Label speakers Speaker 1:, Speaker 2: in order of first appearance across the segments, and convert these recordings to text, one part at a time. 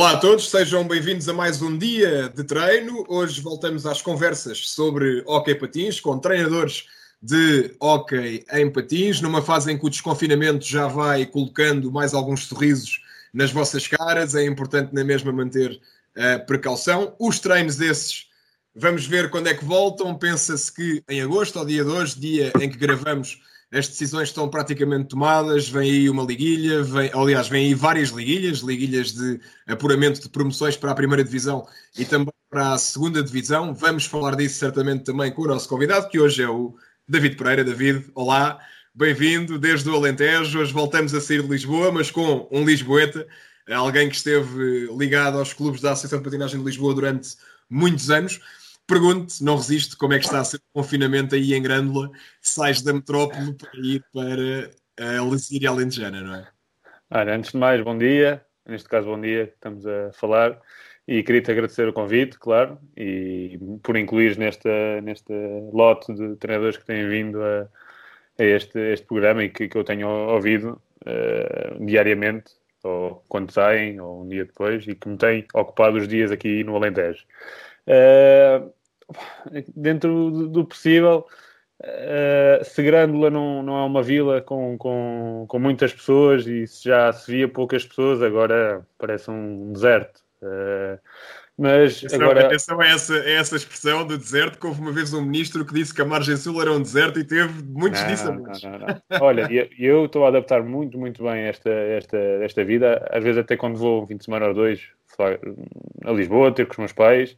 Speaker 1: Olá a todos, sejam bem-vindos a mais um dia de treino. Hoje voltamos às conversas sobre hockey patins com treinadores de hockey em patins, numa fase em que o desconfinamento já vai colocando mais alguns sorrisos nas vossas caras. É importante na mesma manter a precaução. Os treinos esses, vamos ver quando é que voltam. Pensa-se que em agosto, ao dia de hoje, dia em que gravamos as decisões estão praticamente tomadas, vem aí uma liguilha, vem, aliás, vem aí várias liguilhas, liguilhas de apuramento de promoções para a primeira divisão e também para a segunda divisão. Vamos falar disso certamente também com o nosso convidado, que hoje é o David Pereira. David, olá, bem-vindo desde o Alentejo. Hoje voltamos a sair de Lisboa, mas com um Lisboeta, alguém que esteve ligado aos clubes da Associação de Patinagem de Lisboa durante muitos anos. Pergunto, não resisto, como é que está a ser o confinamento aí em Grândola? Sais da metrópole para ir para a Lesíria Alentejana, não é?
Speaker 2: Olha, antes de mais, bom dia. Neste caso, bom dia, estamos a falar. E queria-te agradecer o convite, claro, e por incluir nesta, neste lote de treinadores que têm vindo a, a este, este programa e que, que eu tenho ouvido uh, diariamente, ou quando saem, ou um dia depois, e que me têm ocupado os dias aqui no Alentejo. Uh, dentro do possível, uh, se Grândola não, não é uma vila com, com, com muitas pessoas e se já se via poucas pessoas, agora parece um deserto. Uh, mas
Speaker 1: atenção,
Speaker 2: agora...
Speaker 1: atenção a essa, a essa expressão do deserto, que houve uma vez um ministro que disse que a margem sul era um deserto e teve muitos dissabores.
Speaker 2: Olha, eu estou a adaptar muito, muito bem esta, esta, esta vida. Às vezes até quando vou um fim de semana ou dois a Lisboa, ter com os meus pais,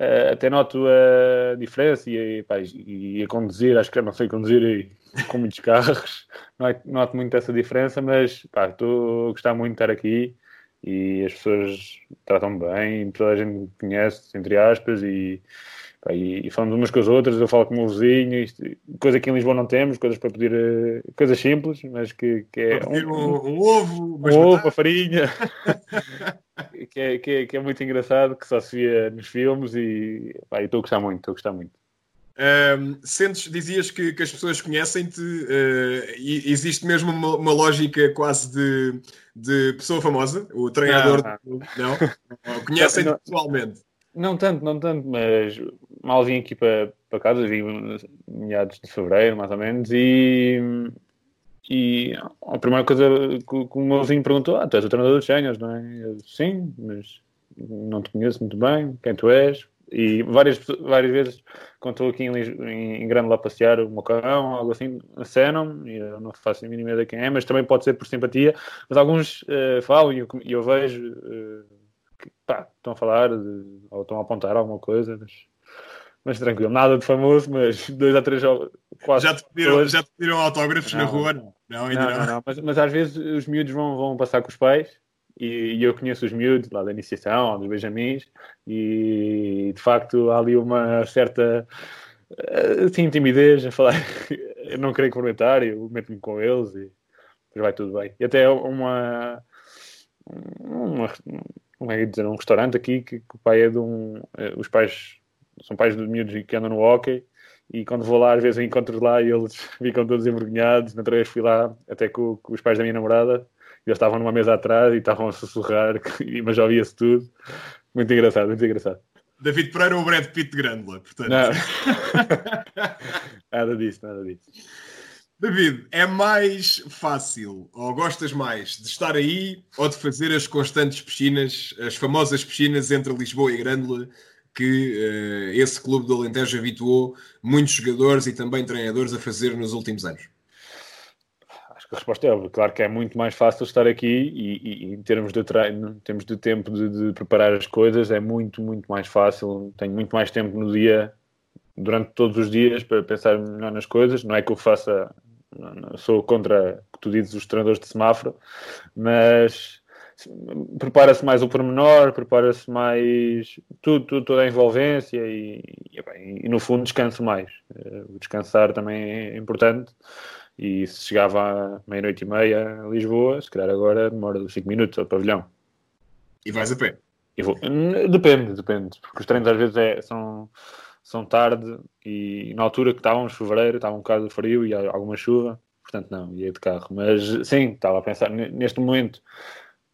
Speaker 2: Uh, até noto a diferença e, pá, e, a conduzir, acho que já não sei conduzir e, com muitos carros, não é, noto muito essa diferença, mas estou a gostar muito de estar aqui e as pessoas tratam bem, toda a gente me conhece, entre aspas, e, pá, e, e falamos umas com as outras, eu falo com o meu vizinho, isto, coisa que em Lisboa não temos, coisas para pedir, uh, coisas simples, mas que, que é
Speaker 1: um, um, um, ovo,
Speaker 2: um ovo, uma farinha. que é, que, é, que é muito engraçado, que só se via nos filmes e estou a gostar muito, estou a gostar muito.
Speaker 1: Um, sentes, dizias que, que as pessoas conhecem-te, uh, e existe mesmo uma, uma, lógica quase de, de pessoa famosa, o treinador, não, não. não? conhecem-te pessoalmente?
Speaker 2: Não tanto, não tanto, mas mal vim aqui para, para casa, vim meados de fevereiro, mais ou menos, e e a primeira coisa que, o meu vizinho perguntou: Ah, tu és o treinador dos Séniores, não é? Eu, Sim, mas não te conheço muito bem, quem tu és? E várias, várias vezes, quando estou aqui em, em, em Grande lá passear, o meu cão, algo assim, acenam e eu não faço a mínima ideia de quem é, mas também pode ser por simpatia. Mas alguns uh, falam e eu, eu, vejo uh, que pá, estão a falar de, ou estão a apontar alguma coisa, mas mas tranquilo, nada de famoso, mas dois a três
Speaker 1: quase. Já te pediram, já te pediram autógrafos não, na rua? Não,
Speaker 2: não, ainda não. não. não mas, mas, às vezes os miúdos vão, vão passar com os pais e, e, eu conheço os miúdos lá da iniciação, dos benjamins, e de facto há ali uma certa assim, timidez a falar. eu não queria comentar, eu meto-me com eles e depois vai tudo bem. E até uma. uma como é que dizer, um restaurante aqui que, que o pai é de um. Eh, os pais são pais de miúdos que andam no hockey e quando vou lá, às vezes encontro lá e eles ficam todos envergonhados. Na outra vez fui lá até com, com, os pais da minha namorada, eles estavam numa mesa atrás e estavam a sussurrar, mas já ouvia-se tudo. Muito engraçado, muito engraçado.
Speaker 1: David Pereira ou o Brad Pitt de Grândola, portanto.
Speaker 2: Nada disso, nada disso.
Speaker 1: David, é mais fácil ou gostas mais de estar aí ou de fazer as constantes piscinas, as famosas piscinas entre Lisboa e Grândola, que uh, esse clube do Alentejo habituou muitos jogadores e também treinadores a fazer nos últimos anos?
Speaker 2: Acho que a resposta é óbvia. Claro que é muito mais fácil estar aqui e, e, em termos de treino, em termos de tempo de, de, preparar as coisas, é muito, muito mais fácil. Tenho muito mais tempo no dia, durante todos os dias, para pensar melhor nas coisas. Não é que eu faça, sou contra, que tu dizes, os treinadores de semáforo, mas prepara-se mais o pormenor, prepara-se mais tudo, tudo, toda a envolvência e, e, e, no fundo descanso mais. Eh, o descansar também é importante e se chegava à meia-noite e meia a Lisboa, se calhar agora demora 5 minutos ao pavilhão.
Speaker 1: E vais a pé?
Speaker 2: Vou, depende, depende, porque os treinos às vezes é, são, são tarde e na altura que estávamos, fevereiro, estava um bocado frio e alguma chuva, portanto não, ia de carro. Mas sim, estava a pensar, neste momento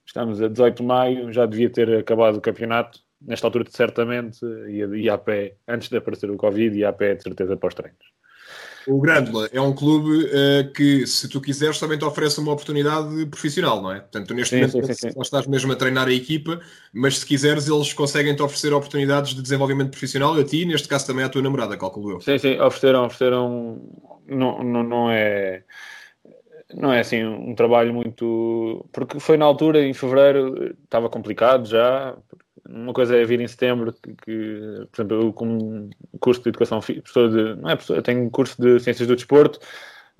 Speaker 2: Estamos a 18 de maio, já devia ter acabado o campeonato. Nesta altura, certamente, ia, ia a pé, antes de aparecer o Covid, ia a pé, de certeza, para os treinos.
Speaker 1: O Grândola é um clube uh, que, se tu quiseres, também te oferece uma oportunidade profissional, não é? Portanto, neste sim, momento sim, sim, estás mesmo a treinar a equipa, mas se quiseres, eles conseguem te oferecer oportunidades de desenvolvimento profissional a ti, neste caso também à tua namorada, calculo eu.
Speaker 2: Sim, sim, ofereceram, ofereceram. Não, não, não é não é assim um trabalho muito. Porque foi na altura, em fevereiro, estava complicado já. Uma coisa é vir em setembro, que, que por exemplo, eu, com curso de educação física, de. Não é eu tenho curso de ciências do desporto,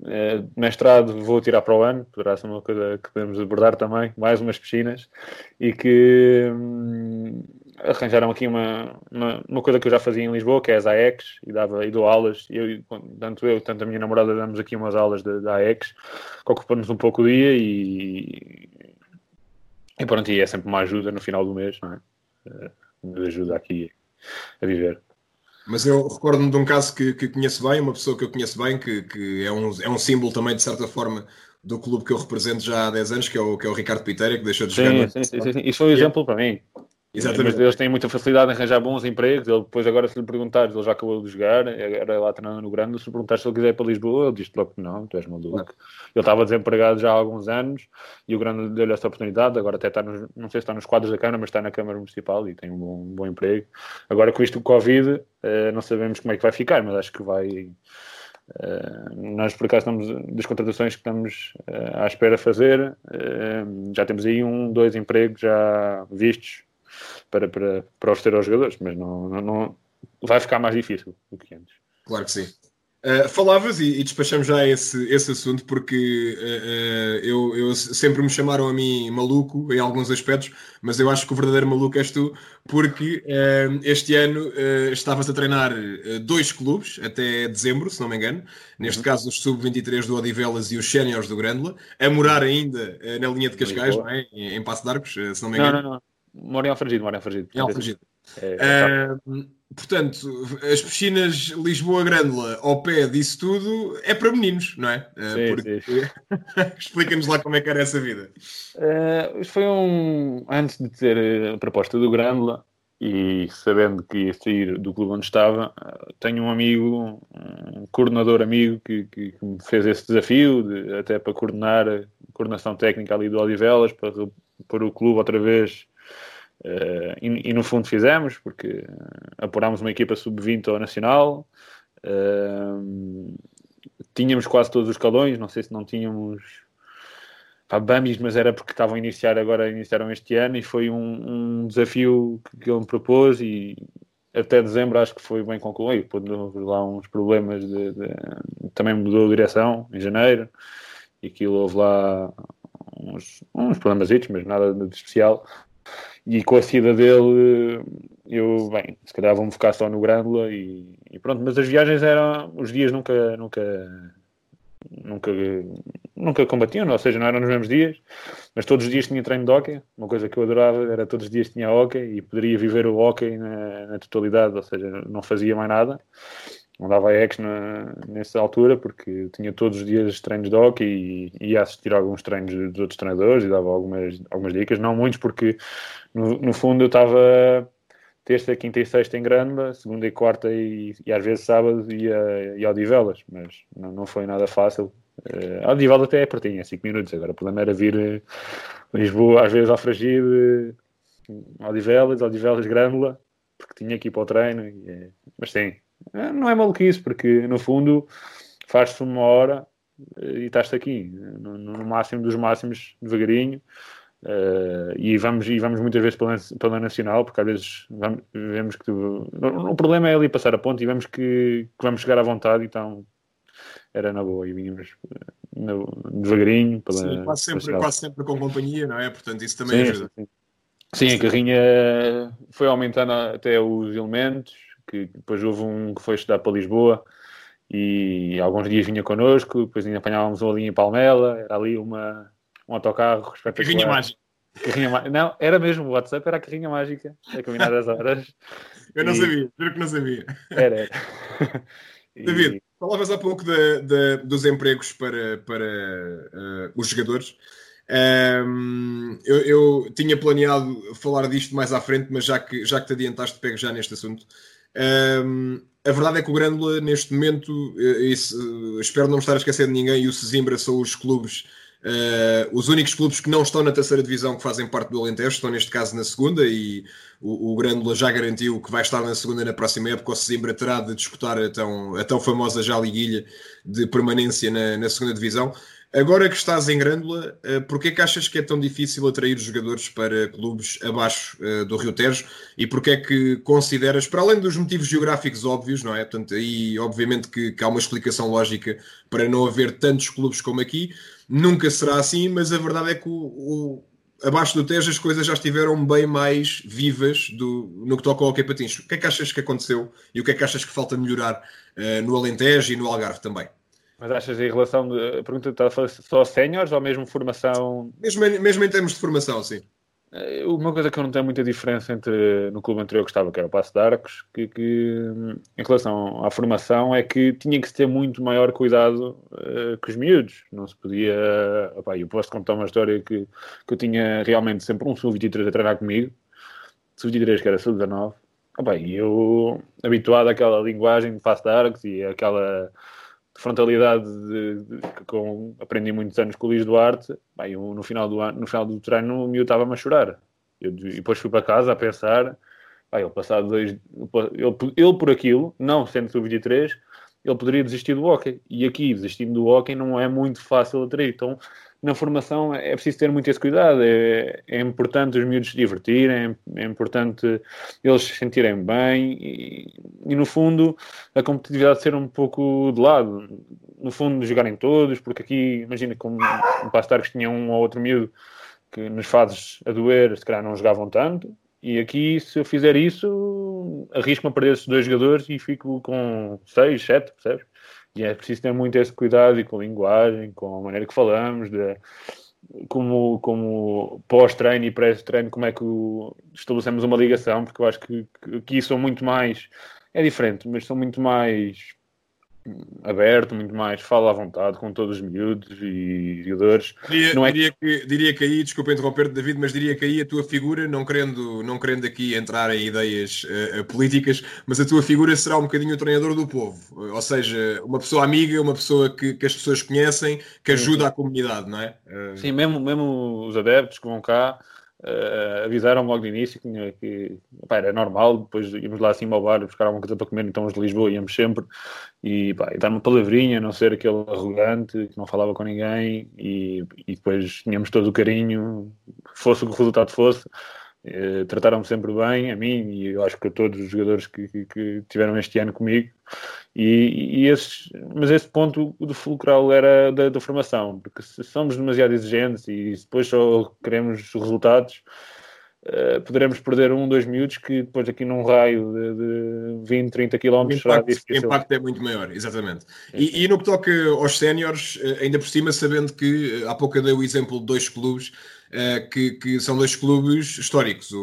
Speaker 2: é, mestrado vou tirar para o ano, poderá ser uma coisa que podemos abordar também, mais umas piscinas, e que. Hum, arranjaram aqui uma, uma, uma, coisa que eu já fazia em Lisboa, que é as AECs, e, dava, e dou aulas. Eu, tanto eu, tanto a minha namorada, damos aqui umas aulas da AECs, que ocupamos um pouco o dia e, e pronto, e é sempre uma ajuda no final do mês, não é? Eh, me ajuda aqui a viver.
Speaker 1: Mas eu recordo-me de um caso que, que conheço bem, uma pessoa que eu conheço bem, que, que é, um, é um símbolo também, de certa forma, do clube que eu represento já há 10 anos, que é o, que é o Ricardo Piteira, que deixou de jogar.
Speaker 2: Sim, sim, sim, sim. Isso foi um exemplo para mim. Exatamente. Mas eles têm muita facilidade em arranjar bons empregos. Ele, depois, agora, se lhe perguntares, ele já acabou de jogar, era lá treinando no Grande. Se lhe perguntares se ele quiser ir para Lisboa, ele diz logo que não, tu és maluco. Ele estava desempregado já há alguns anos e o Grande deu-lhe essa oportunidade. Agora, até está, nos, não sei se está nos quadros da Câmara, mas está na Câmara Municipal e tem um bom, um bom emprego. Agora, com isto do Covid, eh, não sabemos como é que vai ficar, mas acho que vai. Uh, nós, por acaso, estamos das contratações que estamos uh, à espera fazer. Uh, já temos aí um, dois empregos já vistos para, para, para oferecer aos jogadores, mas não, não, não, vai ficar mais difícil do que antes.
Speaker 1: Claro que sim. Uh, falavas e, e, despachamos já esse, esse assunto porque uh, uh, eu, eu, sempre me chamaram a mim maluco em alguns aspectos, mas eu acho que o verdadeiro maluco és tu, porque este ano estavas a treinar dois clubes até dezembro, se não me engano, neste uhum. caso os sub-23 do Odivelas e os séniores do Grândola, a morar ainda na linha de Cascais, não é? em, em Passo de Arcos, se não me engano.
Speaker 2: Não, não, não. Moro em Alfragido, moro em Alfragido.
Speaker 1: Em Alfragido. É, uh, portanto, as piscinas Lisboa-Grândola ao pé disso tudo é para meninos, não é? Uh, sim, porque... Explica-nos lá como é que era essa vida.
Speaker 2: Uh, foi um. Antes de ter a proposta do Grândola e sabendo que ia sair do clube onde estava, tenho um amigo, um coordenador amigo, que, que, que me fez esse desafio, de, até para coordenar a coordenação técnica ali do Odivelas, para pôr o clube outra vez Uh, e, e, no fundo fizemos, porque apurámos uma equipa sub-20 ao Nacional, uh, tínhamos quase todos os escalões, não sei se não tínhamos pá, Bamis, mas era porque estavam a iniciar agora, iniciaram este ano, e foi um, um desafio que, que ele me propôs e até dezembro acho que foi bem concluído, houve lá uns problemas de, de, também mudou a direção em janeiro e aquilo houve lá uns, uns problemas, mas nada de especial e com a saída dele, eu, bem, se calhar vou-me focar só no Grândola e, e, pronto. Mas as viagens eram, os dias nunca, nunca, nunca, nunca combatiam, ou seja, não eram nos mesmos dias, mas todos os dias tinha treino de hockey. Uma coisa que eu adorava era todos os dias tinha hockey e poderia viver o hockey na, na totalidade, ou seja, não fazia mais nada não dava ex na, nessa altura porque tinha todos os dias treinos de hockey e ia assistir a alguns treinos dos outros treinadores e dava algumas, algumas dicas, não muitos porque no, no fundo eu estava terça, quinta e sexta em Grândola, segunda e quarta e, e às vezes sábado ia, ia ao Divelas, mas não, não foi nada fácil. Uh, ao Divelas até é pertinho, é 5 minutos, agora o problema era vir uh, Lisboa, às vezes ao Fragide, uh, ao Divelas, ao Divelas Grândola, porque tinha que ir para o treino, e, uh, mas sim, não é maluquice, porque no fundo faz-se uma hora eh, e estás aqui, no, no, máximo dos máximos, devagarinho. Uh, e, vamos, e vamos muitas vezes pela, pela Nacional, porque às vezes vamos, vemos que. Tu, o, o, problema é ali passar a ponte e vemos que, que, vamos chegar à vontade, então era na boa e vínhamos eh, devagarinho. Pela,
Speaker 1: sim, quase sempre, quase sempre com companhia, não é? Portanto, isso também sim, ajuda.
Speaker 2: Sim. sim, a carrinha foi aumentando até os elementos que depois houve um que foi estudar para Lisboa e alguns dias vinha connosco, depois ainda apanhávamos uma linha em Palmela, era ali uma, um autocarro
Speaker 1: espetacular. Carrinha mágica.
Speaker 2: Carrinha Não, era mesmo, o WhatsApp era a carrinha mágica, a combinar as horas.
Speaker 1: Eu não e... sabia, juro que não sabia.
Speaker 2: Era, era.
Speaker 1: David, falavas há pouco de, de, dos empregos para, para uh, os jogadores. Um, eu, eu, tinha planeado falar disto mais à frente, mas já que, já que te adiantaste, pego já neste assunto. Um, a verdade é que o Grândola, neste momento, uh, espero não estar a esquecer de ninguém, e o Sesimbra são os clubes, uh, os únicos clubes que não estão na terceira divisão que fazem parte do Alentejo, estão neste caso na segunda, e o, o Grândola já garantiu que vai estar na segunda na próxima época. O Sesimbra terá de disputar a tão, a tão famosa já liguilha de permanência na, na segunda divisão. Agora que estás em Grândola, uh, porquê que achas que é tão difícil atrair jogadores para clubes abaixo uh, do Rio Tejo e porquê é que consideras, para além dos motivos geográficos óbvios, não é? Portanto, aí obviamente que, que há uma explicação lógica para não haver tantos clubes como aqui, nunca será assim, mas a verdade é que o, o abaixo do Tejo as coisas já estiveram bem mais vivas do, no que toca ao Hockey Patins. O que é que achas que aconteceu e o que é que achas que falta melhorar uh, no Alentejo e no Algarve também?
Speaker 2: Mas achas em relação de. A pergunta está a falar só séniores ou mesmo formação?
Speaker 1: Mesmo, mesmo em termos de formação, sim.
Speaker 2: Eh, uma coisa que eu não tenho muita diferença entre no clube anterior que estava, que era o Passo de Arcos, que, que em relação à formação é que tinha que se ter muito maior cuidado uh, com os miúdos. Não se podia. Opa, eu posso contar uma história que, que eu tinha realmente sempre um sub-23 a treinar comigo, sub-23 que era sub-19. E eu, habituado àquela linguagem de Passo de Arcos e frontalidade de, de, que com, aprendi muitos anos com o Luís Duarte, bem, eu, no, final do, no final do treino o meu estava-me a chorar. Eu, e depois fui para casa a pensar, bem, ele passado dois, ele, ele por aquilo, não sendo sub-23, ele poderia desistir do hockey. E aqui, desistindo do hockey, não é muito fácil atrair. Então, na formação é preciso ter muito esse cuidado. É, é importante os miúdos se divertirem, é importante eles se sentirem bem e, e, no fundo, a competitividade ser um pouco de lado. No fundo, jogarem todos, porque aqui, imagina, como no Pastar que tinha um ou outro miúdo que nos fazes a doer, se calhar não jogavam tanto. E aqui, se eu fizer isso, arrisco-me a perder esses dois jogadores e fico com seis, sete, percebes? E é preciso ter muito esse cuidado e com a linguagem, com a maneira que falamos, de, como, como pós-treino e pré-treino, como é que o, estabelecemos uma ligação, porque eu acho que, que aqui são muito mais. É diferente, mas são muito mais aberto, muito mais, fala à vontade com todos os miúdos e jogadores.
Speaker 1: Diria, não é... diria, que, diria que aí, desculpa interromper David, mas diria que aí a tua figura, não querendo, não querendo aqui entrar em ideias uh, políticas, mas a tua figura será um bocadinho o treinador do povo, ou seja, uma pessoa amiga, uma pessoa que, que as pessoas conhecem, que ajuda sim. a comunidade, não é?
Speaker 2: Uh... Sim, mesmo, mesmo os adeptos que vão cá, Uh, avisaram logo de início que, que pá, era normal, depois íamos lá acima ao bar buscar alguma coisa para comer, então os de Lisboa íamos sempre e, pá, e dar uma palavrinha, não ser aquele arrogante que não falava com ninguém e, e depois tínhamos todo o carinho, fosse o que o resultado fosse, eh, trataram-me sempre bem, a mim e eu acho que a todos os jogadores que, que, que tiveram este ano comigo. E, e esses, mas esse ponto do fulcral era da, da, formação, porque se somos demasiado exigentes e depois só queremos resultados, uh, poderemos perder um, dois minutos que depois aqui num raio de, de 20, 30 km o
Speaker 1: impacto, O impacto é muito maior, exatamente. É. E, e, no que toca aos séniores, eh, ainda por cima, sabendo que há pouco eu dei o exemplo de dois clubes uh, que, que, são dois clubes históricos. O,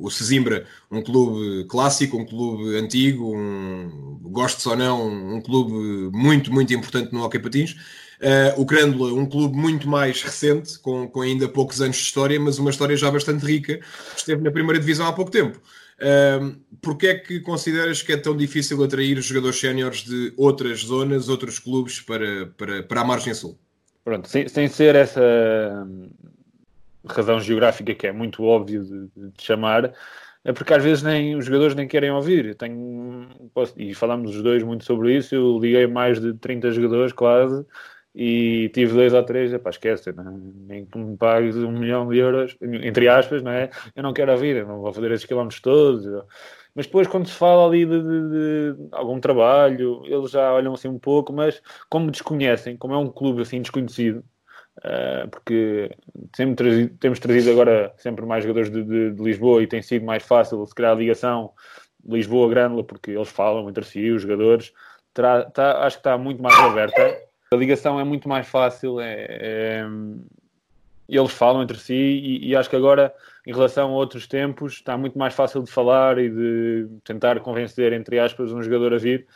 Speaker 1: o, o Sesimbra, um clube clássico, um clube antigo, um, gostes ou não, um clube muito, muito importante no Hockey Patins. Uh, o Crândola, um clube muito mais recente, com, com ainda poucos anos de história, mas uma história já bastante rica, esteve na primeira divisão há pouco tempo. Uh, Porquê é que consideras que é tão difícil atrair jogadores séniores de outras zonas, outros clubes para, para, para a margem sul?
Speaker 2: Pronto, sem, sem ser essa razão geográfica que é muito óbvio de, de, chamar, é porque às vezes nem os jogadores nem querem ouvir. Eu tenho, posso, e falamos os dois muito sobre isso. Eu liguei mais de 30 jogadores quase e tive dois ou três, epá, esquece, nem que me pagues um milhão de euros, entre aspas, não é? Eu não quero ouvir, eu não vou fazer esses quilómetros todos. Mas depois, quando se fala ali de, de, de, algum trabalho, eles já olham assim um pouco, mas como desconhecem, como é um clube assim desconhecido, uh, porque sempre trazido, temos trazido agora sempre mais jogadores de, de, Lisboa e tem sido mais fácil se criar a ligação Lisboa-Grândola, porque eles falam entre si, os jogadores. Tá, acho que está muito mais aberta. A ligação é muito mais fácil, é, é, eles falam entre si e, e, acho que agora, em relação a outros tempos, está muito mais fácil de falar e de tentar convencer, entre aspas, um jogador a vir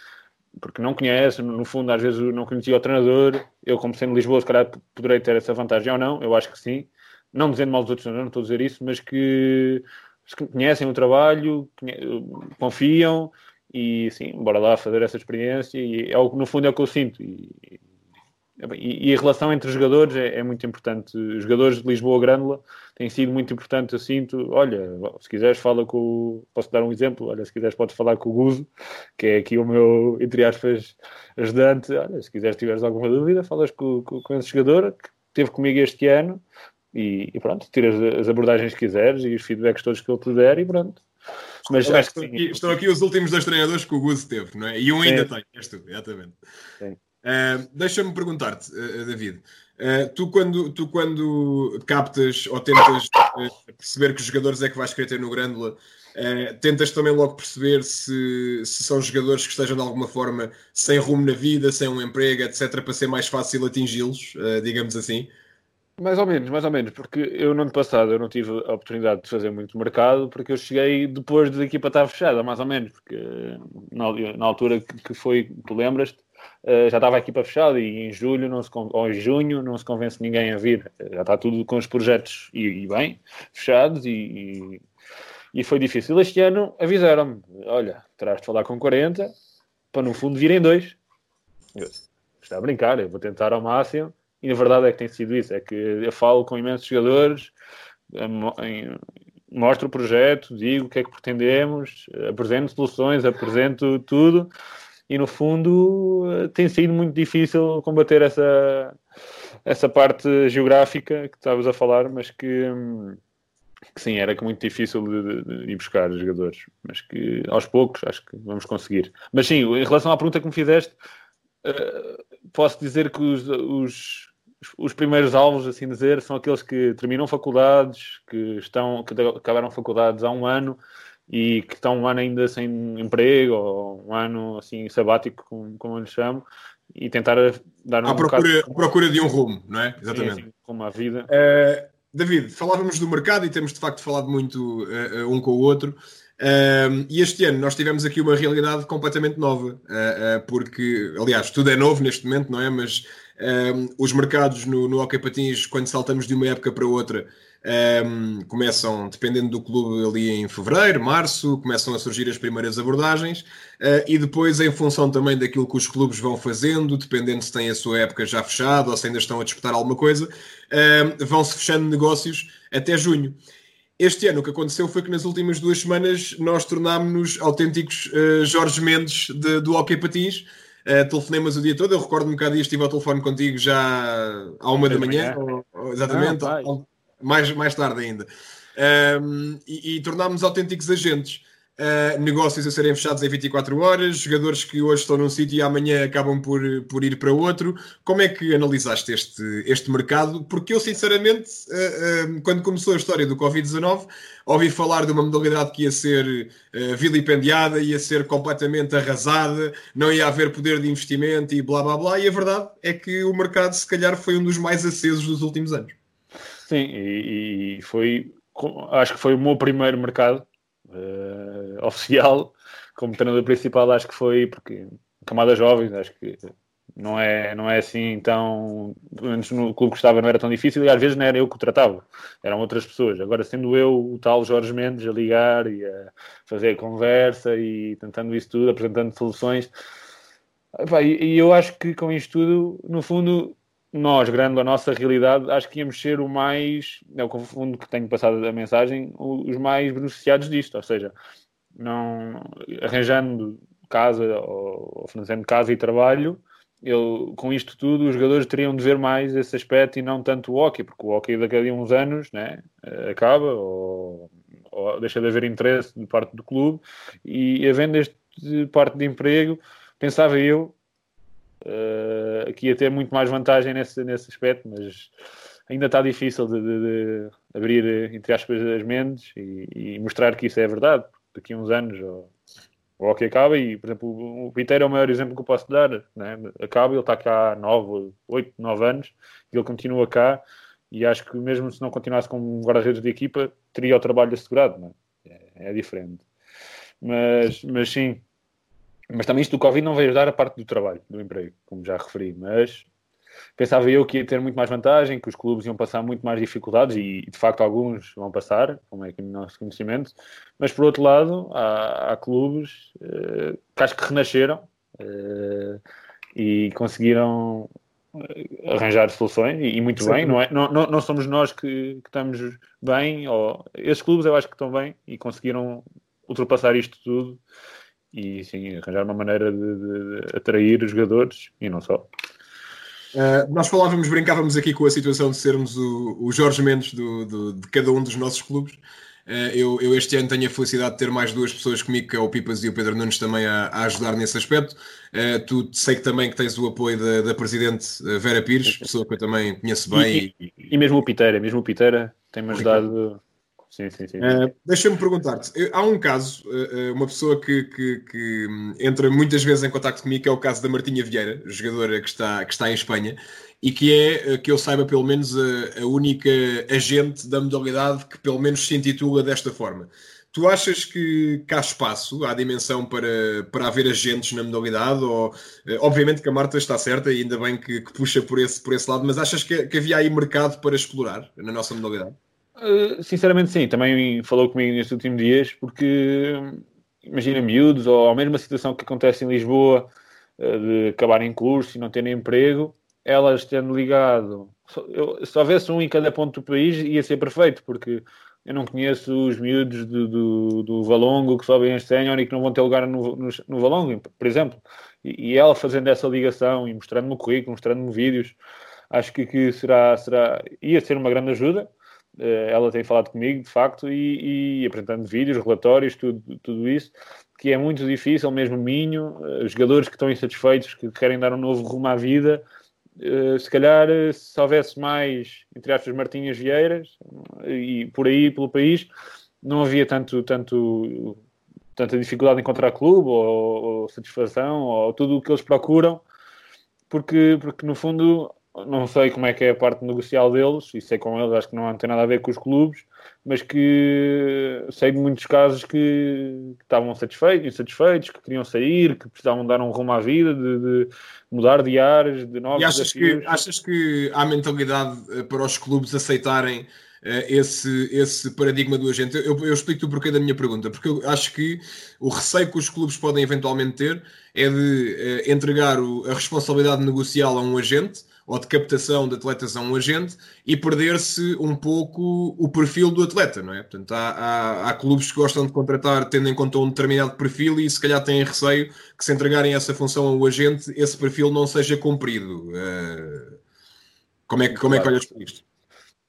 Speaker 2: porque não conhece, no fundo, às vezes não conhecia o treinador. Eu, como sendo Lisboa, se calhar poderei ter essa vantagem ou não, eu acho que sim. Não dizendo mal dos outros, não estou a dizer isso, mas que conhecem o trabalho, confiam e sim, bora lá fazer essa experiência e é no fundo é o que eu sinto e, e, e a relação entre os jogadores é, é, muito importante. Os jogadores de Lisboa Grândola têm sido muito importante, eu sinto. Olha, se quiseres, fala com o. Posso dar um exemplo? Olha, se quiseres, podes falar com o Guzo, que é aqui o meu, entre aspas, ajudante. Olha, se quiseres, tiveres alguma dúvida, falas com, com, com esse jogador que esteve comigo este ano e, e, pronto, tiras as abordagens que quiseres e os feedbacks todos que ele te der e pronto.
Speaker 1: Mas acho estão, que aqui, estão aqui os últimos dois treinadores que o Guzo teve, não é? E um ainda tem, és tu, exatamente. Sim. Uh, Deixa-me perguntar-te, uh, David. Uh, tu, quando, tu, quando captas ou tentas perceber que os jogadores é que vais querer ter no Grândola, tentas também logo perceber se, se são jogadores que estejam de alguma forma sem rumo na vida, sem um emprego, etc., para ser mais fácil atingi-los, digamos assim.
Speaker 2: Mais ou menos, mais ou menos, porque eu no ano passado eu não tive a oportunidade de fazer muito mercado, porque eu cheguei depois da equipa estar fechada, mais ou menos, porque na, na altura que foi, tu lembras-te, uh, já estava a equipa fechada e em julho não se, ou em junho não se convence ninguém a vir. Já está tudo com os projetos e, e bem fechados e, e, e, foi difícil. Este ano avisaram-me: olha, terás de falar com 40 para no fundo virem dois. Eu, está a brincar, eu vou tentar ao máximo. E a verdade é que tem sido isso: é que eu falo com imensos jogadores, mostro o projeto, digo o que é que pretendemos, apresento soluções, apresento tudo e no fundo eh, tem sido muito difícil combater essa, essa parte geográfica que estavas a falar, mas que, que sim, era muito difícil de, de, de, ir buscar jogadores, mas que aos poucos acho que vamos conseguir. Mas sim, em relação à pergunta que me fizeste, uh, posso dizer que os, os, os, primeiros alvos, assim dizer, são aqueles que terminam faculdades, que, estão, que acabaram faculdades há um ano e que estão um ano ainda sem emprego ou um ano assim sabático, como, como eu lhe chamo, e tentar dar
Speaker 1: um à procura, bocado... procura de um rumo, não é?
Speaker 2: Exatamente. Sim, sim, como a vida.
Speaker 1: Uh, David, falávamos do mercado e temos de facto falado muito uh, um com o outro. Uh, e este ano nós tivemos aqui uma realidade completamente nova, porque, aliás, tudo é novo neste momento, não é? Mas os mercados no, no Hockey Patins, quando saltamos de uma época para outra, um, começam, dependendo do clube, ali em fevereiro, março, começam a surgir as primeiras abordagens uh, e depois, em função também daquilo que os clubes vão fazendo, dependendo se têm a sua época já fechada ou se ainda estão a disputar alguma coisa, uh, vão-se fechando negócios até junho. Este ano o que aconteceu foi que nas últimas duas semanas nós tornámos-nos autênticos uh, Jorge Mendes de, do Hockey Patins. Uh, telefonemas o dia todo. Eu recordo-me que há dias estive ao telefone contigo já à uma da manhã, ou, exatamente, ah, mais, mais tarde ainda. Um, e, e tornámos autênticos agentes. Uh, negócios a serem fechados em 24 horas, jogadores que hoje estão num sítio e amanhã acabam por, por ir para outro. Como é que analisaste este, este mercado? Porque eu, sinceramente, uh, uh, quando começou a história do Covid-19, ouvi falar de uma modalidade que ia ser vilipendiada, ia ser completamente arrasada, não ia haver poder de investimento e blá blá blá. E a verdade é que o mercado, se calhar, foi um dos mais acesos dos últimos anos.
Speaker 2: Sim, e, e foi, acho que foi o meu primeiro mercado uh, oficial como treinador principal. Acho que foi porque camadas jovens, acho que não é, não é assim tão. Antes no clube que estava não era tão difícil e às vezes não era eu que o tratava, eram outras pessoas. Agora, sendo eu o tal Jorge Mendes a ligar e a fazer conversa e tentando isso tudo, apresentando soluções. E eu acho que com isto tudo, no fundo, nós, grande a nossa realidade, acho que íamos ser o mais, é o fundo que tenho passado a mensagem, os mais beneficiados disto, ou seja, não arranjando casa ou financiando casa e trabalho, eu, com isto tudo, os jogadores teriam de ver mais esse aspecto e não tanto o hockey, porque o hockey daqui a uns anos né, acaba ou, ou deixa de haver interesse de parte do clube. E havendo este parte de emprego, pensava eu Uh, aqui ter muito mais vantagem nesse, nesse aspecto, mas ainda está difícil de, de, de abrir, entre aspas, as mentes e, e, mostrar que isso é verdade. Daqui a uns anos, ou, ou que acaba, e por exemplo, o, o Piteiro é o maior exemplo que eu posso dar. Né? Acaba, ele está cá há 9, 8, 9 anos, e ele continua cá. E acho que mesmo se não continuasse como guarda-redes de equipa, teria o trabalho assegurado. É? É, é diferente. Mas, mas sim, Mas também isto do Covid não veio ajudar a parte do trabalho, do emprego, como já referi. Mas pensava eu que ia ter muito mais vantagem, que os clubes iam passar muito mais dificuldades e, de facto alguns vão passar, como é aqui no nosso conhecimento, mas por outro lado há, há clubes uh, que acho que renasceram uh, e conseguiram eh, arranjar soluções e, e muito Sim. bem, não, é? Não, não, não, somos nós que, que, estamos bem, ou, esses clubes eu acho que estão bem e conseguiram ultrapassar isto tudo e sim, arranjar uma maneira de, de, de atrair os jogadores e não só.
Speaker 1: Uh, nós falávamos, brincávamos aqui com a situação de sermos o, o Jorge Mendes do, do, de cada um dos nossos clubes. Uh, eu, eu, este ano tenho a felicidade de ter mais duas pessoas comigo, que é o Pipas e o Pedro Nunes, também a, a ajudar nesse aspecto. Uh, tu sei que também que tens o apoio da, da Presidente Vera Pires, pessoa que eu também conheço bem.
Speaker 2: E, e, e mesmo o Piteira, mesmo o Piteira tem-me ajudado Sim, sim, sim. Uh,
Speaker 1: Deixa-me perguntar-te: há um caso, uh, uma pessoa que, que, que, entra muitas vezes em contato comigo, que é o caso da Martinha Vieira, jogadora que está, que está em Espanha, e que é, que eu saiba, pelo menos a, a única agente da modalidade que pelo menos se intitula desta forma. Tu achas que, que há espaço, há dimensão para, para haver agentes na modalidade? Ou, obviamente que a Marta está certa e ainda bem que, que puxa por esse, por esse lado, mas achas que, que havia aí mercado para explorar na nossa modalidade?
Speaker 2: Uh, sinceramente, sim. Também falou comigo nestes últimos dias, porque imagina miúdos, ou a mesma situação que acontece em Lisboa, uh, de acabarem curso e não terem emprego, elas tendo ligado, eu, se houvesse um em cada ponto do país, ia ser perfeito, porque eu não conheço os miúdos do, do, do Valongo que sobem este sénior e que não vão ter lugar no, no, no Valongo, por exemplo. E, e, ela fazendo essa ligação e mostrando-me o currículo, mostrando-me vídeos, acho que, que será, será, ia ser uma grande ajuda. Eh, ela tem falado comigo, de facto, e, e, apresentando vídeos, relatórios, tudo, tudo isso, que é muito difícil, mesmo Minho, uh, jogadores que estão insatisfeitos, que querem dar um novo rumo à vida, uh, se calhar se houvesse mais, entre aspas, Martinhas Vieiras, e por aí, pelo país, não havia tanto, tanto, tanta dificuldade em encontrar clube, ou, ou satisfação, ou tudo o que eles procuram, porque, porque no fundo não sei como é que é a parte negocial deles, e sei com eles, acho que não tem nada a ver com os clubes, mas que sei de muitos casos que, que estavam satisfeitos, insatisfeitos, que queriam sair, que precisavam dar um rumo à vida, de, de mudar de áreas, de novos
Speaker 1: e achas Que, achas que há mentalidade eh, para os clubes aceitarem uh, esse, esse paradigma do agente? Eu, eu explico o porquê da minha pergunta, porque eu acho que o receio que os clubes podem eventualmente ter é de uh, entregar o, a responsabilidade negocial a um agente ou de captação de atletas a um agente e perder-se um pouco o perfil do atleta, não é? Portanto, há, há, há, clubes que gostam de contratar tendo em conta um determinado perfil e se calhar têm receio que se entregarem essa função ao agente, esse perfil não seja cumprido. Uh, como é que, como é que olhas para isto?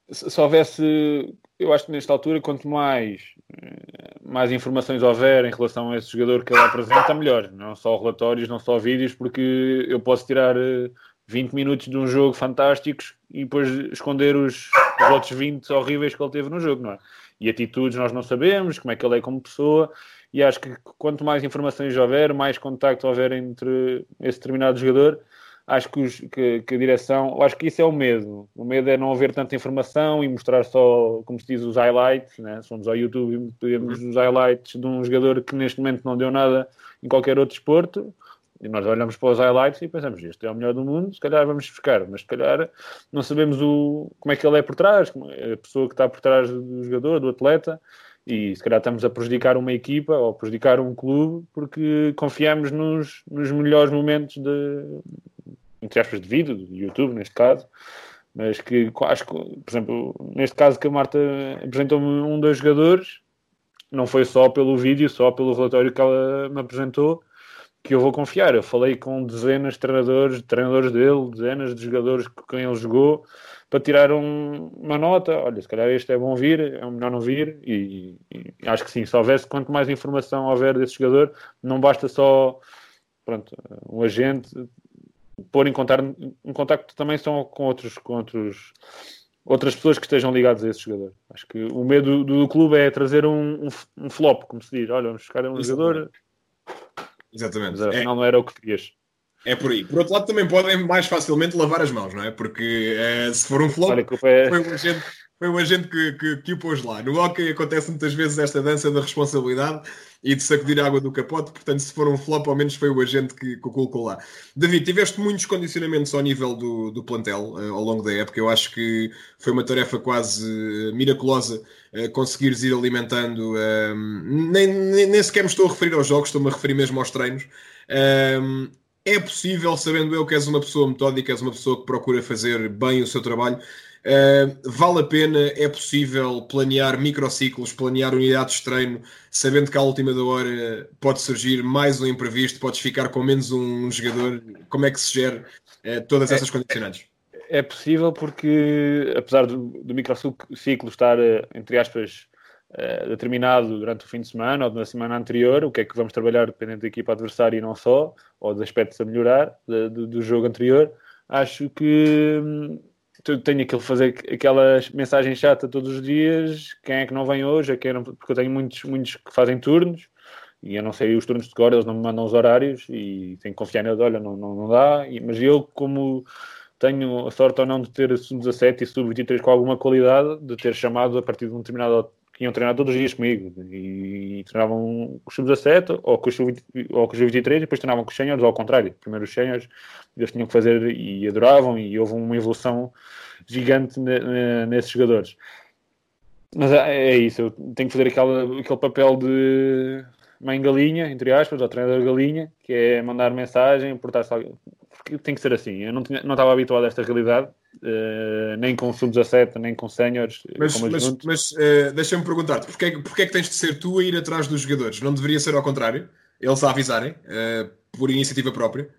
Speaker 2: Se houvesse, eu acho que nesta altura, quanto mais, eh, mais informações houver em relação a esse jogador que ele apresenta, melhor. Não só relatórios, não só vídeos, porque eu posso tirar eh, 20 minutos de um jogo fantásticos e depois esconder os, os outros 20 horríveis que ele teve no jogo, não é? E atitudes nós não sabemos, como é que ele é como pessoa, e acho que quanto mais informações houver, mais contacto houver entre esse determinado jogador, acho que, os, que, que, a direção, acho que isso é o medo. O medo é não haver tanta informação e mostrar só, como se diz, os highlights, né? Se formos ao YouTube e vemos os highlights de um jogador que neste momento não deu nada em qualquer outro esporte, e nós olhamos para os highlights e pensamos, este é o melhor do mundo, se calhar vamos buscar, mas se calhar não sabemos o, como é que ele é por trás, é a pessoa que está por trás do jogador, do atleta, e se calhar estamos a prejudicar uma equipa ou prejudicar um clube porque confiamos nos, nos melhores momentos de, entre aspas, de vídeo, do YouTube neste caso, mas que acho que, por exemplo, neste caso que a Marta apresentou-me um dos jogadores, não foi só pelo vídeo, só pelo relatório que ela me apresentou, que eu vou confiar. Eu falei com dezenas de treinadores, treinadores dele, dezenas de jogadores com quem ele jogou, para tirar um, uma nota. Olha, se calhar este é bom vir, é melhor não vir. E, e, acho que sim, se houvesse, quanto mais informação houver desse jogador, não basta só pronto, um agente pôr em contato, em contacto também são com outros, com outros outras pessoas que estejam ligadas a esse jogador. Acho que o medo do, do clube é trazer um, um, um, flop, como se diz. Olha, vamos buscar um Isso jogador.
Speaker 1: É. Exatamente.
Speaker 2: Mas afinal é, não era o que querias.
Speaker 1: É por aí. Por outro lado, também podem mais facilmente lavar as mãos, não é? Porque é, se for um flop,
Speaker 2: Olha, é...
Speaker 1: foi um agente, foi o agente que, que, que, o pôs lá. No hockey acontece muitas vezes esta dança da responsabilidade e de sacudir a água do capote, portanto, se for um flop, ao menos foi o agente que, que o colocou lá. David, tiveste muitos condicionamentos ao nível do, do plantel uh, ao longo da época. Eu acho que foi uma tarefa quase uh, miraculosa uh, conseguires ir alimentando. nem, nem, nem, sequer me estou a referir aos jogos, estou-me a referir mesmo aos treinos. é possível, sabendo eu que és uma pessoa metódica, és uma pessoa que procura fazer bem o seu trabalho, Uh, vale a pena, é possível planear microciclos, planear unidades de treino, sabendo que à última da hora pode surgir mais um imprevisto, podes ficar com menos um jogador. Como é que se gera uh, todas essas é, condicionantes?
Speaker 2: É, é possível porque, apesar do, do microciclo estar, eh, entre aspas, uh, determinado durante o fim de semana ou na semana anterior, o que é que vamos trabalhar dependendo da equipa adversária e não só, ou dos aspectos a melhorar de, de, do jogo anterior, acho que hum, tenho aquilo fazer aquelas mensagens chata todos os dias, quem é que não vem hoje, é não, porque eu tenho muitos, muitos que fazem turnos e eu não sei os turnos de cor, eles não me mandam os horários e tenho que confiar neles, olha, não, não, não dá, e, mas eu como tenho a sorte ou não de ter sub-17 e sub-23 com alguma qualidade, de ter chamado a partir de um determinado que iam treinar todos os dias comigo e, e treinavam com os sub-17 ou com os sub-23 e depois treinavam com os seniors, ou ao contrário, primeiro os seniors eles tinham que fazer e adoravam e houve uma evolução gigante nesses jogadores. Mas é, é isso, eu tenho que fazer aquele, aquele papel de mãe galinha, entre aspas, ou treinador galinha, que é mandar mensagem, portar-se porque tem que ser assim. Eu não, tinha, não estava habituado a esta realidade, uh, nem com sub-17, nem com séniores.
Speaker 1: Mas, mas, mas uh, deixa-me perguntar-te, porquê, porquê é que tens de ser tu a ir atrás dos jogadores? Não deveria ser ao contrário? Eles a avisarem, por iniciativa própria?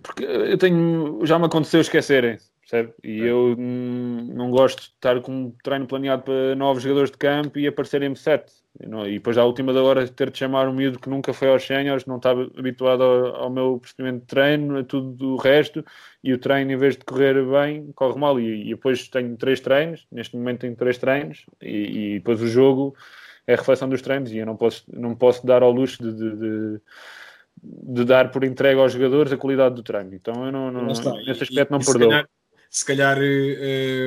Speaker 2: Porque eu tenho. Já me aconteceu esquecerem, percebe? E é. eu não gosto de estar com um treino planeado para novos jogadores de campo e aparecerem-me sete. E depois, à última da hora, ter de chamar um miúdo que nunca foi aos séniores, não estava habituado ao, ao, meu procedimento de treino, a tudo do resto, e o treino, em vez de correr bem, corre mal. E, e depois tenho três treinos, neste momento tenho três treinos, e, e, depois o jogo é a reflexão dos treinos, e eu não posso, não posso dar ao luxo de, de, de de dar por entregue aos jogadores a qualidade do treino. Então eu não, não, nesse aspecto não perdoo.
Speaker 1: Se calhar,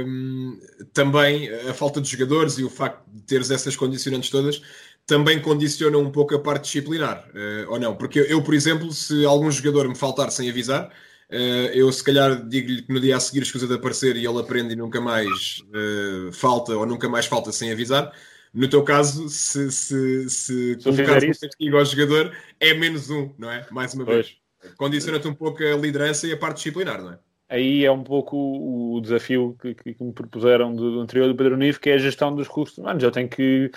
Speaker 1: um, também a falta de jogadores e o facto de teres essas condicionantes todas também condiciona um pouco a parte disciplinar, uh, ou não? Porque eu, eu, por exemplo, se algum jogador me faltar sem avisar, uh, eu se calhar digo-lhe que no dia a seguir escusa de aparecer e ele aprende e nunca mais uh, falta ou nunca mais falta sem avisar no teu caso, se, se, se, se colocares um castigo ao jogador, é menos um, não é? Mais uma vez. Condiciona-te um pouco a liderança e a parte disciplinar, não é?
Speaker 2: Aí é um pouco o desafio que, que, me propuseram do, do anterior do Pedro Nive, que é a gestão dos recursos humanos. Eu tenho que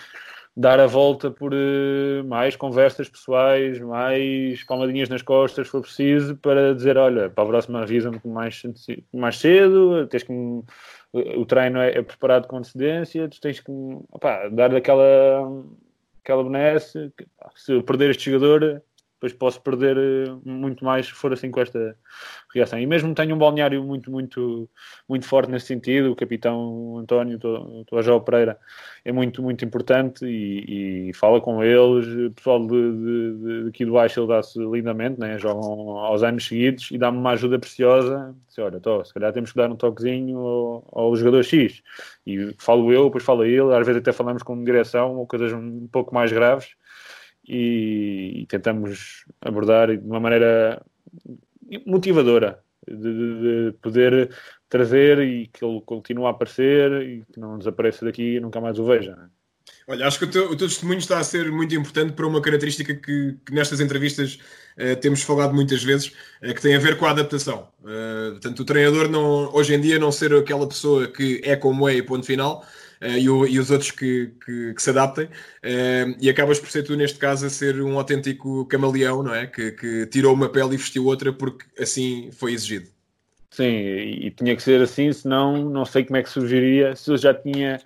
Speaker 2: dar a volta por uh, mais conversas pessoais, mais palmadinhas nas costas, se for preciso, para dizer: olha, para a próxima avisa-me mais, mais cedo, tens que o treino é, é, preparado com antecedência, tu tens que opa, dar aquela, aquela benesse. Se eu perder este jogador, depois posso perder eh, muito mais se for assim com esta reação. E mesmo tenho um balneário muito, muito, muito forte nesse sentido. O capitão António Tojó Pereira é muito, muito importante e, e, fala com eles. O pessoal de, de, de aqui do baixo ele dá-se lindamente, né? jogam aos anos seguidos e dá-me uma ajuda preciosa. Se, olha, tô, se calhar temos que dar um toquezinho ao, ao jogador X. E falo eu, depois fala ele. Às vezes até falamos com direção ou coisas um pouco mais graves e, e tentamos abordar de uma maneira motivadora de, de, de, poder trazer e que ele continue a aparecer e que não desapareça daqui e nunca mais o veja. Né?
Speaker 1: Olha, acho que o teu, o teu, testemunho está a ser muito importante para uma característica que, que nestas entrevistas uh, temos falado muitas vezes, uh, que tem a ver com a adaptação. Uh, portanto, o treinador não, hoje em dia não ser aquela pessoa que é como é e ponto final, e, o, e, os outros que, que, que se adaptem, uh, e acabas por ser tu, neste caso, a ser um autêntico camaleão, não é? Que, que tirou uma pele e vestiu outra porque assim foi exigido.
Speaker 2: Sim, e, e tinha que ser assim, senão não sei como é que surgiria, se eu já tinha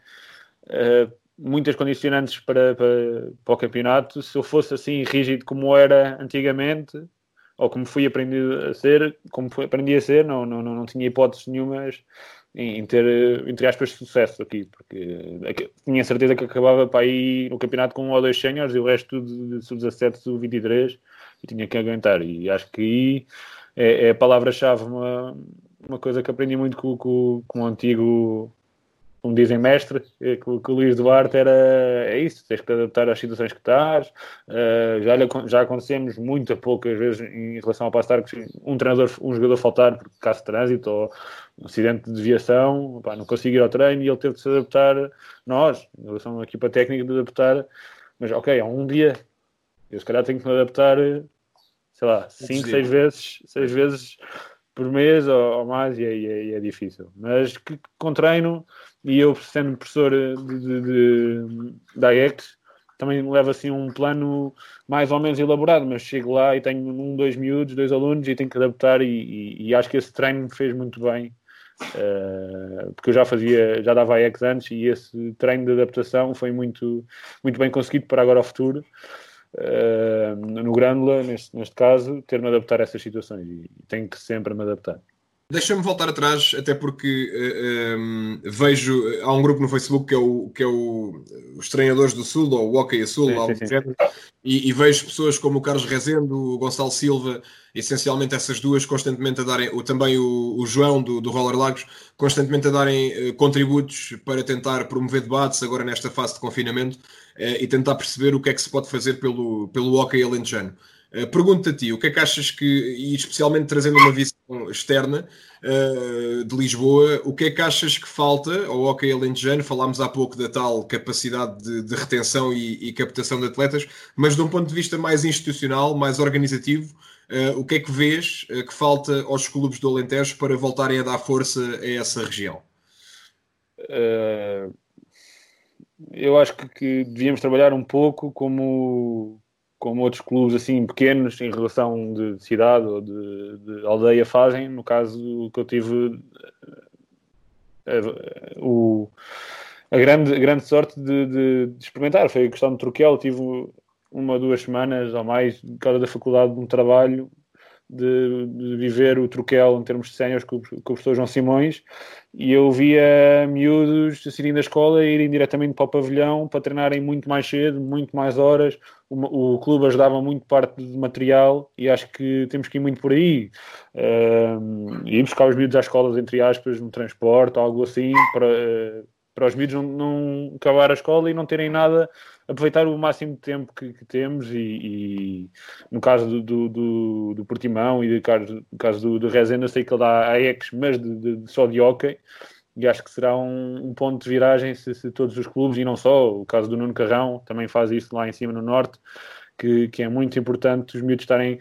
Speaker 2: uh, muitas condicionantes para, para, para o campeonato, se eu fosse assim rígido como era antigamente, ou como fui aprendido a ser, como aprendi a ser, não, não, não, não tinha hipóteses nenhumas em, ter, entre aspas, sucesso aqui, porque é tinha certeza que acabava para ir no campeonato com um ou dois seniors e o resto de sub-17, sub-23 e tinha que aguentar. E acho que aí é, é a palavra-chave, uma, uma coisa que aprendi muito com, com, com o antigo como dizem mestre, que, que o Luís Duarte era é isso, tens que adaptar às situações que estás. Uh, já, já acontecemos muitas poucas vezes em relação ao passar que um treinador, um jogador faltar por caso de trânsito ou um acidente de desviação, pá, não consigo ir ao treino e ele teve de se adaptar, nós, em relação à equipa técnica, de adaptar, mas ok, há um dia, eu se calhar tenho que me adaptar, sei lá, 5, 6 vezes, seis vezes por mês ou, ou mais e é, é, é, difícil. Mas que, com treino e eu sendo professor de, de, de, da AEX, também levo assim um plano mais ou menos elaborado, mas chego lá e tenho um, dois miúdos, dois alunos e tenho que adaptar e, e, e acho que esse treino me fez muito bem. Uh, porque eu já fazia, já dava AEX antes e esse treino de adaptação foi muito, muito bem conseguido para agora ao futuro. Uh, no Grândola, neste, neste caso, ter-me adaptar a essas situações e tenho que sempre me adaptar.
Speaker 1: Deixa-me voltar atrás, até porque uh, eh, um, ehm, vejo. Há um grupo no Facebook que é, o, que é o, os treinadores do Sul, ou o Hockey Sul, sim, sim, sim. E, e, vejo pessoas como o Carlos Rezende, o Gonçalo Silva, essencialmente essas duas, constantemente a darem. Ou também o, o João do, do Roller Lagos, constantemente a darem uh, contributos para tentar promover debates agora nesta fase de confinamento uh, e tentar perceber o que é que se pode fazer pelo, pelo Hockey Alentejano. Uh, Pergunto a ti, o que é que achas que, e especialmente trazendo uma visão externa uh, de Lisboa, o que é que achas que falta ao Hockey Alentejano? Falámos há pouco da tal capacidade de, de retenção e, e, captação de atletas, mas de um ponto de vista mais institucional, mais organizativo, uh, o que é que vês que falta aos clubes do Alentejo para voltarem a dar força a essa região?
Speaker 2: eu acho que, que devíamos trabalhar um pouco como como outros clubes assim pequenos em relação de cidade ou de, de aldeia fazem. No caso que eu tive a, a, o, a grande, a grande sorte de, de, de, experimentar foi a questão de Troquel. Tive uma, duas semanas ou mais, por causa da faculdade, de um trabalho de, de, viver o troquel em termos de séniores com, com, o professor João Simões e eu via miúdos saírem da escola e irem diretamente para o pavilhão para treinarem muito mais cedo, muito mais horas. O, o clube ajudava muito parte do material e acho que temos que ir muito por aí. Uh, ir buscar os miúdos às escolas, entre aspas, no transporte, algo assim, para, uh, para os miúdos não, não acabar a escola e não terem nada aproveitar o máximo de tempo que, que temos e, e, no caso do, do, do, do Portimão e no caso, no caso do, do Rezende, eu sei que ele dá AEX, mas de, de, só de hockey e acho que será um, um ponto de viragem se, se, todos os clubes, e não só, o caso do Nuno Carrão também faz isso lá em cima no Norte, que, que é muito importante os miúdos estarem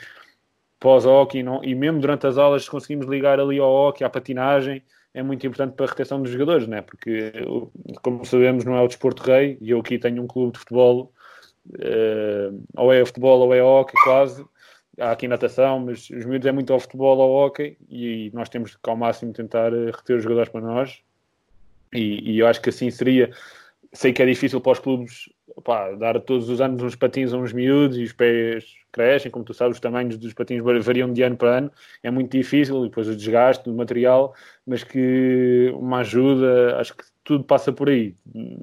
Speaker 2: pós-hockey e, e mesmo durante as aulas conseguimos ligar ali ao hockey, à patinagem, é muito importante para a retenção dos jogadores, né? porque, como sabemos, não é o desporto rei, e eu aqui tenho um clube de futebol, uh, ou é futebol ou é hockey, quase. Há aqui natação, mas os miúdos é muito ao futebol ou ao hockey, e nós temos que, ao máximo, tentar eh, reter os jogadores para nós. E, e eu acho que assim seria. Sei que é difícil para os clubes opá, dar todos os anos uns patins a uns miúdos e os pés crescem, como tu sabes, os tamanhos dos patins variam de ano para ano, é muito difícil, e depois o desgaste do material, mas que uma ajuda, acho que tudo passa por aí.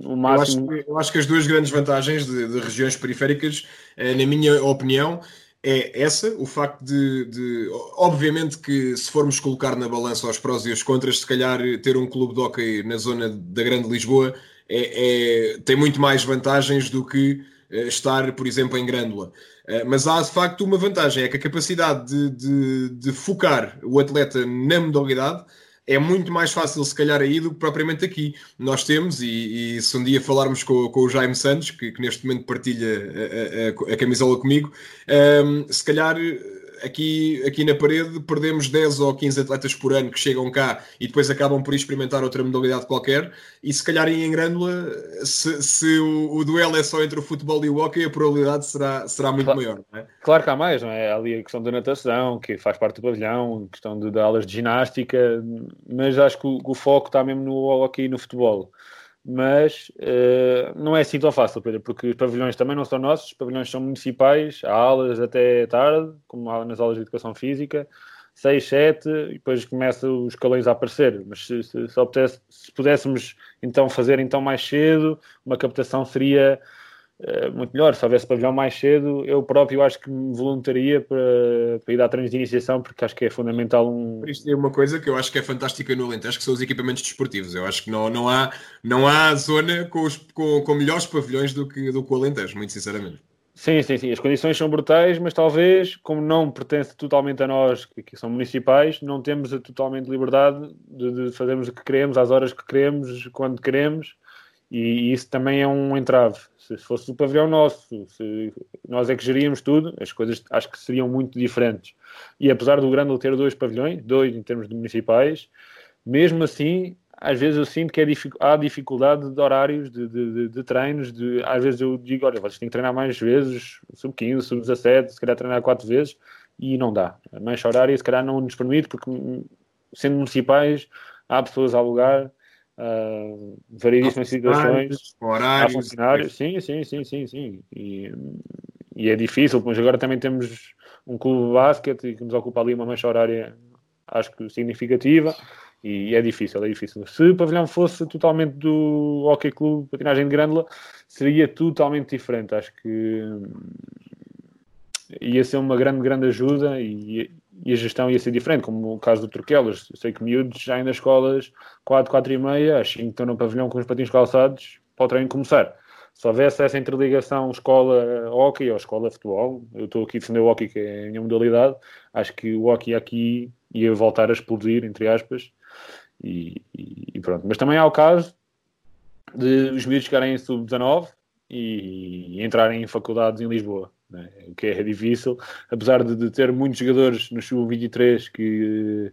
Speaker 1: O máximo... eu, acho, eu acho que as duas grandes vantagens de, de regiões periféricas, eh, na minha opinião, é essa, o facto de, de, Obviamente que se formos colocar na balança os prós e os contras, se calhar ter um clube de hockey na zona da Grande Lisboa é, é, tem muito mais vantagens do que eh, estar, por exemplo, em Grândola. Eh, mas há de facto uma vantagem, é que a capacidade de, de, de focar o atleta na modalidade é muito mais fácil, se calhar, aí do que propriamente aqui. Nós temos, e, e se um dia falarmos com, com o Jaime Santos, que, que neste momento partilha a, a, a camisola comigo, um, ehm, se calhar aqui, aqui na parede perdemos 10 ou 15 atletas por ano que chegam cá e depois acabam por experimentar outra modalidade qualquer. E se calhar em Grândola, se, se o, o, duelo é só entre o futebol e o hockey, a probabilidade será, será muito
Speaker 2: claro,
Speaker 1: maior. É?
Speaker 2: Claro que há mais, não é? Há ali a questão da natação, que faz parte do pavilhão, a questão de, de aulas de ginástica, mas acho que o, o foco está mesmo no hockey e no futebol mas uh, não é assim tão fácil, Pedro, porque os pavilhões também não são nossos, os pavilhões são municipais, há aulas até tarde, como há nas aulas de educação física, 6, 7, e depois começam os escalões a aparecer. Mas se, se, se, se, pudéssemos então fazer então mais cedo, uma captação seria muito melhor. Se houvesse pavilhão mais cedo, eu próprio acho que me voluntaria para, para ir dar treinos de iniciação, porque acho que é fundamental um.
Speaker 1: Isto é uma coisa que eu acho que é fantástica no Alentejo, que são os equipamentos desportivos. Eu acho que não, não, há, não há zona com, os, com, com melhores pavilhões do que, do que o Alentejo, muito sinceramente.
Speaker 2: Sim, sim, sim. As condições são brutais, mas talvez, como não pertence totalmente a nós, que, que são municipais, não temos a totalmente liberdade de, de, fazermos o que queremos, às horas que queremos, quando queremos, e, e isso também é um entrave. Se fosse o pavilhão nosso, se nós é que geríamos tudo, as coisas acho que seriam muito diferentes. E apesar do Grande ter dois pavilhões, dois em termos de municipais, mesmo assim às vezes eu sinto que é há dificuldade de horários, de, de, de, de, treinos, às vezes eu digo, olha, vocês têm que treinar mais vezes, sub-15, sub-17, se calhar treinar quatro vezes, e não dá. A mancha horária se calhar não nos permite, porque hum, sendo municipais, há pessoas a alugar, uh, variedíssimas situações,
Speaker 1: horários,
Speaker 2: há funcionários, sim, sim, sim, sim, sim, e, e é difícil, mas agora também temos um clube de basquete que nos ocupa ali uma mancha horária, acho que significativa, e é difícil, é difícil. Se o pavilhão fosse totalmente do Hockey Clube Patinagem de Grândola, seria totalmente diferente. Acho que hum, ia ser uma grande, grande ajuda e, e a gestão ia ser diferente, como o caso do Turquelas. Sei que miúdos já nas escolas 4, 4 e meia, acho que estão no pavilhão com os patins calçados para o treino começar. Se houvesse essa interligação escola-hockey ou escola-futebol, eu estou aqui a defender o hockey, que é a minha modalidade, acho que o hockey aqui ia voltar a explodir, entre aspas, e, e, pronto. Mas também há o caso de os miúdos chegarem em sub-19 e, e, entrarem em faculdades em Lisboa, né? o que é difícil, apesar de, de ter muitos jogadores no sub-23 que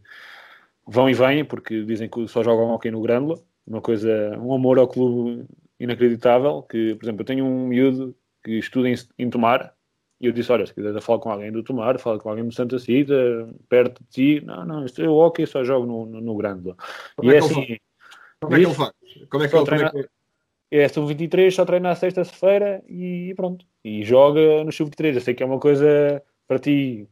Speaker 2: vão e vêm, porque dizem que só jogam aqui no Grândola, uma coisa, um amor ao clube inacreditável, que, por exemplo, eu tenho um miúdo que estuda em, em Tomar, e eu disse: Olha, se quiser falar com alguém do Tomar, fala com alguém do Santa Cita, perto de ti. Não, não, isto é o hockey, só jogo no, no, no Grande.
Speaker 1: Como e é, é assim. Como é que ele faz? Como é que ele treina?
Speaker 2: É sub-23, só treina à sexta-feira e pronto. E joga no sub-23. Eu sei que é uma coisa para ti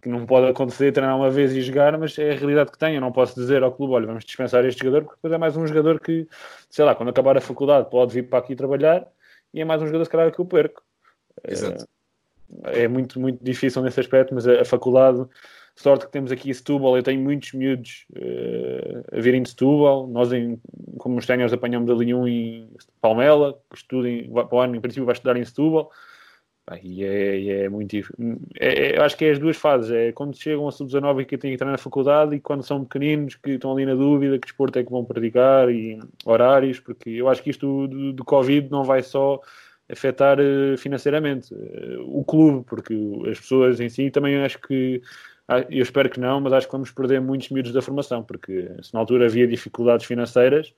Speaker 2: que não pode acontecer treinar uma vez e jogar, mas é a realidade que tem. Eu não posso dizer ao clube, olha, vamos dispensar este jogador, porque depois é mais um jogador que, sei lá, quando acabar a faculdade pode vir para aqui trabalhar e é mais um jogador, se calhar, que eu perco.
Speaker 1: Exato. Uh,
Speaker 2: é muito, muito difícil nesse aspecto, mas a, a faculdade, sorte que temos aqui Setúbal, eu tenho muitos miúdos uh, a virem de Setúbal, nós em, como os ténios apanhamos ali um em Palmela, que estudem, para o ano em princípio vai estudar em Setúbal, e é, é muito é, é, acho que é as duas fases, é quando chegam a sub-19 e que têm que entrar na faculdade e quando são pequeninos que estão ali na dúvida que desporto é que vão praticar e horários, porque eu acho que isto do, do Covid não vai só afetar eh, financeiramente eh, o clube, porque as pessoas em si também acho que eu espero que não, mas acho que vamos perder muitos miúdos da formação, porque se na altura havia dificuldades financeiras,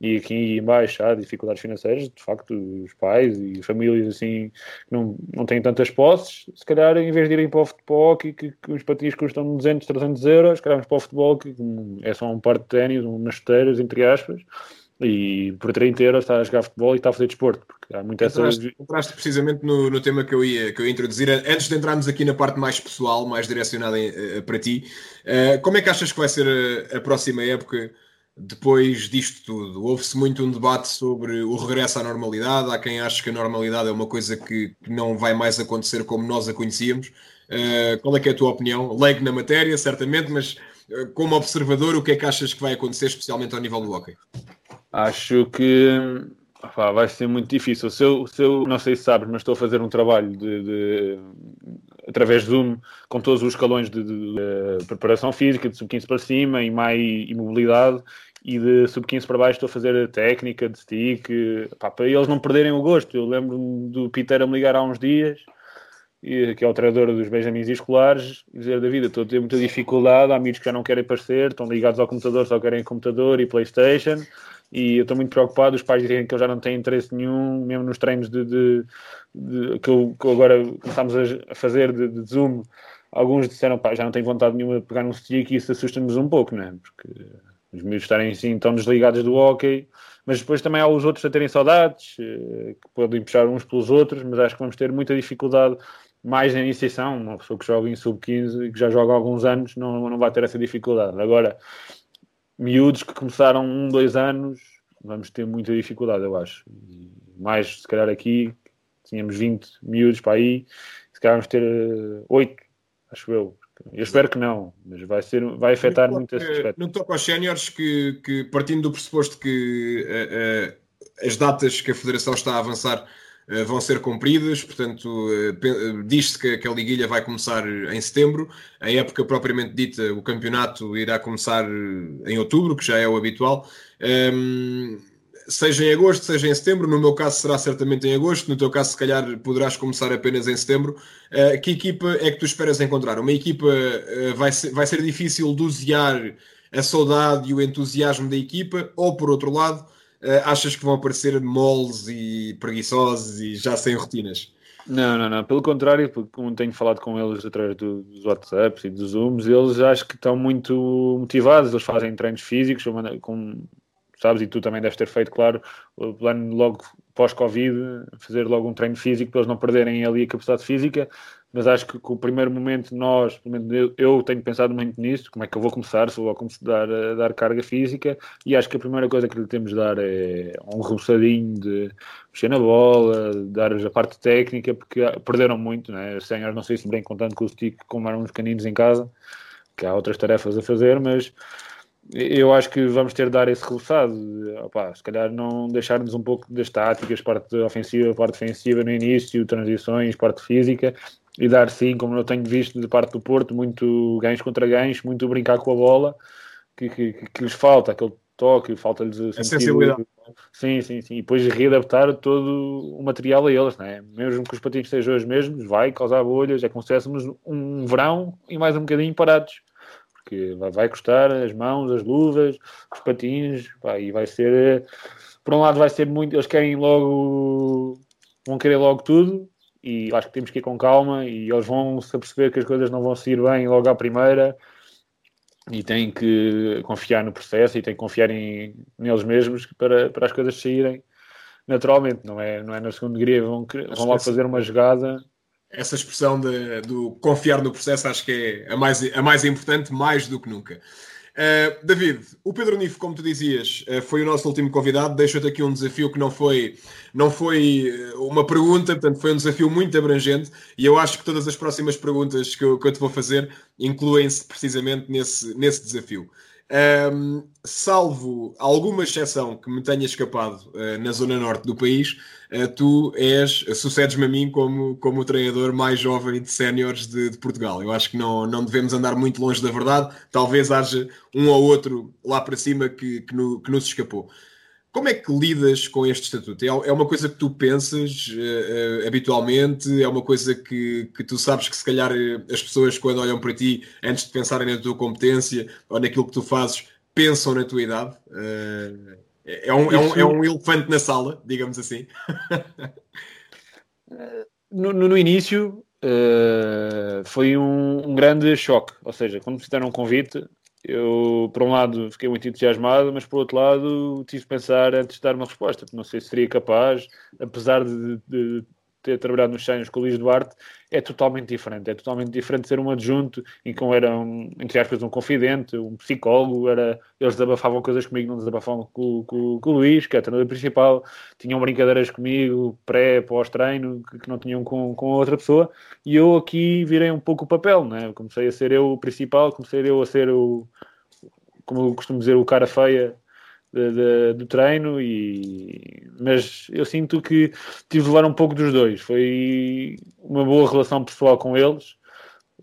Speaker 2: e aqui em baixo há dificuldades financeiras, de facto, os pais e famílias assim não, não têm tantas posses, se calhar em vez de irem para o futebol, que, que, que os patins custam 200, 300 euros, se calhar para o futebol, que é só um par de ténis, umas chuteiras, entre aspas, e por 30 euros está a jogar futebol e está a fazer desporto, porque há muita
Speaker 1: entraste, essa... entraste precisamente no, no, tema que eu, ia, que eu ia introduzir, antes de entrarmos aqui na parte mais pessoal, mais direcionada uh, para ti, uh, como é que achas que vai ser a, a próxima época depois disto tudo? Houve-se muito um debate sobre o regresso à normalidade, há quem acha que a normalidade é uma coisa que, que não vai mais acontecer como nós a conhecíamos, uh, qual é que é a tua opinião? Leigo na matéria, certamente, mas como observador, o que é que achas que vai acontecer, especialmente ao nível do hockey?
Speaker 2: Acho que vai ser muito difícil. Se eu, se eu, não sei se sabes, mas estou a fazer um trabalho de, de através de Zoom com todos os escalões de, de, de preparação física, de sub-15 para cima e mais e mobilidade. E de sub-15 para baixo estou a fazer a técnica de stick pá, para eles não perderem o gosto. Eu lembro-me do Peter a me ligar há uns dias que é o treinador dos Benjamins escolares, dizer da vida, estou a ter muita dificuldade, há amigos que já não querem aparecer, estão ligados ao computador, só querem computador e Playstation, e eu estou muito preocupado. Os pais dizem que eu já não tenho interesse nenhum, mesmo nos treinos de, de, de que, eu, que agora começámos a fazer de, de, Zoom. Alguns disseram, pá, já não tenho vontade nenhuma de pegar num stick e isso assusta-nos um pouco, né? Porque os meus estarem assim tão desligados do hockey, mas depois também há os outros a terem saudades, eh, que podem puxar uns pelos outros, mas acho que vamos ter muita dificuldade mais na iniciação. Uma pessoa que joga em sub-15 e que já joga há alguns anos não, não vai ter essa dificuldade. Agora, miúdos que começaram um, dois anos, vamos ter muita dificuldade, eu acho. E mais, se calhar, aqui, tínhamos 20 miúdos para aí, se calhar vamos ter 8, acho eu. Eu espero que não, mas vai, ser, vai afetar muito esse aspecto.
Speaker 1: No toque aos séniores, que, que partindo do pressuposto que uh, uh, as datas que a Federação está a avançar uh, vão ser cumpridas, portanto, diz-se que, a Liguilha vai começar em setembro, a época propriamente dita, o campeonato irá começar em outubro, que já é o habitual. Um, ehm, seja em agosto, seja em setembro. No meu caso, será certamente em agosto. No teu caso, se calhar, poderás começar apenas em setembro. Uh, que equipa é que tu esperas encontrar? Uma equipa uh, vai, ser, vai ser difícil dosear a saudade e o entusiasmo da equipa, ou por outro lado, achas que vão aparecer moles e preguiçosos e já sem rotinas?
Speaker 2: Não, não, não. Pelo contrário, como tenho falado com eles através dos WhatsApps e dos Zooms, eles acho que estão muito motivados. Eles fazem treinos físicos com sabes, e tu também deves ter feito, claro, o plano logo pós-Covid, fazer logo um treino físico para eles não perderem ali a capacidade física, mas acho que, que o primeiro momento nós, eu, eu, tenho pensado muito nisso, como é que eu vou começar, se vou começar a dar carga física, e acho que a primeira coisa que lhe temos de dar é um roçadinho de mexer na bola, dar a parte técnica, porque perderam muito, né? Os senhores não sei se bem contando com o stick, como eram uns caninos em casa, que há outras tarefas a fazer, mas eu acho que vamos ter de dar esse resultado. Se calhar não deixar-nos um pouco das táticas, parte ofensiva, parte defensiva no início, transições, parte física, e dar sim, como eu tenho visto de parte do Porto, muito ganhos contra ganhos, muito brincar com a bola, que, que, que lhes falta, aquele toque, falta-lhes
Speaker 1: a sensibilidade.
Speaker 2: Sim, sim, sim. E depois readaptar todo o material a eles, né? mesmo que os patins sejam os mesmos, vai causar bolhas, é como se tivéssemos um verão e mais um bocadinho parados porque vai custar as mãos, as luvas, os patins, pá, e vai ser, por um lado vai ser muito, eles querem logo, vão querer logo tudo, e acho que temos que ir com calma, e eles vão se perceber que as coisas não vão sair bem logo à primeira, e têm que confiar no processo, e têm que confiar em, neles mesmos para, para as coisas saírem naturalmente, não é, não é no segundo degree, vão, vão logo fazer uma jogada
Speaker 1: essa expressão do confiar no processo acho que é a mais, a mais importante, mais do que nunca. Uh, David, o Pedro Nifo, como tu dizias, uh, foi o nosso último convidado. Deixo-te aqui um desafio que não foi, não foi eh, uma pergunta, portanto, foi um desafio muito abrangente. E eu acho que todas as próximas perguntas que eu, que eu te vou fazer incluem-se precisamente nesse, nesse desafio. Um, salvo alguma exceção que me tenha escapado uh, na zona norte do país, uh, tu és, sucedes-me a mim como, como o treinador mais jovem de séniores de, de, Portugal. Eu acho que não, não devemos andar muito longe da verdade. Talvez haja um ou outro lá para cima que, que, no, que nos escapou. Como é que lidas com este estatuto? É, é uma coisa que tu pensas uh, uh, habitualmente? É uma coisa que, que tu sabes que se calhar eh, as pessoas quando olham para ti, antes de pensarem na tua competência ou naquilo que tu fazes, pensam na tua idade? Uh, é, um, é, um, é um elefante na sala, digamos assim.
Speaker 2: no, no, no, início foi um, um grande choque. Ou seja, quando me fizeram um convite, eu, por um lado, fiquei muito entusiasmado, mas por outro lado, tive de pensar antes de dar uma resposta, porque não sei se seria capaz, apesar de, de ter trabalhado nos Cheios com o Luís Duarte, é totalmente diferente. É totalmente diferente ser um adjunto em que era, um, entre aspas, um confidente, um psicólogo, era, eles desabafavam coisas comigo, não desabafavam com, com, com o Luís, que é o treinador principal, tinham brincadeiras comigo, pré, pós-treino, que, que, não tinham com, com outra pessoa, e eu aqui virei um pouco o papel, né? comecei a ser eu o principal, comecei eu a ser o, como eu costumo dizer, o cara feia de, de, do treino, e... mas eu sinto que tive de levar um pouco dos dois. Foi uma boa relação pessoal com eles,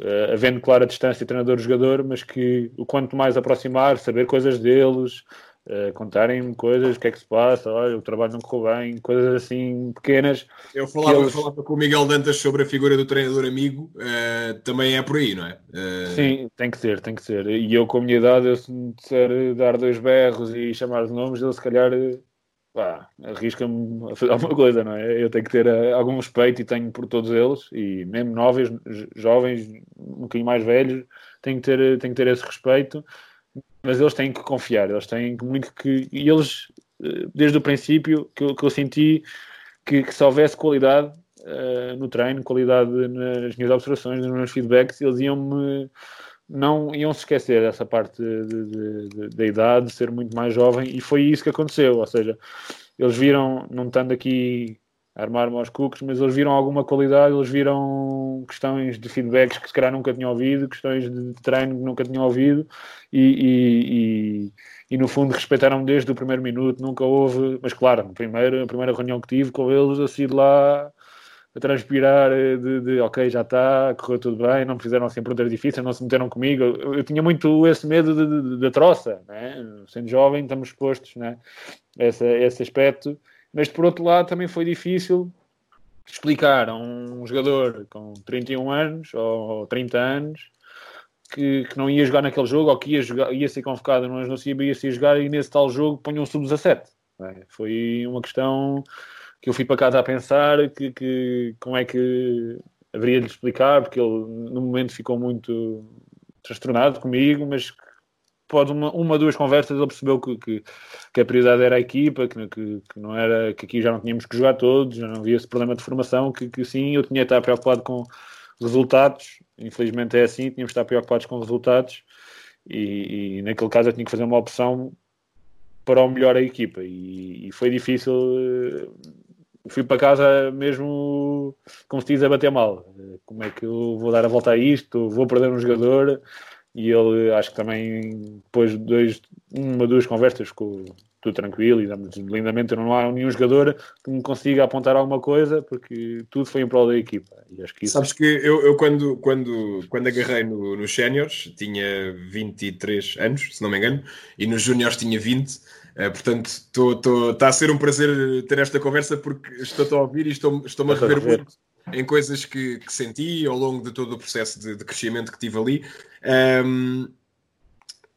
Speaker 2: uh, havendo clara distância treinador-jogador, mas que o quanto mais aproximar, saber coisas deles, Uh, contarem-me coisas, o que é que se passa, olha, o trabalho não correu bem, coisas assim pequenas.
Speaker 1: Eu falava, eles... falava com o Miguel Dantas sobre a figura do treinador amigo, uh, também é por aí, não é?
Speaker 2: Uh... Sim, tem que ser, tem que ser. E eu, com a minha idade, eu, se me disser dar dois berros e chamar os nomes, ele se calhar arrisca-me a fazer alguma coisa, não é? Eu tenho que ter algum respeito e tenho por todos eles, e mesmo novos, jovens, um bocadinho mais velhos, tenho que ter, tenho que ter esse respeito mas eles têm que confiar, eles têm muito que. E eles, eh, desde o princípio, que eu, que eu senti que, que, se houvesse qualidade uh, no treino, qualidade nas minhas observações, nos meus feedbacks, eles iam-me. Não iam se esquecer dessa parte da idade, de ser muito mais jovem, e foi isso que aconteceu. Ou seja, eles viram, não estando aqui armar-me aos cucos, mas eles viram alguma qualidade, eles viram questões de feedbacks que se calhar nunca tinham ouvido, questões de treino que nunca tinham ouvido e, e, e, e no fundo respeitaram-me desde o primeiro minuto, nunca houve, mas claro, a primeira, a primeira reunião que tive com eles, eu saí de lá a transpirar de, de, ok, já está, correu tudo bem, não me fizeram assim perguntas difíceis, não se meteram comigo. Eu, eu tinha muito esse medo da troça, né? sendo jovem, estamos expostos né? esse, esse aspecto. Mas por outro lado, também foi difícil explicar a um jogador com 31 anos ou 30 anos que, que não ia jogar naquele jogo ou que ia, jogar, ia ser convocado, não sabia ia jogar e nesse tal jogo ponham um sub-17. É? Foi uma questão que eu fui para casa a pensar que, que como é que haveria de explicar, porque ele no momento ficou muito transtornado comigo, mas pode uma, uma duas conversas ele percebeu que, que, que, a prioridade era a equipa, que, que, que, não era que aqui já não tínhamos que jogar todos, já não havia esse problema de formação, que, que sim, eu tinha de estar preocupado com resultados, infelizmente é assim, tínhamos de estar preocupados com resultados e, e naquele caso eu tinha que fazer uma opção para o melhor a equipa e, e foi difícil eh, fui para casa mesmo, como se diz, a bater mal. Como é que eu vou dar a volta a isto? Vou perder um jogador? E ele, acho que também, depois de dois, uma, duas conversas, ficou tudo tranquilo e damos lindamente. Não há nenhum jogador que me consiga apontar alguma coisa, porque tudo foi em prol da equipa.
Speaker 1: E acho que isso... Sabes que eu, eu quando, quando, quando agarrei no, nos séniores, tinha 23 anos, se não me engano, e nos júniores tinha 20 Uh, portanto, está a ser um prazer ter esta conversa porque estou a ouvir e estou-me estou a rever muito em coisas que, que, senti ao longo de todo o processo de, de crescimento que tive ali. Um,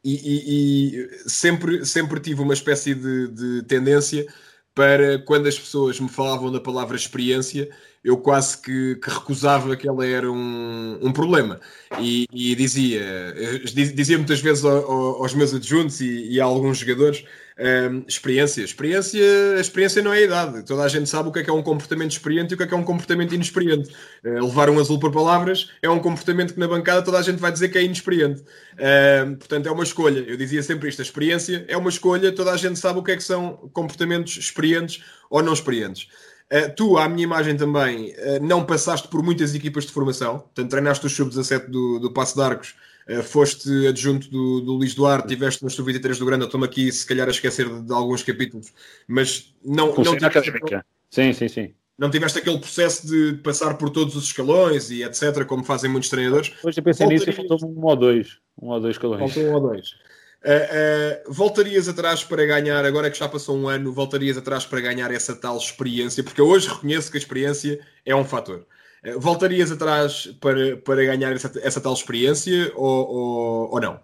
Speaker 1: e, e, e, sempre, sempre tive uma espécie de, de tendência para quando as pessoas me falavam da palavra experiência, eu quase que, que recusava que ela era um, um problema. E, e dizia, dizia muitas vezes aos meus adjuntos e a alguns jogadores um, experiência. experiência. A experiência não é a idade. Toda a gente sabe o que é que é um comportamento experiente e o que é que é um comportamento inexperiente. Uh, levar um azul por palavras é um comportamento que na bancada toda a gente vai dizer que é inexperiente. Uh, portanto, é uma escolha. Eu dizia sempre isto: a experiência é uma escolha, toda a gente sabe o que é que são comportamentos experientes ou não experientes. Uh, tu, à minha imagem também, uh, não passaste por muitas equipas de formação, portanto, treinaste o sub-17 do, do Passo de Arcos eh, foste adjunto do, do Luís Duarte, tiveste no Sub-23 do Grande, estou-me aqui se calhar a esquecer de, de alguns capítulos, mas não, não tiveste,
Speaker 2: aquele, sim, sim, sim.
Speaker 1: não tiveste aquele processo de passar por todos os escalões e etc, como fazem muitos treinadores.
Speaker 2: Hoje eu pensei nisso e faltou um ou dois, um ou dois escalões.
Speaker 1: Faltou um ou dois. Uh, uh, voltarias atrás para ganhar, agora que já passou um ano, voltarias atrás para ganhar essa tal experiência, porque eu hoje reconheço que a experiência é um fator. Eh, voltarias atrás para, para ganhar essa, essa tal experiência ou, ou, ou não?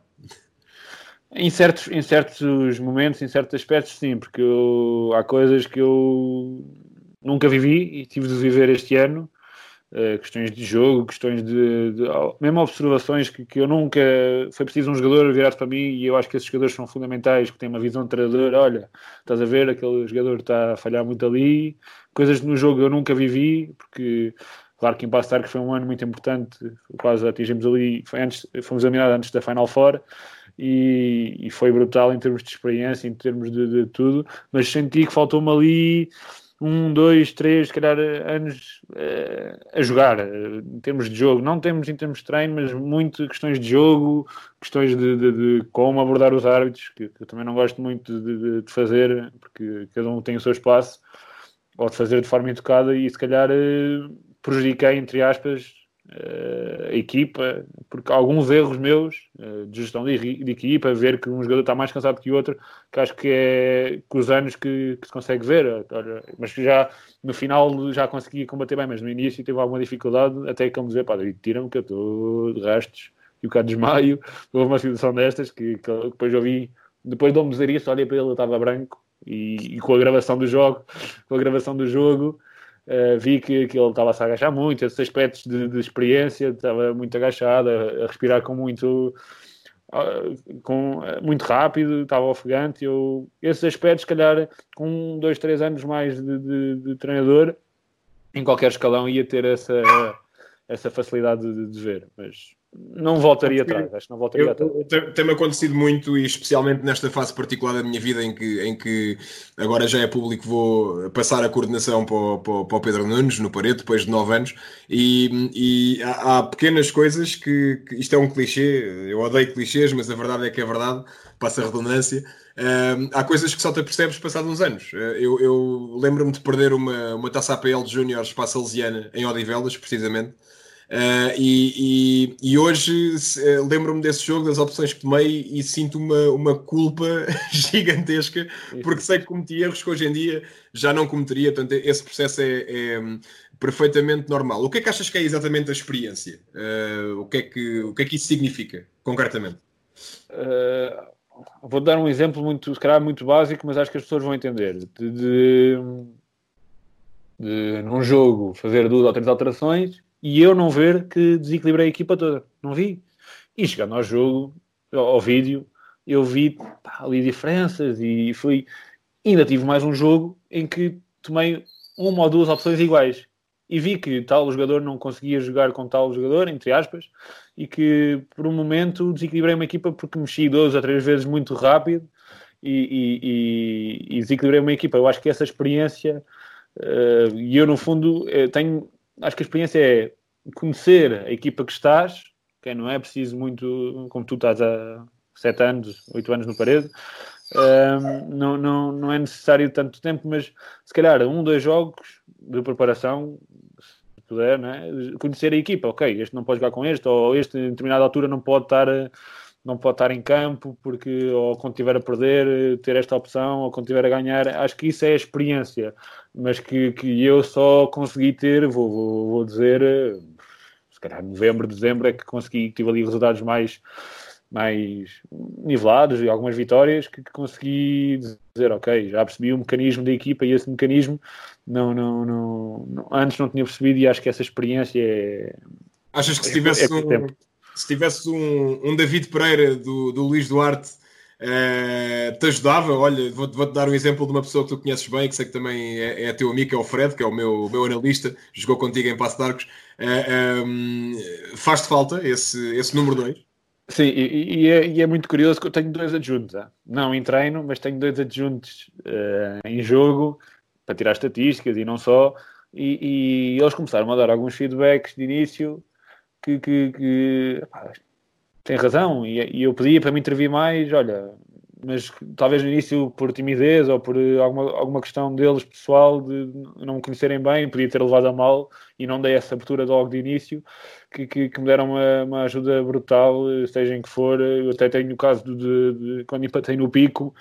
Speaker 2: Em certos, em certos momentos, em certos aspectos, sim, porque eu, há coisas que eu nunca vivi e tive de viver este ano. Uh, questões de jogo, questões de, de mesmo observações que, que, eu nunca foi preciso um jogador virar para mim e eu acho que esses jogadores são fundamentais, que têm uma visão de treinador, olha, estás a ver, aquele jogador está a falhar muito ali, coisas no jogo eu nunca vivi, porque Claro que em Passo que foi um ano muito importante, quase atingimos ali, foi antes, fomos eliminados antes da Final Four e, e, foi brutal em termos de experiência, em termos de, de tudo, mas senti que faltou-me ali um, dois, três, se calhar, anos uh, a jogar, uh, em termos de jogo. Não temos em termos de treino, mas muito questões de jogo, questões de, de, de como abordar os árbitros, que, que, eu também não gosto muito de, de, fazer, porque cada um tem o seu espaço, ou de fazer de forma educada e se calhar uh, prejudiquei, entre aspas, uh, a equipa, porque alguns erros meus uh, de gestão de, equipa, ver que um jogador está mais cansado que o outro, que acho que é com os anos que, que se consegue ver, mas que já no final já consegui combater bem, mas no início teve alguma dificuldade, até que ele me dizer, pá, tira-me que eu estou de restos e o cara desmaio, houve uma situação destas que, que depois eu vi, depois de eu me dizer isso, olhei para ele, estava branco, e, e, com a gravação do jogo, com a gravação do jogo, Uh, vi que, que ele estava a se agachar muito, esses aspectos de, de experiência, estava muito agachado, a, a respirar com muito, uh, com, uh, muito rápido, estava ofegante. Eu, esses aspectos, se calhar, com dois, três anos mais de, de, de treinador, em qualquer escalão ia ter essa, essa facilidade de, de ver. Mas não voltaria atrás. Acho que não voltaria
Speaker 1: eu,
Speaker 2: atrás.
Speaker 1: Tem-me acontecido muito, e especialmente nesta fase particular da minha vida, em que, em que agora já é público, vou passar a coordenação para o, para, o Pedro Nunes, no Pareto, depois de nove anos, e, e há, há, pequenas coisas que, que, Isto é um clichê, eu odeio clichês, mas a verdade é que é verdade, passa a redundância. Há coisas que só te apercebes passados uns anos. Uh, eu, eu lembro-me de perder uma, uma taça APL de Júniores para a Salesiana em Odivelas, precisamente. Uh, e, e, e, hoje uh, lembro-me desse jogo, das opções que tomei e sinto uma, uma culpa gigantesca porque sei que cometi erros que hoje em dia já não cometeria. Portanto, esse processo é, é um, perfeitamente normal. O que é que achas que é exatamente a experiência? Uh, o, que é que, o que é que isso significa, concretamente?
Speaker 2: vou dar um exemplo muito, se calhar, muito básico, mas acho que as pessoas vão entender. De, de, de num jogo fazer duas ou três alterações e eu não ver que desequilibrei a equipa toda. Não vi. E chegando ao jogo, ao, vídeo, eu vi pá, ali diferenças e fui. Ainda tive mais um jogo em que tomei uma ou duas opções iguais e vi que tal jogador não conseguia jogar com tal jogador, entre aspas, e que por um momento desequilibrei uma equipa porque mexi duas ou três vezes muito rápido e, e, e, e desequilibrei uma equipa. Eu acho que essa experiência, uh, e eu no fundo uh, tenho acho que a experiência é conhecer a equipa que estás, que não é preciso muito, como tu estás há sete anos, oito anos no parede, um, não, não, não é necessário tanto tempo, mas se calhar um, dois jogos de preparação, se puder, né? conhecer a equipa, ok, este não pode jogar com este, ou este em determinada altura não pode estar não pode estar em campo porque ou quando estiver a perder ter esta opção ou quando estiver a ganhar. Acho que isso é a experiência mas que, que eu só consegui ter vou, vou, vou dizer se calhar novembro, dezembro é que consegui tive ali resultados mais mais nivelados e algumas vitórias que, que, consegui dizer ok, já percebi o mecanismo da equipa e esse mecanismo não, não, não, não antes não tinha percebido e acho que essa experiência é
Speaker 1: Achas que se tivesse é, é se tivesse um, um David Pereira do, do Luís Duarte, uh, te ajudava? Olha, vou-te vou dar um exemplo de uma pessoa que tu conheces bem, que sei que também é, é teu amigo, que é o Fred, que é o meu, meu analista, jogou contigo em Passo de Arcos. Uh, eh, um, Faz-te falta esse, esse número 2?
Speaker 2: Sim, e, e, é, e, é, muito curioso que eu tenho dois adjuntos, não em treino, mas tenho dois adjuntos uh, em jogo para tirar estatísticas e não só. E, e, eles começaram a dar alguns feedbacks de início que, que, que pá, tem razão, e, e, eu pedia para me intervir mais, olha, mas talvez no início por timidez ou por alguma, alguma questão deles pessoal de não me conhecerem bem, podia ter levado a mal e não dei essa abertura logo de início, que, que, que me deram uma, uma, ajuda brutal, seja em que for. Eu até tenho o caso de, de, de quando empatei no pico,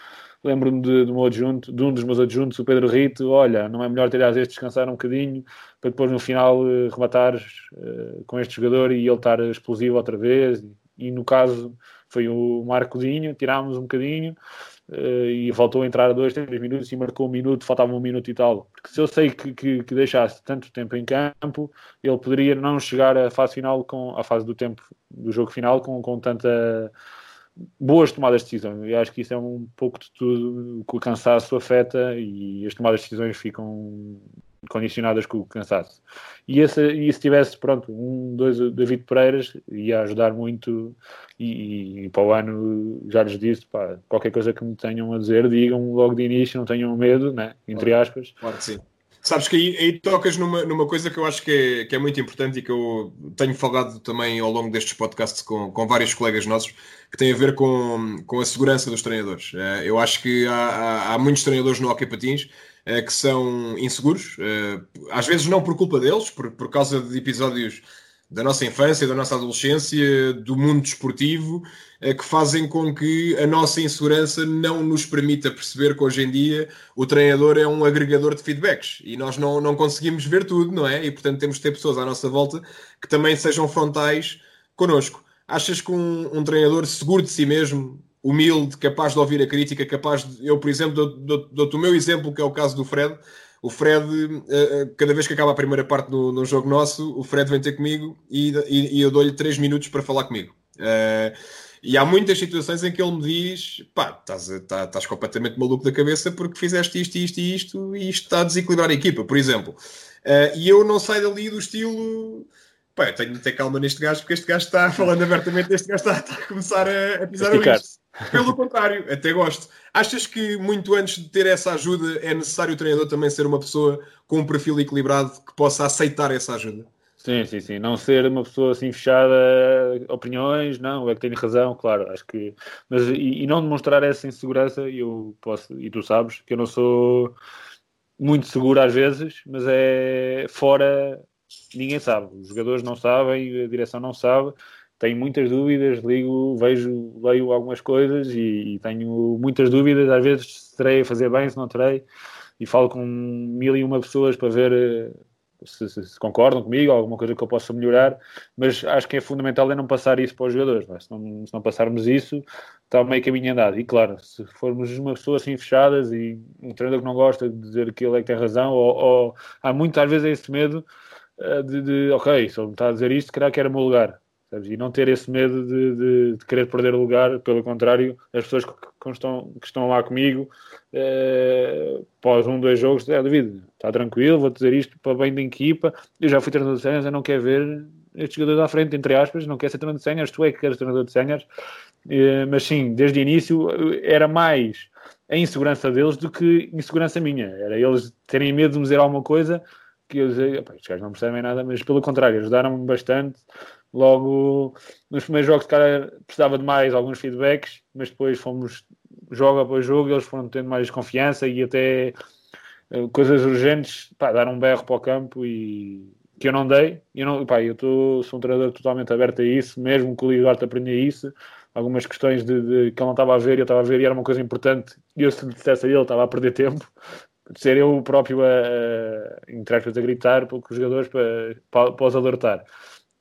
Speaker 2: lembro-me de, de, um adjunto, de um dos meus adjuntos, o Pedro Rito, olha, não é melhor ter às vezes descansar um bocadinho para depois no final uh, rematares uh, com este jogador e ele estar explosivo outra vez. E, no caso foi o Marco Dinho, tirámos um bocadinho uh, e voltou a entrar a dois, três minutos e marcou um minuto, faltava um minuto e tal. Porque se eu sei que, que, que deixasse tanto tempo em campo, ele poderia não chegar à fase final, com a fase do tempo do jogo final com, com tanta boas tomadas de decisão. Eu acho que isso é um pouco de tudo que o cansaço afeta e as tomadas de decisões ficam condicionadas com o cansaço. E, esse, e se tivesse, pronto, um, dois David Pereiras, ia ajudar muito e, e, para o ano já lhes disse, pá, qualquer coisa que me tenham a dizer, digam logo de início, não tenham medo, né? entre aspas.
Speaker 1: Claro que sim. Sabes que aí, aí, tocas numa, numa coisa que eu acho que é, que é muito importante e que eu tenho falado também ao longo destes podcasts com, com vários colegas nossos, que tem a ver com, com a segurança dos treinadores. Eh, eu acho que há, há, há muitos treinadores no hockey patins eh, que são inseguros, eh, às vezes não por culpa deles, por, por causa de episódios da nossa infância, da nossa adolescência, do mundo desportivo, eh, que fazem com que a nossa insegurança não nos permita perceber que hoje em dia o treinador é um agregador de feedbacks e nós não, não conseguimos ver tudo, não é? E portanto temos de ter pessoas à nossa volta que também sejam frontais connosco. Achas que um, um treinador seguro de si mesmo, humilde, capaz de ouvir a crítica, capaz de. Eu, por exemplo, dou-te o meu exemplo, que é o caso do Fred o Fred, eh, eh, cada vez que acaba a primeira parte do, do jogo nosso, o Fred vem ter comigo e, e, e eu dou-lhe 3 minutos para falar comigo. Uh, e há muitas situações em que ele me diz: pá, estás, estás, estás completamente maluco da cabeça porque fizeste isto, isto e isto, e isto está a desequilibrar a equipa, por exemplo. Uh, e eu não saio dali do estilo Pá, eu tenho de ter calma neste gajo, porque este gajo está falando abertamente, este gajo está, está a começar a, a pisar o lixo. Pelo contrário, até gosto. Achas que muito antes de ter essa ajuda é necessário o treinador também ser uma pessoa com um perfil equilibrado que possa aceitar essa ajuda?
Speaker 2: Sim, sim, sim. Não ser uma pessoa assim fechada opiniões, não, é que tenho razão, claro, acho que. Mas, e, e não demonstrar essa insegurança, eu posso, e tu sabes, que eu não sou muito seguro às vezes, mas é fora ninguém sabe. Os jogadores não sabem, a direção não sabe. Tenho muitas dúvidas, ligo, vejo, leio algumas coisas e, e tenho muitas dúvidas. Às vezes se terei a fazer bem, se não terei. E falo com mil e uma pessoas para ver eh, se, se, se, concordam comigo, alguma coisa que eu possa melhorar, mas acho que é fundamental é não passar isso para os jogadores. Se, não, se não passarmos isso, está meio caminho andado. E claro, se formos uma pessoa assim fechadas e um treinador que não gosta de dizer que ele é que tem razão, ou, ou há muitas vezes esse medo eh, de, de, ok, ele me está a dizer isto, será que era o meu lugar. Sabes? E não ter esse medo de, de, de, querer perder o lugar, pelo contrário, as pessoas que, que estão, que estão lá comigo, eh, pós um, dois jogos, é, David, está tranquilo, vou dizer isto para bem da equipa, eu já fui treinador de senhas, eu não quero ver estes jogadores à frente, entre aspas, não quero ser treinador de senhas, tu é que queres treinador de senhas, eh, mas sim, desde o início era mais a insegurança deles do que insegurança minha, era eles terem medo de me dizer alguma coisa que eu dizia, estes gajos não percebem nada, mas pelo contrário, ajudaram-me bastante. Logo, nos primeiros jogos, cara, precisava de mais alguns feedbacks, mas depois fomos jogo após jogo, eles foram tendo mais confiança e até uh, coisas urgentes, pá, dar um berro para o campo e que eu não dei. Eu, não, pá, eu tô, sou um treinador totalmente aberto a isso, mesmo que o Liduarte aprendia isso. Algumas questões de, de, que ele não estava a ver, eu estava a ver e era uma coisa importante. E eu, se dissesse a ele, estava a perder tempo ser eu próprio a, a, a gritar para os jogadores para, para, para os alertar.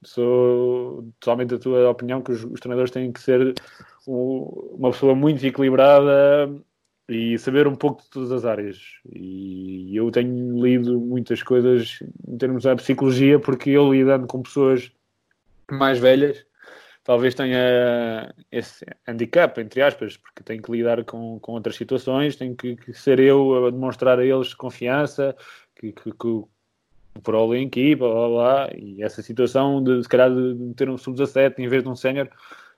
Speaker 2: Sou totalmente da tua opinião que os, os treinadores têm que ser uma pessoa muito equilibrada e saber um pouco de todas as áreas. E eu tenho lido muitas coisas em termos da psicologia, porque eu lidando com pessoas mais velhas, talvez tenha esse handicap, entre aspas, porque tenho que lidar com, com outras situações, tenho que, que ser eu a demonstrar a eles confiança, que, que, que o pro em equipa, blá, blá, e essa situação de, se calhar, de ter um sub-17 em vez de um sénior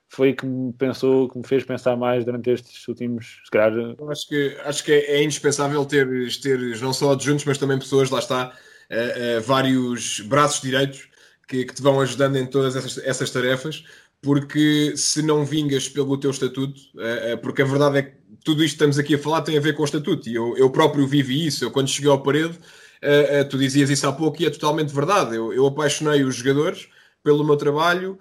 Speaker 2: foi que me pensou, que me fez pensar mais durante estes últimos, se calhar...
Speaker 1: Acho que, acho que é, é indispensável ter, ter não só adjuntos, mas também pessoas, lá está, uh, uh, vários braços direitos que, que, te vão ajudando em todas essas, essas tarefas, porque se não vingas pelo teu estatuto, eh, porque a verdade é que tudo isto que estamos aqui a falar tem a ver com o estatuto, e eu, eu próprio vivi isso, eu quando cheguei ao parede, eh, tu dizias isso há pouco e é totalmente verdade, eu, eu apaixonei os jogadores pelo meu trabalho,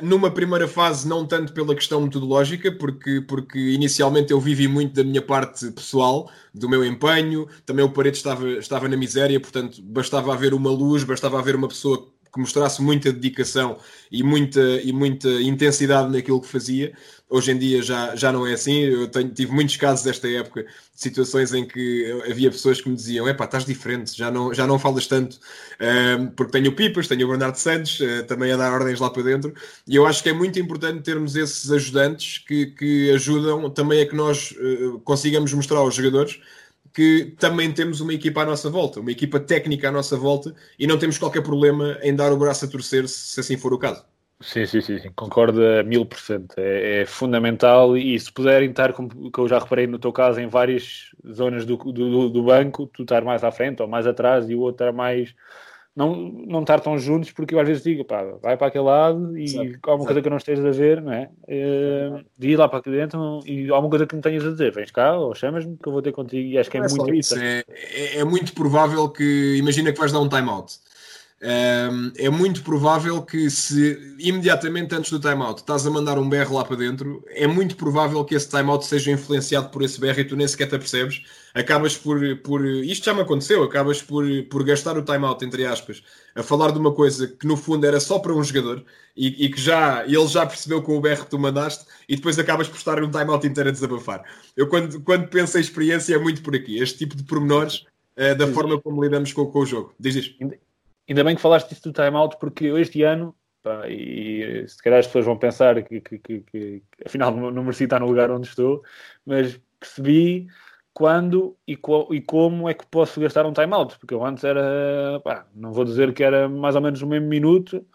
Speaker 1: numa primeira fase não tanto pela questão metodológica, porque, porque inicialmente eu vivi muito da minha parte pessoal, do meu empenho, também o parede estava, estava na miséria, portanto bastava haver uma luz, bastava haver uma pessoa que mostrasse muita dedicação e muita, e muita intensidade naquilo que fazia. Hoje em dia já, já não é assim. Eu tenho, tive muitos casos desta época, de situações em que havia pessoas que me diziam: Epá, estás diferente, já não, já não falas tanto, um, porque tenho o Pipas, tenho o Bernardo Santos, uh, também a dar ordens lá para dentro. E eu acho que é muito importante termos esses ajudantes que, que ajudam também a que nós uh, consigamos mostrar aos jogadores que também temos uma equipa à nossa volta, uma equipa técnica à nossa volta e não temos qualquer problema em dar o braço a torcer se assim for o caso.
Speaker 2: Sim, sim, sim, concordo a mil por cento. É, é, fundamental e se puderem estar, como que eu já reparei no teu caso, em várias zonas do, do, do banco, tu estar mais à frente ou mais atrás e o outro estar mais não, não estar tão juntos, porque eu às vezes digo, pá, vai para aquele lado e há uma coisa que não estejas a ver, não é? Uh, ir lá para aqui dentro e há alguma coisa que me tenhas a dizer, vens cá ou chamas-me que eu vou ter contigo e acho que é, é muito isso.
Speaker 1: É, é, é, muito provável que, imagina que vais dar um time-out é muito provável que se imediatamente antes do timeout estás a mandar um BR lá para dentro, é muito provável que esse timeout seja influenciado por esse BR e tu nem sequer te apercebes. Acabas por, por. Isto já me aconteceu, acabas por, por gastar o timeout, entre aspas, a falar de uma coisa que no fundo era só para um jogador e, e que já ele já percebeu com o BR que tu mandaste e depois acabas por estar um timeout inteiro a desabafar. Eu quando, quando penso em experiência é muito por aqui, este tipo de pormenores uh, da forma como lidamos com, com o jogo. Diz isto.
Speaker 2: Ainda bem que falaste disso do timeout, porque este ano, pá, e se calhar as pessoas vão pensar que, que, que, que afinal não mereci estar no lugar onde estou, mas percebi quando e, co e, como é que posso gastar um timeout, porque eu antes era, pá, não vou dizer que era mais ou menos o mesmo minuto,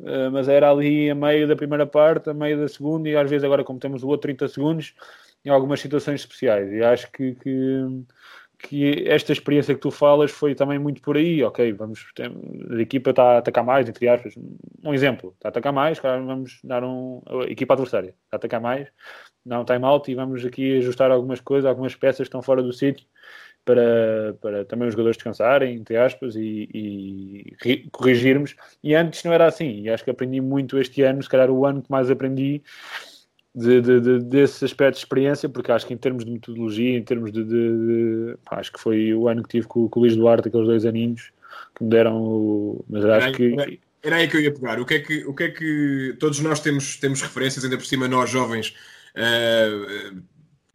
Speaker 2: uh, mas era ali a meio da primeira parte, a meio da segunda, e às vezes agora, como temos o outro 30 segundos, em algumas situações especiais. E acho que, que que esta experiência que tu falas foi também muito por aí, ok, vamos, a equipa está a atacar mais, entre aspas, um exemplo, está a atacar mais, vamos dar um, a equipa adversária está a atacar mais, dá um time-out e vamos aqui ajustar algumas coisas, algumas peças que estão fora do sítio para, para também os jogadores descansarem, entre aspas, e, e corrigirmos, e antes não era assim, e acho que aprendi muito este ano, se calhar o ano que mais aprendi de, de, de, desse aspecto de experiência, porque acho que em termos de metodologia, em termos de. de pá, acho que foi o ano que tive com, com o Luís Duarte, aqueles dois aninhos, que me deram. O, mas acho
Speaker 1: era,
Speaker 2: que.
Speaker 1: Era, era, aí que eu ia pegar. O que é que, o que, é que todos nós temos, temos referências, ainda por cima, nós jovens, uh,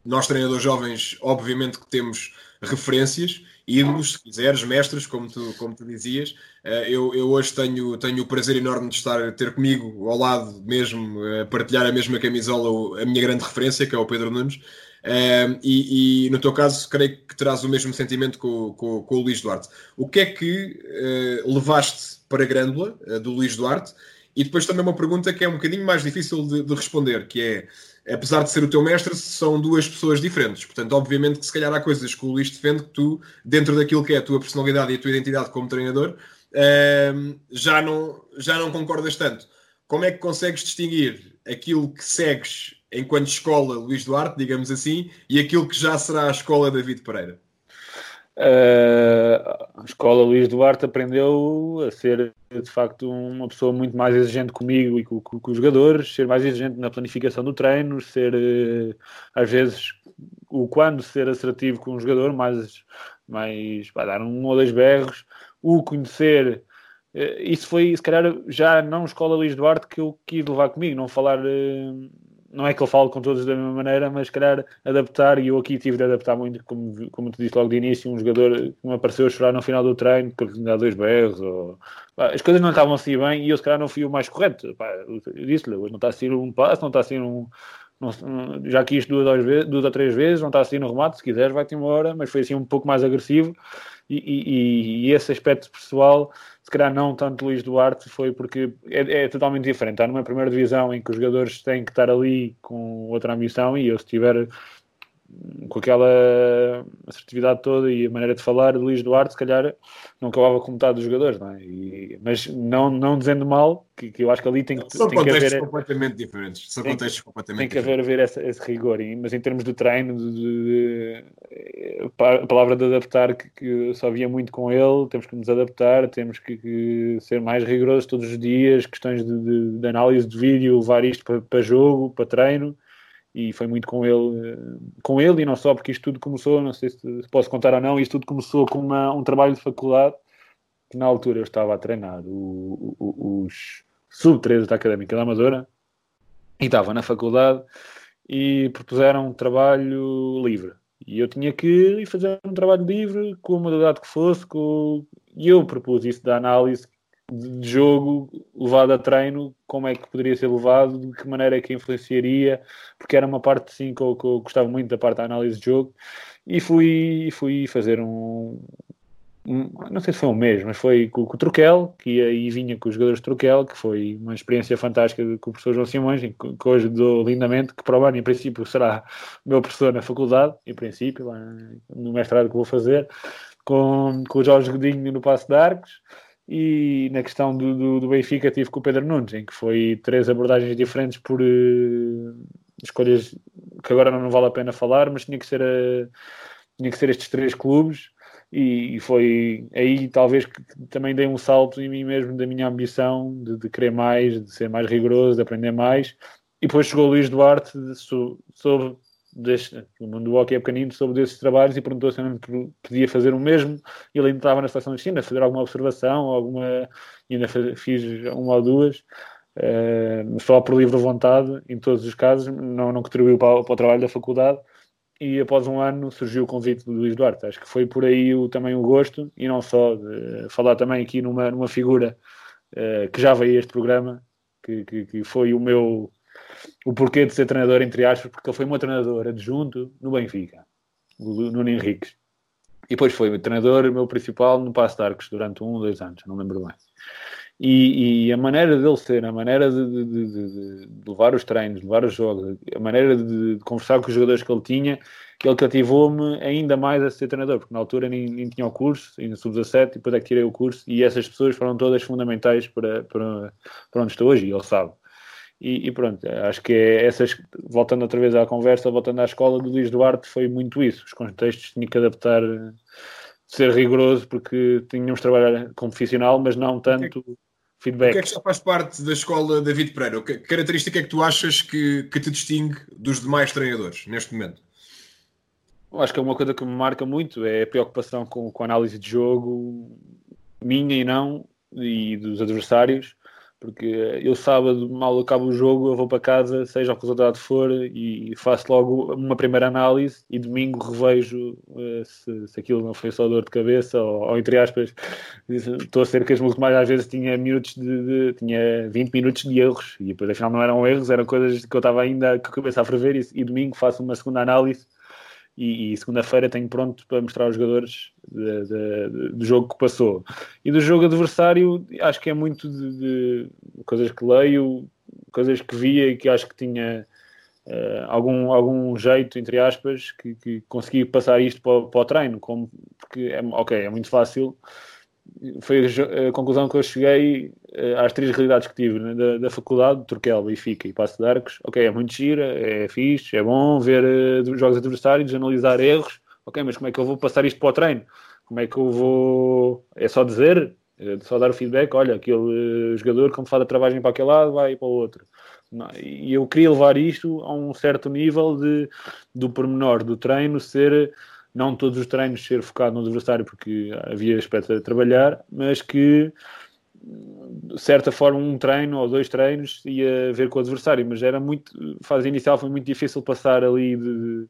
Speaker 1: nós treinadores jovens, obviamente que temos referências ídolos, se quiseres, mestres, como tu, como tu dizias. Eh, eu, eu hoje tenho, tenho o prazer enorme de estar, ter comigo ao lado mesmo, a partilhar a mesma camisola, a minha grande referência, que é o Pedro Nunes. Eh, e, e, no teu caso, creio que terás o mesmo sentimento com, com, com o Luís Duarte. O que é que uh, levaste para a Grândola, uh, do Luís Duarte? E depois também uma pergunta que é um bocadinho mais difícil de, de responder, que é apesar de ser o teu mestre, são duas pessoas diferentes. Portanto, obviamente que se calhar há coisas que o Luís defende que tu, dentro daquilo que é a tua personalidade e a tua identidade como treinador, uh, já, não, já não concordas tanto. Como é que consegues distinguir aquilo que segues enquanto escola Luís Duarte, digamos assim, e aquilo que já será a escola David Pereira?
Speaker 2: Uh, a escola Luís Duarte aprendeu a ser de facto uma pessoa muito mais exigente comigo e com, com, com os jogadores, ser mais exigente na planificação do treino, ser uh, às vezes o quando ser assertivo com o jogador, mais, mais vai dar um ou dois berros, o conhecer. Uh, isso foi, se calhar, já não escola Luís Duarte que eu quis levar comigo, não falar não é que ele fale com todos da mesma maneira, mas calhar adaptar, e eu aqui tive de adaptar muito, como, como tu disse logo de início, um jogador que me apareceu a chorar no final do treino, que lhe dá dois berros, ou... as coisas não estavam assim bem, e eu se calhar não fui o mais correto. Pá, eu disse-lhe, não está a ser um passo, não está a ser um. Não, já quis duas, duas, duas ou três vezes, não está assim no remate, se quiseres vai-te embora, mas foi assim um pouco mais agressivo e, e, e, esse aspecto pessoal, se calhar não tanto Luís Duarte, foi porque é, é, totalmente diferente. Está numa primeira divisão em que os jogadores têm que estar ali com outra ambição e eu, se tiver com aquela assertividade toda e a maneira de falar de Luís Duarte, se calhar não acabava com metade dos jogadores, não é? E, mas não, não dizendo mal, que, que, eu acho que ali tem que,
Speaker 1: São
Speaker 2: tem
Speaker 1: contextos
Speaker 2: que haver.
Speaker 1: completamente diferentes. São
Speaker 2: tem,
Speaker 1: contextos completamente
Speaker 2: tem que
Speaker 1: haver,
Speaker 2: haver esse, esse rigor, e, mas em termos de treino, de, de, de, a palavra de adaptar, que, que só via muito com ele, temos que nos adaptar, temos que, que ser mais rigorosos todos os dias, questões de, de análise de vídeo, levar isto para, para jogo, para treino e foi muito com ele, com ele e não só, porque isto tudo começou, não sei se posso contar ou não, isto tudo começou com uma, um trabalho de faculdade que na altura eu estava a treinar o, o, os sub-13 da Académica da Amadora e estava na faculdade e propuseram um trabalho livre. E eu tinha que ir fazer um trabalho livre, com a modalidade que fosse, com... e eu propus isso da análise de jogo levado a treino, como é que poderia ser levado, de que maneira é que influenciaria, porque era uma parte sim que eu, que eu gostava muito da parte da análise de jogo, e fui, fui fazer um, um, não sei se foi um mês, mas foi com, com o Troquel, que ia e vinha com os jogadores de Troquel, que foi uma experiência fantástica com o professor João Simões, que, que hoje dou lindamente, que para o ano, em princípio, será meu professor na faculdade, em princípio, no mestrado que vou fazer, com, com o Jorge Godinho no Passo de Arcos, e na questão do, do, do, Benfica tive com o Pedro Nunes, em que foi três abordagens diferentes por uh, escolhas que agora não, vale a pena falar, mas tinha que ser, a, tinha que ser estes três clubes. E, e foi aí talvez que também dei um salto em mim mesmo da minha ambição de, de querer mais, de ser mais rigoroso, de aprender mais. E depois chegou o Luís Duarte sobre deste, o mundo do hockey é pequenino, soube desses trabalhos e perguntou se eu não podia fazer o mesmo. Ele ainda estava na estação de China, fazer alguma observação, alguma, ainda fiz uma ou duas, uh, só por livre vontade, em todos os casos, não, não contribuiu para, para o trabalho da faculdade. E após um ano surgiu o convite do Luís Duarte. Acho que foi por aí o, também o gosto, e não só de falar também aqui numa, numa figura uh, que já veio este programa, que, que, que foi o meu o porquê de ser treinador, entre aspas, porque ele foi meu treinador adjunto no Benfica. o Nuno Henriques. E depois foi o treinador, meu principal, no Passo de Arcos, durante um dois anos, não lembro bem. E, e, a maneira dele ser, a maneira de, de, de, de, levar os treinos, levar os jogos, a maneira de, conversar com os jogadores que ele tinha, que ele cativou-me ainda mais a ser treinador, porque na altura nem, nem tinha o curso, ainda sub-17, e depois é que tirei o curso, e essas pessoas foram todas fundamentais para, para, para onde estou hoje, e ele sabe. E, e, pronto, acho que é essas, voltando outra vez à conversa, voltando à escola do Luís Duarte, foi muito isso. Os contextos tinha que adaptar, ser rigoroso, porque tínhamos de trabalhar como profissional, mas não tanto feedback. O
Speaker 1: que é que já faz parte da escola David Pereira? Que característica é que tu achas que, que te distingue dos demais treinadores neste momento?
Speaker 2: acho que é uma coisa que me marca muito é a preocupação com, com a análise de jogo minha e não e dos adversários porque eu sábado mal acabo o jogo, eu vou para casa, seja o que o resultado for, e faço logo uma primeira análise e domingo revejo uh, se, se, aquilo não foi só dor de cabeça ou, ou entre aspas, estou a ser que as mais às vezes tinha minutos de, de, tinha 20 minutos de erros e depois afinal não eram erros, eram coisas que eu estava ainda com a cabeça a ferver e, e domingo faço uma segunda análise e, e segunda-feira tenho pronto para mostrar aos jogadores de, de, de, do jogo que passou. E do jogo adversário, acho que é muito de, coisas que leio, coisas que via e que acho que tinha uh, algum, algum jeito, entre aspas, que, que consegui passar isto para, para o treino, como, porque é, ok, é muito fácil foi a conclusão que eu cheguei eh, às três realidades que tive né? da, da faculdade, Turquel, Benfica e Passo de Arcos. Ok, é muito gira, é fixe, é bom ver uh, jogos adversários, analisar erros. Ok, mas como é que eu vou passar isto para o treino? Como é que eu vou. É só dizer, é só dar o feedback: olha, aquele uh, jogador, como faz a travagem para aquele lado, vai para o outro. Não, e eu queria levar isto a um certo nível de, do pormenor do treino ser não todos os treinos ser focado no adversário porque havia aspecto a trabalhar, mas que de certa forma um treino ou dois treinos ia ver com o adversário, mas era muito, fase inicial foi muito difícil passar ali de,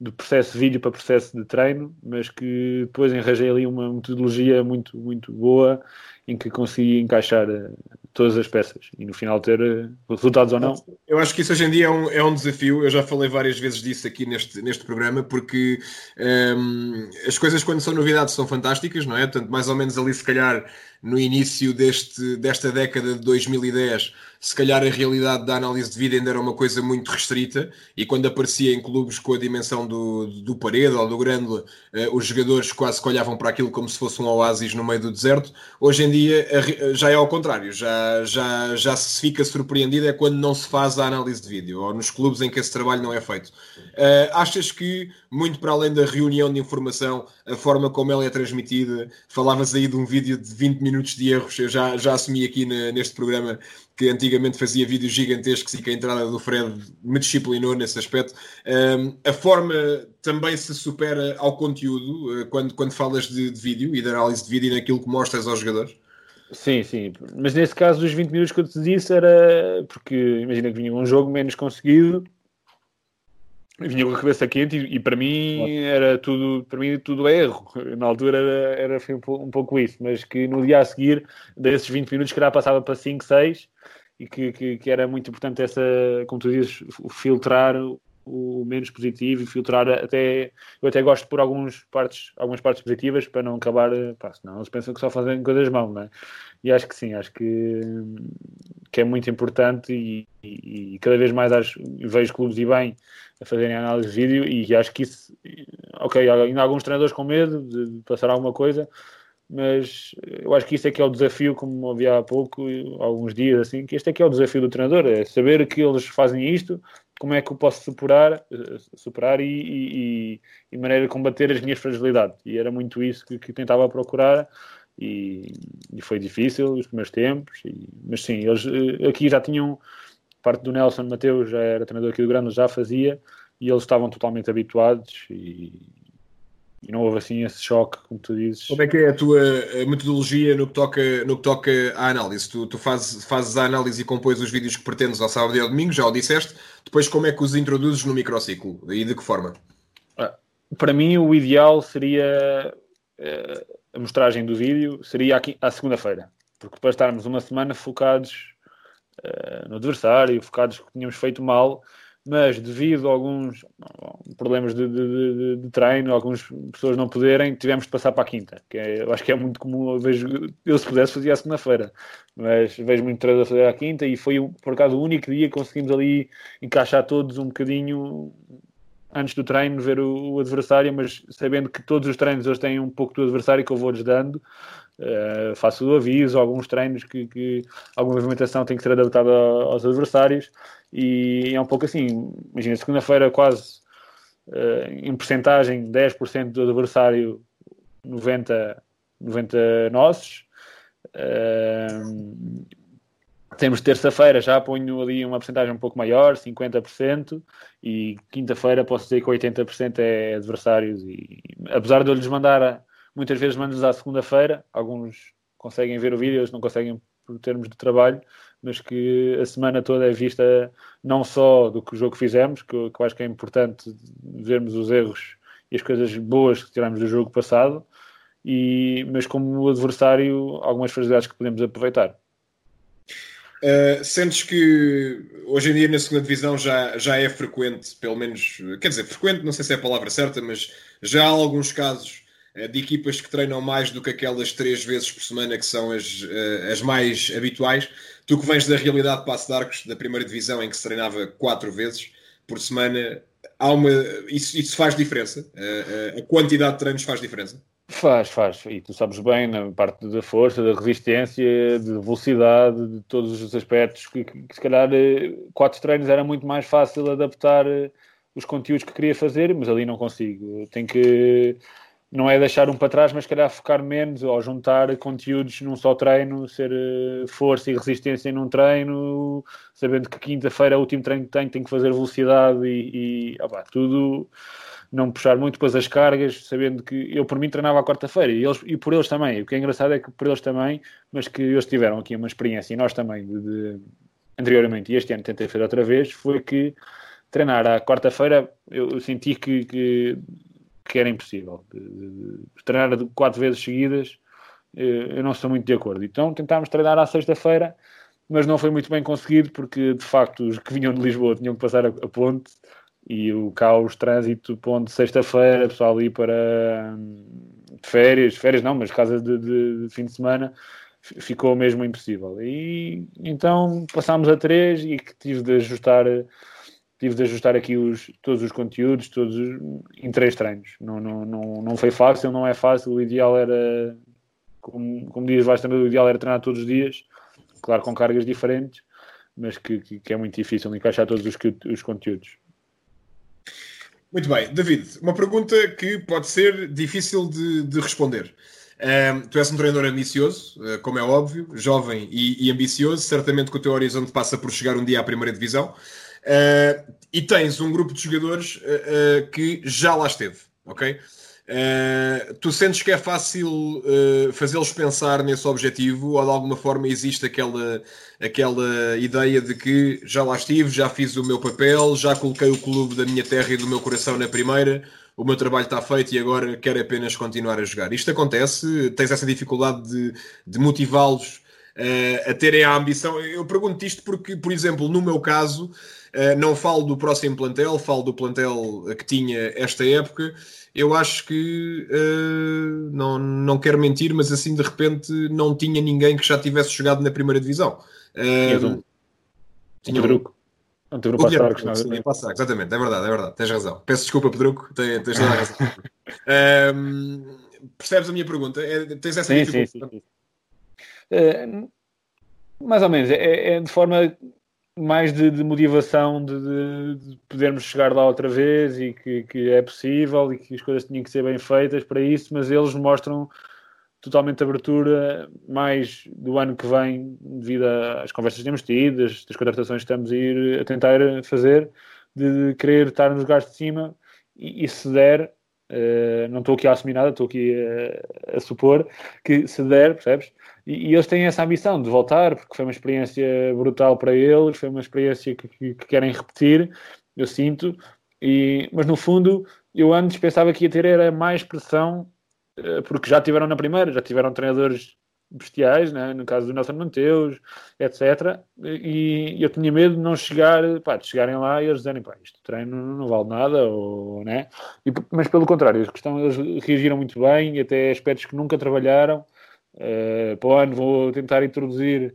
Speaker 2: de processo de vídeo para processo de treino, mas que depois enrajei ali uma metodologia muito, muito boa em que consegui encaixar uh, todas as peças e no final ter uh, resultados ou não.
Speaker 1: Eu acho que isso hoje em dia é um, é um desafio, eu já falei várias vezes disso aqui neste, neste programa, porque um, ehm, as coisas quando são novidades são fantásticas, não é? Portanto, mais ou menos ali se calhar no início deste, desta década de 2010 se calhar a realidade da análise de vida ainda era uma coisa muito restrita e quando aparecia em clubes com a dimensão do, do Parede ou do Grândola, eh, os jogadores quase que olhavam para aquilo como se fosse um oásis no meio do deserto. Hoje em dia já é ao contrário, já, já, já se fica surpreendido é quando não se faz a análise de vídeo ou nos clubes em que esse trabalho não é feito. Uh, achas que, muito para além da reunião de informação, a forma como ela é transmitida, falavas aí de um vídeo de 20 minutos de erros, eu já, já assumi aqui na, neste programa que antigamente fazia vídeos gigantescos e que a entrada do Fred me disciplinou nesse aspecto. Um, a forma também se supera ao conteúdo quando, quando falas de, de, vídeo e de análise de vídeo naquilo que mostras aos jogadores?
Speaker 2: Sim, sim. Mas nesse caso, dos 20 minutos que eu te disse, era porque imagina que vinha um jogo menos conseguido. Vinha com a cabeça quente e, e para mim era tudo, para mim tudo é erro. Na altura era, era um, um pouco isso, mas que no dia a seguir, desses 20 minutos, que já passava para 5, 6, e que, que, que, era muito importante essa, como tu dizes, filtrar o menos positivo e filtrar até eu até gosto por alguns partes, algumas partes positivas para não acabar, pá, senão eles pensam que só fazem coisas mal, não é? E acho que sim, acho que, que é muito importante e, e, e cada vez mais acho, vejo clubes e bem a fazerem análise de vídeo e acho que isso, ok, ainda há alguns treinadores com medo de passar alguma coisa, mas eu acho que isso é que é o desafio, como havia há pouco, alguns dias assim, que este é que é o desafio do treinador, é saber que eles fazem isto, como é que eu posso superar, superar e, e, e maneira de combater as minhas fragilidades. E era muito isso que, que tentava procurar e, e, foi difícil os primeiros tempos, mas sim, eles eh, aqui já tinham, parte do Nelson Mateus já era treinador aqui do Grande, já fazia, e eles estavam totalmente habituados e, e não houve assim esse choque, como tu dizes.
Speaker 1: Como é que é a tua metodologia no que toca, no que toca à análise? Tu, tu fazes, fazes a análise e compões os vídeos que pretendes ao sábado e ao domingo, já o disseste. Depois, como é que os introduzes no microciclo e de que forma?
Speaker 2: Ah, para mim, o ideal seria eh, a mostragem do vídeo, seria aqui à segunda-feira, porque para estarmos uma semana focados uh, no adversário, focados que tínhamos feito mal mas devido a alguns problemas de, de, de, de treino, algumas pessoas não poderem, tivemos de passar para a quinta, que é, eu acho que é muito comum, eu, vejo, eu se pudesse fazia a segunda-feira, mas vejo muito treino a fazer à quinta e foi por acaso o único dia que conseguimos ali encaixar todos um bocadinho antes do treino, ver o, o adversário, mas sabendo que todos os treinos eles têm um pouco do adversário que eu vou-lhes dando, Uh, faço o aviso, alguns treinos que, que, alguma movimentação tem que ser adaptada aos adversários e é um pouco assim, imagina, segunda-feira quase uh, em porcentagem 10% do adversário 90, 90 nossos. Uh, temos terça-feira, já ponho ali uma porcentagem um pouco maior, 50%, e quinta-feira posso dizer que 80% é adversários, e apesar de eu lhes mandar muitas vezes mando-nos à segunda-feira, alguns conseguem ver o vídeo, eles não conseguem por termos de trabalho, mas que a semana toda é vista não só do que o jogo fizemos, que, que eu acho que é importante vermos os erros e as coisas boas que tiramos do jogo passado, e, mas como o adversário, algumas fragilidades que podemos aproveitar.
Speaker 1: Uh, sentes que hoje em dia na segunda divisão já, já é frequente, pelo menos, quer dizer, frequente, não sei se é a palavra certa, mas já há alguns casos de equipas que treinam mais do que aquelas três vezes por semana que são as, eh, as mais habituais. Tu que vens da realidade de Passo de Arcos, da primeira divisão, em que se treinava quatro vezes por semana, há uma, isso, isso faz diferença? A, eh, a quantidade de treinos faz diferença?
Speaker 2: Faz, faz. E tu sabes bem, na parte da força, da resistência, de velocidade, de todos os aspectos, que, que, que se calhar quatro treinos era muito mais fácil adaptar os conteúdos que queria fazer, mas ali não consigo. Tenho que não é deixar um para trás, mas calhar focar menos ou juntar conteúdos num só treino, ser eh, força e resistência num treino, sabendo que quinta-feira é o último treino que tenho, tenho que fazer velocidade e, e opa, tudo, não puxar muito depois as cargas, sabendo que eu por mim treinava à quarta-feira e, eles, e por eles também. O que é engraçado é que por eles também, mas que eles tiveram aqui uma experiência e nós também de, de anteriormente e este ano tentei fazer outra vez, foi que treinar à quarta-feira eu senti que, que que era impossível. Treinar quatro vezes seguidas, eh, eu não estou muito de acordo. Então tentámos treinar à sexta-feira, mas não foi muito bem conseguido, porque de facto os que vinham de Lisboa tinham que passar a, ponte e o caos, trânsito, ponte sexta-feira, pessoal ali para hum, férias, férias não, mas casa de, de, de fim de semana, ficou mesmo impossível. E então passámos a três e que tive de ajustar tive de ajustar aqui os, todos os conteúdos, todos em três treinos. Não, não, não, não foi fácil, não é fácil. O ideal era, como, como diz vais também, o ideal era treinar todos os dias, claro, com cargas diferentes, mas que, que, que é muito difícil encaixar todos os, os conteúdos.
Speaker 1: Muito bem, David, uma pergunta que pode ser difícil de, de responder. Um, tu és um treinador ambicioso, uh, como é óbvio, jovem e, e, ambicioso. Certamente que o teu horizonte passa por chegar um dia à primeira divisão. Uh, e tens um grupo de jogadores uh, uh, que já lá esteve, ok? tu sentes que é fácil fazê-los pensar nesse objetivo ou de alguma forma existe aquela, aquela ideia de que já lá estive, já fiz o meu papel, já coloquei o clube da minha terra e do meu coração na primeira, o meu trabalho está feito e agora quero apenas continuar a jogar. Isto acontece? Tens essa dificuldade de, de motivá-los a terem a ambição? Eu pergunto isto porque, por exemplo, no meu caso eh, não falo do próximo plantel, falo do plantel que tinha esta época. Eu acho que uh, não, não quero mentir, mas assim de repente não tinha ninguém que já tivesse jogado na primeira divisão. Uh,
Speaker 2: tinha um Pedruco.
Speaker 1: Não, o Pedruco, não, exatamente, é verdade, é verdade, tens razão. Peço desculpa, Pedruco, tens, tens toda a razão. um, percebes a minha pergunta? É, tens essa sim, dificuldade? Sim,
Speaker 2: sim. Uh, mais ou menos, é, é de forma mais de, de motivação de, de, podermos chegar lá outra vez e que, que, é possível e que as coisas tinham que ser bem feitas para isso, mas eles mostram totalmente abertura mais do ano que vem devido às conversas que temos tido, das, das contratações que estamos a ir a tentar fazer, de querer estar nos lugares de cima e, e se der, uh, não estou aqui a assumir nada, estou aqui a, a supor que se der, percebes? E, e, eles têm essa ambição de voltar, porque foi uma experiência brutal para eles, foi uma experiência que, que, que querem repetir, eu sinto. E, mas no fundo, eu antes pensava que ia ter era mais pressão, eh, porque já tiveram na primeira, já tiveram treinadores bestiais, né? no caso do Nelson Mateus, etc. E eu tinha medo de não chegar, pá, de chegarem lá e eles dizerem, pá, isto treino não vale nada, ou, né? E, mas pelo contrário, eles reagiram muito bem, até aspectos que nunca trabalharam. Uh, para o ano vou tentar introduzir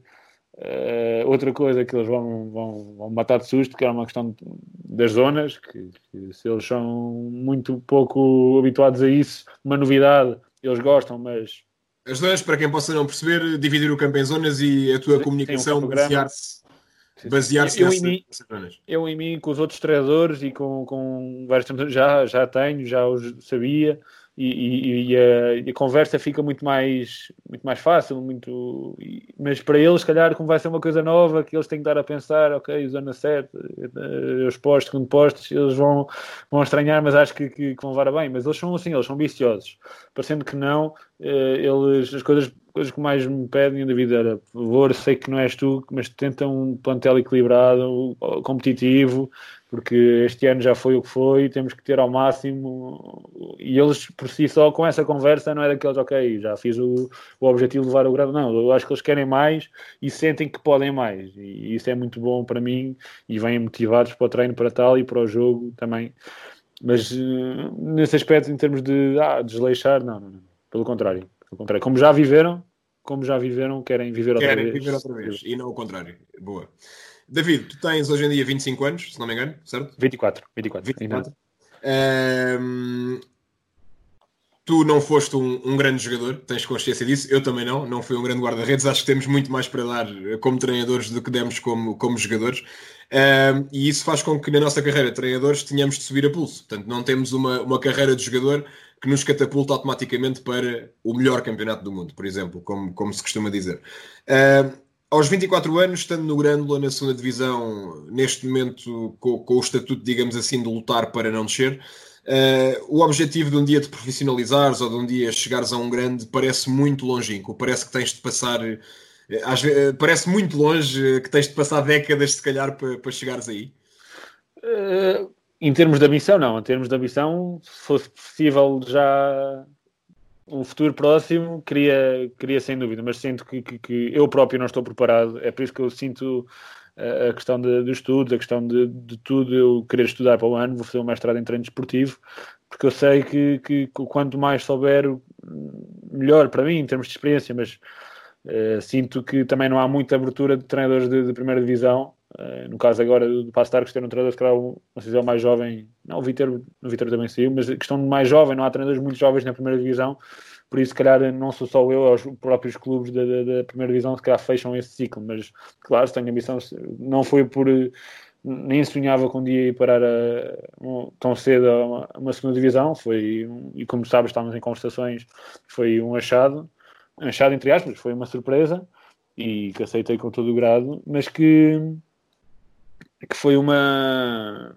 Speaker 2: uh, outra coisa que eles vão, vão, vão matar de susto, que era uma questão das zonas, que, que se eles são muito pouco habituados a isso, uma novidade, eles gostam, mas
Speaker 1: as zonas, para quem possa não perceber, dividir o campo em zonas e a tua Sim, comunicação um basear-se basear
Speaker 2: eu, nessa, mim, zonas. Eu em mim, com os outros treinadores e com, com vários já, já tenho, já os sabia, e, e, e, a, e, a, conversa fica muito mais, muito mais fácil, muito, mas para eles, se calhar, como vai ser uma coisa nova, que eles têm que dar a pensar, ok, zona certa, eh, os postos, segundo postos, eles vão, vão estranhar, mas acho que, que, que vão levar a bem. Mas eles são assim, eles são viciosos, parecendo que não, eh, eles, as coisas coisas que mais me pedem da vida era, por favor, sei que não és tu, mas tenta um plantel equilibrado, competitivo, porque este ano já foi o que foi, temos que ter ao máximo. E eles, por si só, com essa conversa, não é daqueles, ok, já fiz o, o objetivo de levar o grado. Não, eu acho que eles querem mais e sentem que podem mais. E isso é muito bom para mim e vêm motivados para o treino, para tal e para o jogo também. Mas eh, nesse aspecto, em termos de ah, desleixar, não, não, não. Pelo contrário pelo contrário, como já viveram, como já viveram, querem viver outra
Speaker 1: querem
Speaker 2: vez.
Speaker 1: Querem viver outra vez, e não o contrário. Boa. David, tu tens hoje em dia 25 anos, se não me engano, certo?
Speaker 2: 24. 24. 24.
Speaker 1: Um, tu não foste um, um, grande jogador, tens consciência disso, eu também não, não fui um grande guarda-redes, acho que temos muito mais para dar como treinadores do que demos como, como jogadores, e isso faz com que na nossa carreira de treinadores tenhamos de subir a pulso, portanto não temos uma, uma carreira de jogador que nos catapulta automaticamente para o melhor campeonato do mundo, por exemplo, como, como se costuma dizer. Uh, aos 24 anos, estando no Grândola na segunda divisão, neste momento com, com, o estatuto, digamos assim, de lutar para não descer, uh, o objetivo de um dia te profissionalizares ou de um dia chegares a um grande parece muito longínquo, parece que tens de passar. Vezes, parece muito longe que tens de passar décadas, se calhar, para, para chegares aí.
Speaker 2: Uh em termos de ambição, não. Em termos de ambição, se fosse possível já um futuro próximo, queria, queria sem dúvida, mas sinto que, que, que eu próprio não estou preparado. É por isso que eu sinto a, a questão dos estudos, a questão de, de, tudo, eu querer estudar para o ano, vou fazer um mestrado em treino desportivo, porque eu sei que, que, que quanto mais souber, melhor para mim, em termos de experiência, mas uh, sinto que também não há muita abertura de treinadores de, de primeira divisão Uh, no caso agora do Passo que ter um treinador, se calhar, uma decisão mais jovem, não, o Vitor, o Vitor também saiu, mas a questão de mais jovem, não há treinadores muito jovens na primeira divisão, por isso, se calhar, não sou só eu, os próprios clubes da, da, da, primeira divisão, se calhar, fecham esse ciclo, mas, claro, se tenho ambição, não foi por, nem sonhava com um dia ir parar a, um, tão cedo a uma, a uma, segunda divisão, foi, e como sabes, estávamos em conversações, foi um achado, um achado entre aspas, foi uma surpresa, e que aceitei com todo o grado, mas que que foi uma.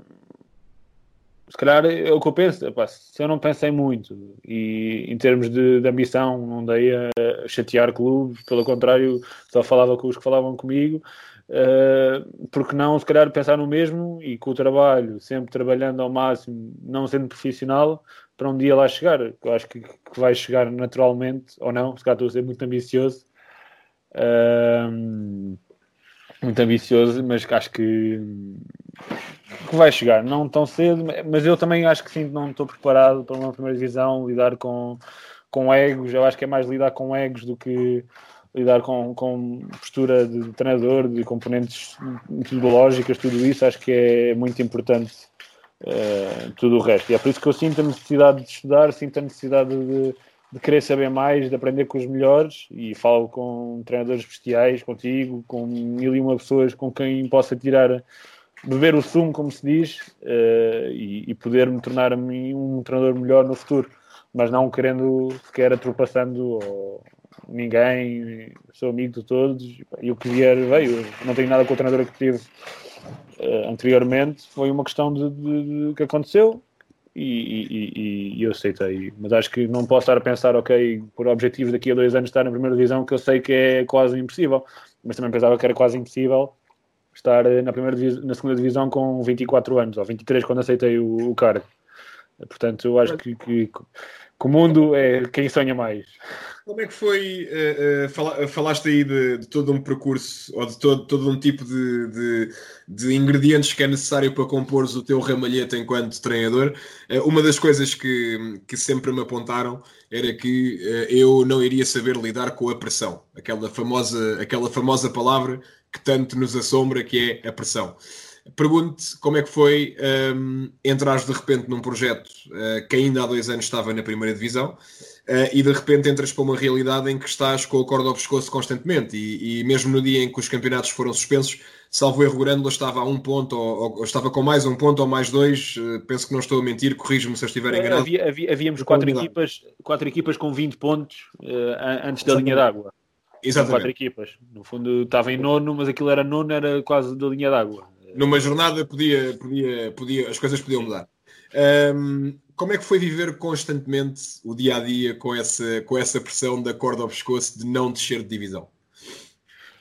Speaker 2: Se calhar é o que eu penso, epá, se eu não pensei muito e em termos de, de, ambição não dei a chatear clubes, pelo contrário, só falava com os que falavam comigo, uh, porque não, se calhar, pensar no mesmo e com o trabalho, sempre trabalhando ao máximo, não sendo profissional, para um dia lá chegar. Eu acho que, que vai chegar naturalmente, ou não, se calhar estou a ser muito ambicioso. Uh, muito ambicioso, mas acho que, que vai chegar, não tão cedo, mas eu também acho que sim, não estou preparado para uma primeira divisão, lidar com, com egos, eu acho que é mais lidar com egos do que lidar com, com postura de treinador, de componentes metodológicas, tudo isso, acho que é muito importante uh, tudo o resto. E é por isso que eu sinto a necessidade de estudar, sinto a necessidade de, de querer saber mais, de aprender com os melhores e falo com treinadores bestiais, contigo, com mil e uma pessoas com quem possa tirar, beber o sumo, como se diz, uh, e, e, poder me tornar a mim um treinador melhor no futuro, mas não querendo sequer atropassando ninguém, sou amigo de todos e o que vier veio. Não tenho nada com a treinadora que tive uh, anteriormente, foi uma questão de, de, de que aconteceu e, e, e, eu aceitei. Mas acho que não posso estar a pensar, ok, por objetivo daqui a dois anos estar na primeira divisão, que eu sei que é quase impossível. Mas também pensava que era quase impossível estar na, primeira na segunda divisão com 24 anos, ou 23 quando aceitei o, o cargo. Portanto, eu acho que, que, que o mundo é quem sonha mais.
Speaker 1: Como é que foi? Uh, uh, fala, falaste aí de, de, todo um percurso ou de todo, todo um tipo de, de, de ingredientes que é necessário para compor o teu ramalhete enquanto treinador. Uh, uma das coisas que, que sempre me apontaram era que eu não iria saber lidar com a pressão, aquela famosa, aquela famosa palavra que tanto nos assombra, que é a pressão. Pergunto-te como é que foi um, entrar de repente num projeto uh, que ainda há dois anos estava na primeira divisão uh, e de repente entras para uma realidade em que estás com a corda ao pescoço constantemente e, e mesmo no dia em que os campeonatos foram suspensos, salvo erro Grândola estava a um ponto ou, ou, estava com mais um ponto ou mais dois, uh, penso que não estou a mentir, corrijo-me se eu estiver enganado.
Speaker 2: Havia, havia, havíamos quatro equipas, quatro equipas com 20 pontos antes da linha d'água. Exatamente. Quatro equipas. No fundo estava em nono, mas aquilo era nono, era quase da linha d'água
Speaker 1: numa jornada podia, podia, podia, as coisas podiam mudar. Um, como é que foi viver constantemente o dia a dia com essa, com essa pressão da corda ao pescoço de não descer de divisão?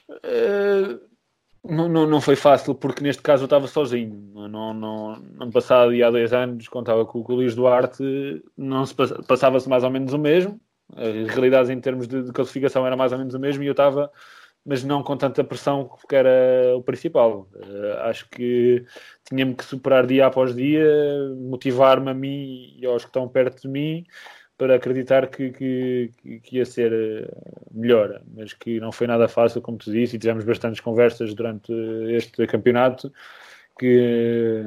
Speaker 2: Uh, não, não, não foi fácil, porque neste caso eu estava sozinho. Não, não, passado há dois anos, quando estava com o Luís Duarte, não se passava-se mais ou menos o mesmo. As realidades em termos de, de classificação era mais ou menos o mesmo e eu estava mas não com tanta pressão que era o principal. Uh, acho que tinha-me que superar dia após dia, motivar-me a mim e aos que estão perto de mim para acreditar que, que, que, ia ser eh, melhor, mas que não foi nada fácil, como tu disse, e tivemos bastantes conversas durante este campeonato que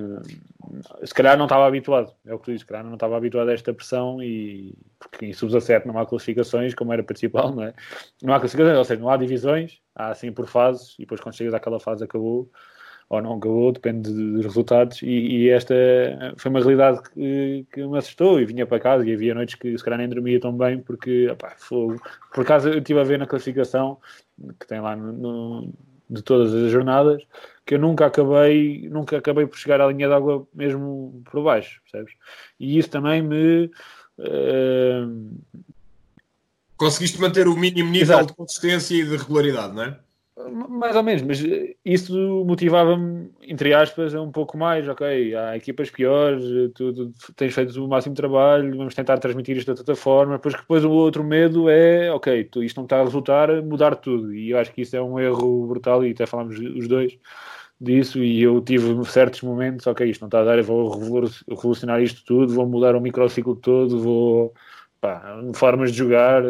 Speaker 2: se calhar não estava habituado, é o que tu dizes, se calhar não estava habituado a esta pressão e porque em sub-17 não há classificações como era principal, não é? Não há classificações, ou seja, não há divisões, há assim por fases e depois quando chegas àquela fase acabou ou não acabou, depende dos resultados e, e esta foi uma realidade que, que, me assustou e vinha para casa e havia noites que se calhar nem dormia tão bem porque por acaso eu estive a ver na classificação que tem lá no, no, de todas as jornadas que eu nunca acabei, nunca acabei por chegar à linha d'água mesmo por baixo, percebes? E isso também me. Uh...
Speaker 1: Conseguiste manter o mínimo nível Exato. de consistência e de regularidade, não é?
Speaker 2: Mais ou menos, mas isso motivava-me, entre aspas, a um pouco mais. Ok, há equipas piores, tu, tu, tens feito o máximo trabalho, vamos tentar transmitir isto de outra forma. Depois, depois o outro medo é, ok, tu, isto não está a resultar, mudar tudo. E eu acho que isso é um erro brutal, e até falámos os dois disso. E eu tive certos momentos, ok, isto não está a dar, eu vou revolucionar isto tudo, vou mudar o microciclo todo, vou. Pá, formas de jogar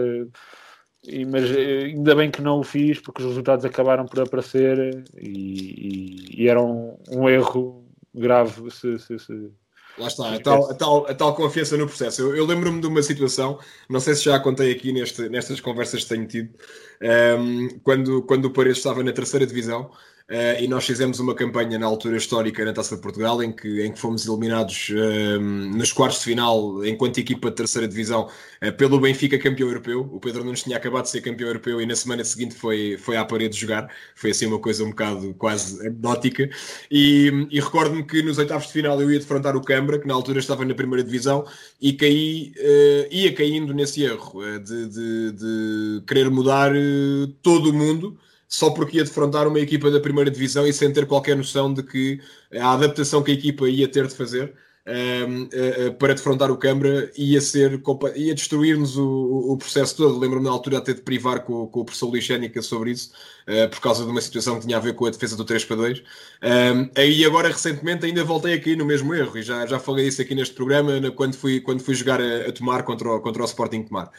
Speaker 2: e, mas eh, ainda bem que não o fiz porque os resultados acabaram por aparecer e, e, e era um, um, erro grave se, se, se
Speaker 1: Lá está, a tal, a tal, a tal confiança no processo. Eu, eu lembro-me de uma situação, não sei se já contei aqui neste, nestas conversas que tenho tido, um, ehm, quando, quando o Paredes estava na terceira divisão, Uh, e nós fizemos uma campanha na altura histórica na Taça de Portugal em que, em que fomos eliminados uh, nos quartos de final enquanto equipa de terceira divisão uh, pelo Benfica campeão europeu. O Pedro Nunes tinha acabado de ser campeão europeu e na semana seguinte foi, foi à parede jogar. Foi assim uma coisa um bocado quase anedótica. E, e recordo-me que nos oitavos de final eu ia defrontar o Câmara, que na altura estava na primeira divisão, e caí, ia caindo nesse erro de, de, de querer mudar todo o mundo só porque ia defrontar uma equipa da primeira divisão e sem ter qualquer noção de que a adaptação que a equipa ia ter de fazer um, ehm, uh, eh, uh, para defrontar o Câmara ia ser ia destruir-nos o, o, processo todo. Lembro-me na altura até de privar com, com o professor Luís Xénica sobre isso, uh, por causa de uma situação que tinha a ver com a defesa do 3 para 2. Um, ehm, aí agora recentemente ainda voltei aqui no mesmo erro e já, já falei isso aqui neste programa quando fui, quando fui jogar a, a tomar contra o, contra o Sporting Tomar.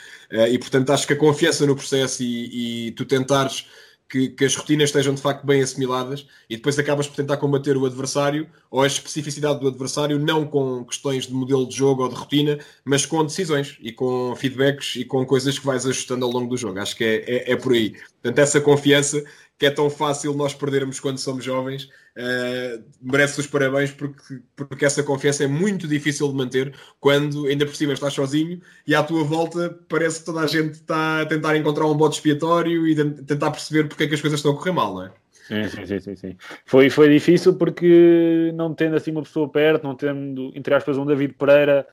Speaker 1: e portanto acho que a confiança no processo e, e tu tentares que, que, as rotinas estejam de facto bem assimiladas e depois acabas por tentar combater o adversário ou a especificidade do adversário, não com questões de modelo de jogo ou de rotina, mas com decisões e com feedbacks e com coisas que vais ajustando ao longo do jogo. Acho que é, é, é por aí. Portanto, essa confiança que é tão fácil nós perdermos quando somos jovens, uh, merece os parabéns porque, porque essa confiança é muito difícil de manter quando ainda por cima estás sozinho e à tua volta parece que toda a gente está a tentar encontrar um bote expiatório e tentar perceber porque é que as coisas estão a correr mal, não é?
Speaker 2: Sim, sim, sim, sim. Foi, foi difícil porque não tendo assim uma pessoa perto, não tendo, entre aspas, um David Pereira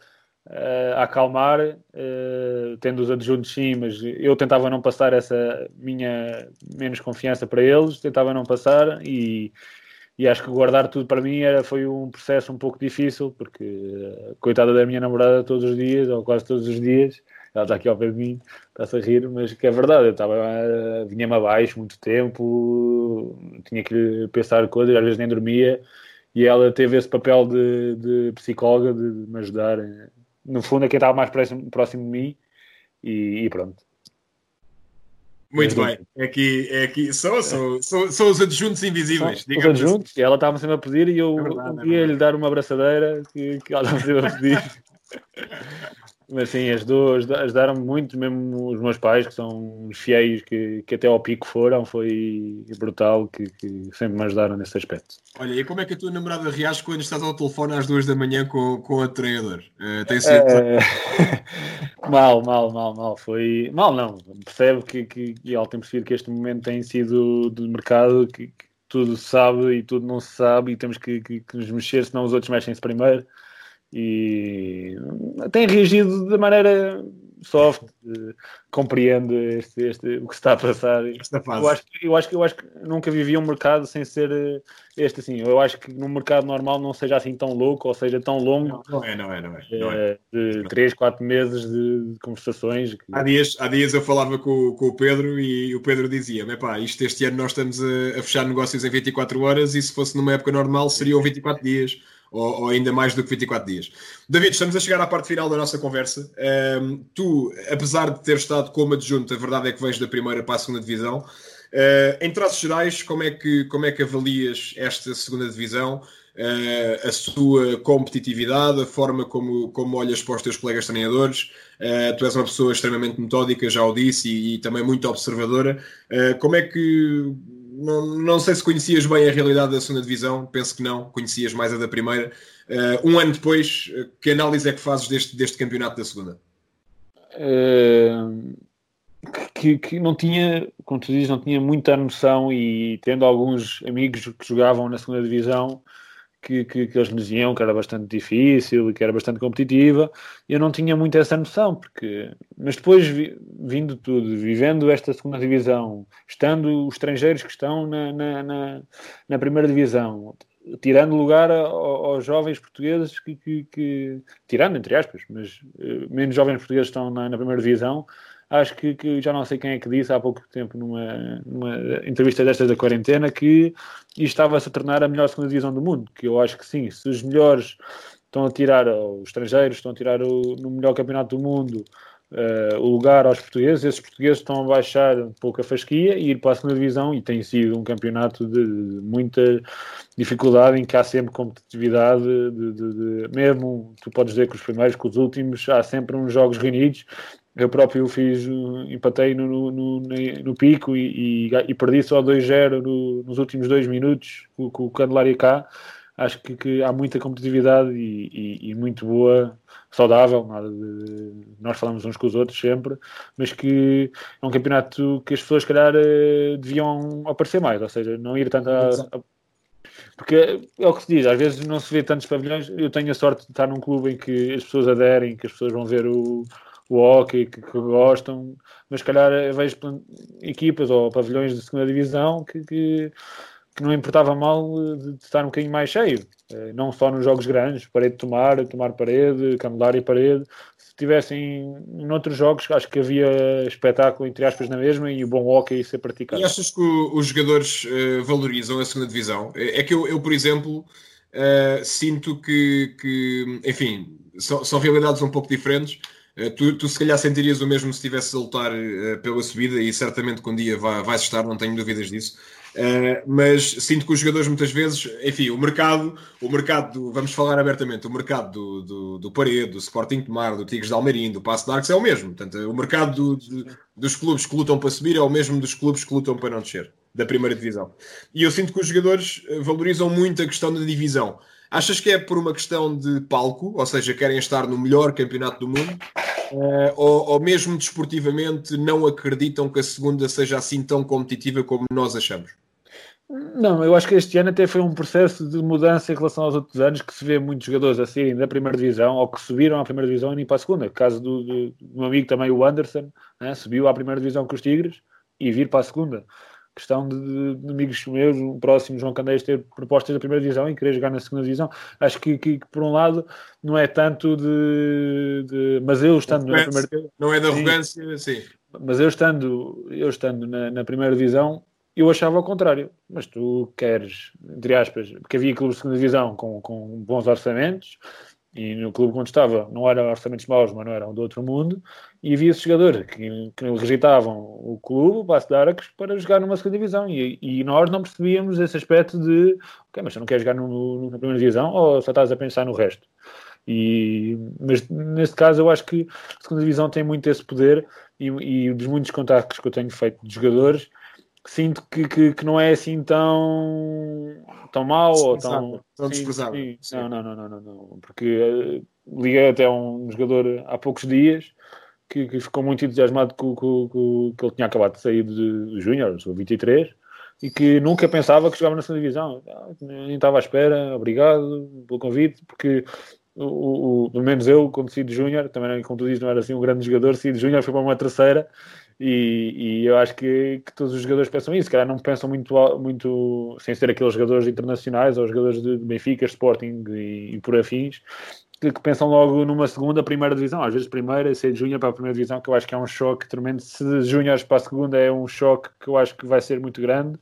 Speaker 2: uh, a acalmar, uh, tendo os adjuntos sim, mas eu tentava não passar essa minha menos confiança para eles, tentava não passar e, e acho que guardar tudo para mim era, foi um processo um pouco difícil, porque uh, coitada da minha namorada todos os dias, ou quase todos os dias, ela está aqui ao pé de mim, está-se a rir, mas que é verdade, eu estava, uh, vinha-me abaixo muito tempo, tinha que pensar coisas, às vezes nem dormia, e ela teve esse papel de, de psicóloga, de, de, me ajudar, no fundo é quem estava mais próximo, próximo de mim, e, e pronto.
Speaker 1: Muito bem, é aqui, é aqui. São, são, são, são os adjuntos invisíveis.
Speaker 2: São os assim. adjuntos, assim. ela estava sempre a pedir e eu é ia é lhe dar uma abraçadeira que, que ela estava sempre a pedir. Mas sim, as duas ajudaram-me muito, mesmo os meus pais, que são os fiéis que, que até ao pico foram, foi brutal, que, que, sempre me ajudaram nesse aspecto.
Speaker 1: Olha, e como é que a tua namorada reage quando estás ao telefone às duas da manhã com, com a treinador? Uh, tem sido... Uh,
Speaker 2: mal, mal, mal, mal. Foi... Mal não, percebe que, que, que ela tem percebido que este momento tem sido de mercado, que, que tudo se sabe e tudo não se sabe e temos que, que, que nos mexer, senão os outros mexem-se primeiro e tem reagido de maneira soft, compreende este, este, o que se está a passar. Eu acho, eu, acho, eu acho que nunca vivi um mercado sem ser eh, este assim. Eu acho que num mercado normal não seja assim tão louco ou seja tão longo.
Speaker 1: Não, não é, não é, não é. Não é.
Speaker 2: De 3, 4 meses de, de conversações. Que...
Speaker 1: Há, dias, há dias eu falava com, com o Pedro e o Pedro dizia: pá, isto este ano nós estamos a, a fechar negócios em 24 horas e se fosse numa época normal seriam 24 dias ou, ou, ainda mais do que 24 dias. David, estamos a chegar à parte final da nossa conversa. Um, tu, apesar de ter estado como adjunto, a verdade é que vens da primeira para a segunda divisão. Uh, em traços gerais, como é, que, como é que avalias esta segunda divisão? Uh, a sua competitividade, a forma como, como olhas para os teus colegas treinadores. Uh, tu és uma pessoa extremamente metódica, já o disse, e, e também muito observadora. Como é que não, não sei se conhecias bem a realidade da segunda divisão, penso que não, conhecias mais a da primeira. Uh, um ano depois, eh, que análise é que fazes deste, deste campeonato da segunda?
Speaker 2: Uh, que, que, não tinha, como tu dizes, não tinha muita noção e tendo alguns amigos que jogavam na segunda divisão, que, que, que, eles me diziam que era bastante difícil e que era bastante competitiva. Eu não tinha muito essa noção, porque mas depois vi, vindo tudo, vivendo esta segunda divisão, estando os estrangeiros que estão na, na, na, na primeira divisão, tirando lugar a, a, aos jovens portugueses que, que, que, tirando entre aspas, mas uh, menos jovens portugueses estão na, na primeira divisão, acho que, que, já não sei quem é que disse há pouco tempo numa, numa entrevista destas da quarentena que estava-se a tornar a melhor segunda divisão do mundo, que eu acho que sim, se os melhores estão a tirar, os estrangeiros estão a tirar o, no melhor campeonato do mundo uh, o lugar aos portugueses, esses portugueses estão a baixar um pouco a fasquia e ir para a segunda divisão e tem sido um campeonato de, de muita dificuldade em que há sempre competitividade de, de, de, mesmo tu podes dizer que os primeiros, que os últimos há sempre uns jogos reunidos eu próprio fiz, empatei no, no, no, no pico e, e, e, perdi só 2-0 no, nos últimos dois minutos com, com o Candelária cá. Acho que, que, há muita competitividade e, e, muito boa, saudável. Nada de, nós falamos uns com os outros sempre, mas que é um campeonato que as pessoas, se calhar, eh, deviam aparecer mais, ou seja, não ir tanto a, a porque é o que se diz, às vezes não se vê tantos pavilhões. Eu tenho a sorte de estar num clube em que as pessoas aderem, que as pessoas vão ver o, o hockey que, que, gostam, mas calhar vejo equipas ou pavilhões de segunda divisão que, que, que não importava mal de, estar um bocadinho mais cheio, eh, não só nos jogos grandes, parede tomar, tomar parede, candelária e parede. Se tivessem em outros jogos, acho que havia espetáculo, entre aspas, na mesma e o bom hockey ser praticado.
Speaker 1: E achas que os jogadores uh, valorizam a segunda divisão? É que eu, eu por exemplo, uh, sinto que, que enfim, são, são realidades um pouco diferentes eh, tu, tu, se calhar sentirias o mesmo se estivesse a lutar uh, pela subida e certamente que um dia vai, vais estar, não tenho dúvidas disso. Uh, mas sinto que os jogadores muitas vezes, enfim, o mercado, o mercado do, vamos falar abertamente, o mercado do, do, do Parede, do Sporting Tomar, do Tigres de Almeirim, do Passo de Arcos é o mesmo. Portanto, o mercado do, dos clubes que lutam para subir é o mesmo dos clubes que lutam para não descer, da primeira divisão. E eu sinto que os jogadores valorizam muito a questão da divisão. Achas que é por uma questão de palco, ou seja, querem estar no melhor campeonato do mundo, uh, ou, ou, mesmo desportivamente não acreditam que a segunda seja assim tão competitiva como nós achamos?
Speaker 2: Não, eu acho que este ano até foi um processo de mudança em relação aos outros anos que se vê muitos jogadores a saírem da primeira divisão ou que subiram à primeira divisão e nem para a segunda. Caso do, do, do meu amigo também, o Anderson, né, subiu à primeira divisão com os Tigres e vir para a segunda. Questão de, de, amigos meus, o próximo João Candeias, ter propostas da primeira divisão e querer jogar na segunda divisão. Acho que, que, que por um lado, não é tanto de. de mas eu estando na primeira.
Speaker 1: Não é da arrogância, sim.
Speaker 2: Mas eu estando, eu estando na, na primeira divisão, eu achava ao contrário. Mas tu queres, entre aspas, porque havia clubes de segunda divisão com, com bons orçamentos, e no clube onde estava não eram orçamentos maus, mas não eram do outro mundo, e havia jogadores que, que rejeitavam o clube, o Basso de Aracos, para jogar numa segunda divisão. E, e, nós não percebíamos esse aspecto de, ok, mas você não quer jogar na primeira divisão ou só estás a pensar no resto? E, mas neste caso eu acho que a segunda divisão tem muito esse poder e, e dos muitos contactos que eu tenho feito de jogadores, sinto que, que, que, não é assim tão, tão mau ou tão,
Speaker 1: tão.
Speaker 2: Não, não, não, não, não, porque uh, liguei até a um jogador há poucos dias que, que ficou muito entusiasmado com, com, com, que ele tinha acabado de sair de, Júnior, sou 23, e que nunca pensava que jogava na segunda divisão. Nem estava à espera, obrigado pelo convite, porque o, o, pelo menos eu, quando saí de Júnior, também, como tu dizes, não era assim um grande jogador, saí de Júnior, fui para uma terceira e, e, eu acho que, que, todos os jogadores pensam isso, calhar não pensam muito, muito sem ser aqueles jogadores internacionais ou jogadores de Benfica, Sporting e, e por afins, que, que, pensam logo numa segunda, primeira divisão, às vezes primeira, ser de Júnior para a primeira divisão, que eu acho que é um choque tremendo. Se de Júnior para a segunda é um choque que eu acho que vai ser muito grande,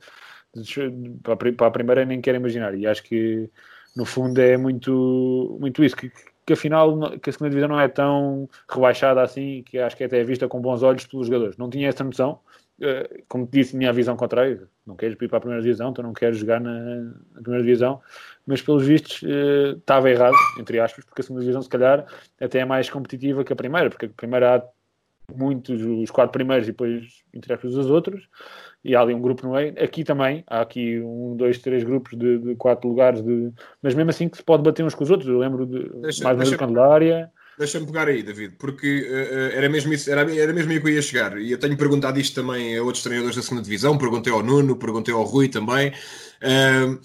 Speaker 2: para a primeira nem quero imaginar, e acho que no fundo é muito, muito isso, que, que afinal que a segunda divisão não é tão rebaixada assim, que acho que até é vista com bons olhos pelos jogadores. Não tinha essa noção, eh, como te disse, tinha a visão contrária, não queres ir para a primeira divisão, então não queres jogar na, na primeira divisão, mas pelos vistos eh, estava errado, entre aspas, porque a segunda divisão se calhar até é mais competitiva que a primeira, porque a primeira há muitos, os quatro primeiros e depois entre aspas os outros, e há ali um grupo no meio. Aqui também há aqui um, dois, três grupos de, de quatro lugares, de... mas mesmo assim que se pode bater uns com os outros. Eu lembro de deixa, mais uma Candelária.
Speaker 1: Deixa-me pegar aí, David, porque uh, era, mesmo isso, era, era mesmo aí que eu ia chegar. E eu tenho perguntado isto também a outros treinadores da segunda divisão, perguntei ao Nuno, perguntei ao Rui também. Uh,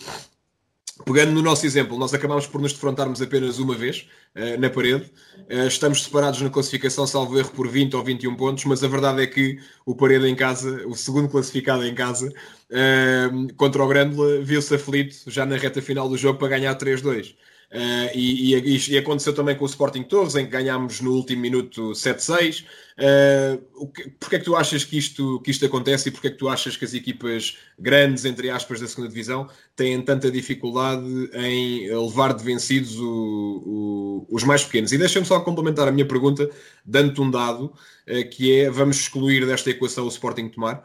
Speaker 1: Pegando no nosso exemplo, nós acabámos por nos defrontarmos apenas uma vez uh, na parede. Uh, estamos separados na classificação, salvo erro, por 20 ou 21 pontos, mas a verdade é que o Parede em casa, o segundo classificado em casa, uh, contra o Grândola, viu-se aflito já na reta final do jogo para ganhar 3-2. Uh, e, e, e, aconteceu também com o Sporting Torres, em que ganhámos no último minuto 7-6. Uh, porquê é que tu achas que isto, que isto acontece e porquê é que tu achas que as equipas grandes, entre aspas, da segunda divisão, têm tanta dificuldade em levar de vencidos o, o, os mais pequenos? E deixa-me só complementar a minha pergunta, dando-te um dado, uh, que é, vamos excluir desta equação o Sporting Tomar,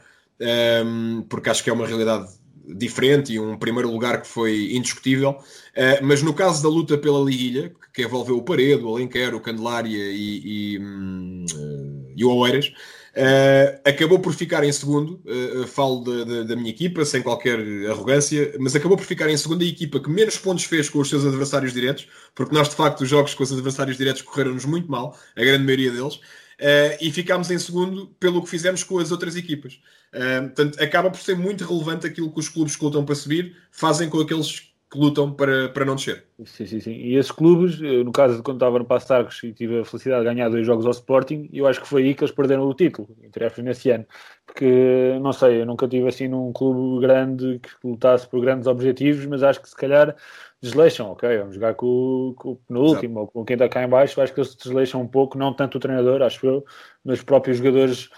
Speaker 1: um, porque acho que é uma realidade diferente e um primeiro lugar que foi indiscutível. Uh, mas no caso da luta pela liguilha, que envolveu o Paredo, o Alenquer, o Candelária e, e, uh, e o Oeiras, uh, acabou por ficar em segundo. falo de, de, da minha equipa, sem qualquer arrogância, mas acabou por ficar em segunda a equipa que menos pontos fez com os seus adversários diretos, porque nós, de facto, os jogos com os adversários diretos correram-nos muito mal, a grande maioria deles. Uh, e ficámos em segundo pelo que fizemos com as outras equipas. Uh, portanto, acaba por ser muito relevante aquilo que os clubes que lutam para subir fazem com aqueles que lutam para, para não descer.
Speaker 2: Sim, sim, sim. E esses clubes, no caso de quando estava no Passo Arcos e tive a felicidade de ganhar dois jogos ao Sporting, eu acho que foi aí que eles perderam o título, entre aspas, nesse ano. Porque, não sei, eu nunca tive assim num clube grande que lutasse por grandes objetivos, mas acho que se calhar desleixam, ok, vamos jogar com, com o penúltimo ou com quem está cá em baixo, acho que eles desleixam um pouco, não tanto o treinador, acho eu, mas os próprios jogadores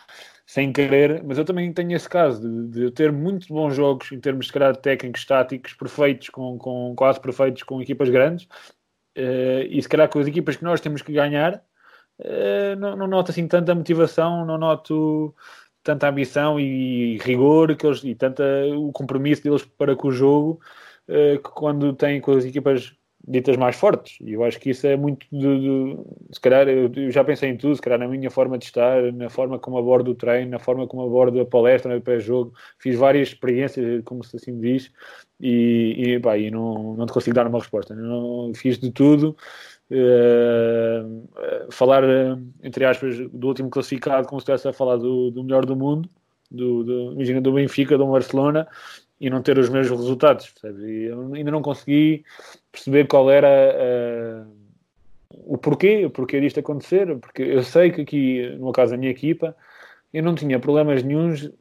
Speaker 2: sem querer, mas eu também tenho esse caso de, de ter muito bons jogos em termos de calhar técnicos, táticos, perfeitos, com, com quase perfeitos com equipas grandes, uh, e se calhar com as equipas que nós temos que ganhar, uh, não, não noto assim tanta motivação, não noto tanta ambição e rigor que eles, e tanta o compromisso deles para com o jogo uh, quando têm com as equipas ditas mais fortes. E eu acho que isso é muito de, de se calhar eu, já pensei em tudo, se calhar na minha forma de estar, na forma como abordo o treino, na forma como abordo a palestra no pré-jogo. Fiz várias experiências, como se assim diz, e, e, pá, e não, não te consigo dar uma resposta. Não, fiz de tudo. Uh, falar, entre aspas, do último classificado, como se estivesse a falar do, do melhor do mundo, do, do, imagina, do Benfica, do Barcelona, e não ter os mesmos resultados. E eu ainda não consegui perceber qual era uh, o porquê, o porquê disto acontecer, porque eu sei que aqui, no caso da minha equipa, eu não tinha problemas nenhums,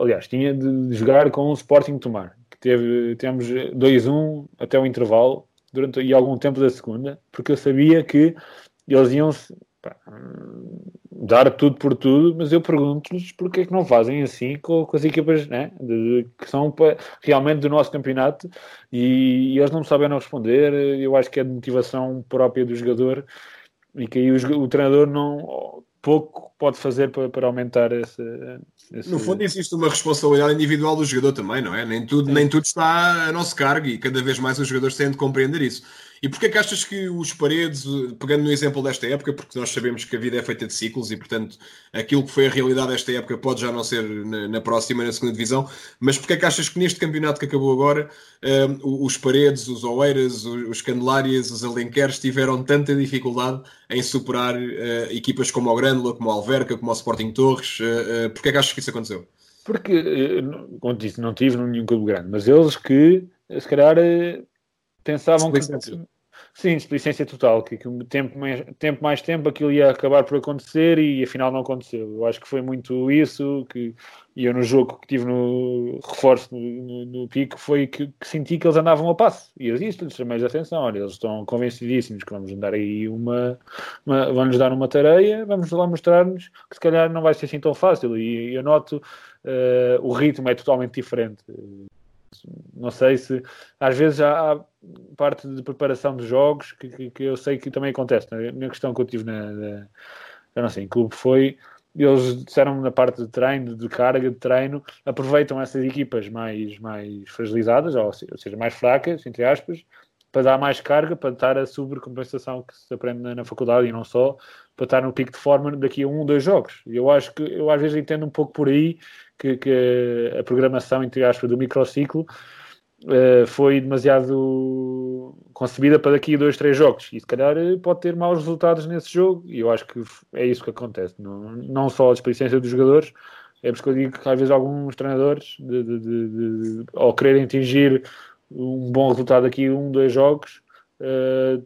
Speaker 2: aliás, tinha de jogar com o Sporting Tomar, que teve, temos 2-1 até o intervalo, durante e algum tempo da segunda, porque eu sabia que eles iam dar tudo por tudo, mas eu pergunto-lhes porque é que não fazem assim com, com as equipas né, de, que são realmente do nosso campeonato e, e, eles não sabem não responder. Eu acho que é de motivação própria do jogador e que aí o, o treinador não pouco pode fazer para, para aumentar esse, esse,
Speaker 1: No fundo, existe uma responsabilidade individual do jogador também, não é? Nem tudo, nem tudo está a nosso cargo e cada vez mais os jogadores têm de compreender isso. E porquê que achas que os paredes, pegando no exemplo desta época, porque nós sabemos que a vida é feita de ciclos e, portanto, aquilo que foi a realidade desta época pode já não ser na, na próxima, na segunda divisão, mas porquê que achas que neste campeonato que acabou agora, um, os paredes, os Oeiras, os, Candelárias, os Alenqueres tiveram tanta dificuldade em superar uh, equipas como o Grândola, como o Alverca, como o Sporting Torres? Uh, uh, porquê que achas que isso aconteceu?
Speaker 2: Porque, como disse, não tive nenhum clube grande, mas eles que, se calhar pensavam que. Sim, desplicência total, que, que tempo, mais, tempo mais tempo aquilo ia acabar por acontecer e afinal não aconteceu. Eu acho que foi muito isso, que e eu no jogo que tive no reforço no, no, no pico foi que, que, senti que eles andavam a passo. E eu disse-lhes, chamei de atenção, olha, eles estão convencidíssimos que vamos dar aí uma, uma vamos dar uma tareia, vamos lá mostrar-nos que se calhar não vai ser assim tão fácil. E eu noto uh, o ritmo é totalmente diferente. Não sei se às vezes há parte de preparação de jogos que, que, que eu sei que também acontece. Né? Na questão que eu tive na, na eu não sei, em clube foi eles disseram na parte de treino, de carga de treino, aproveitam essas equipas mais, mais fragilizadas, ou seja, mais fracas, entre aspas, para dar mais carga, para estar a sobrecompensação que se aprende na, na, faculdade e não só, para estar no pico de forma daqui a um, dois jogos. Eu acho que, eu às vezes entendo um pouco por aí que, que a programação, entre aspas, do microciclo uh, foi demasiado concebida para daqui a dois, três jogos. E se calhar eh, pode ter maus resultados nesse jogo. E eu acho que é isso que acontece. Não, não só a desplicência dos jogadores, é porque eu digo que às vezes alguns treinadores, de, de, de, ao quererem atingir um bom resultado aqui, um, dois jogos, uh,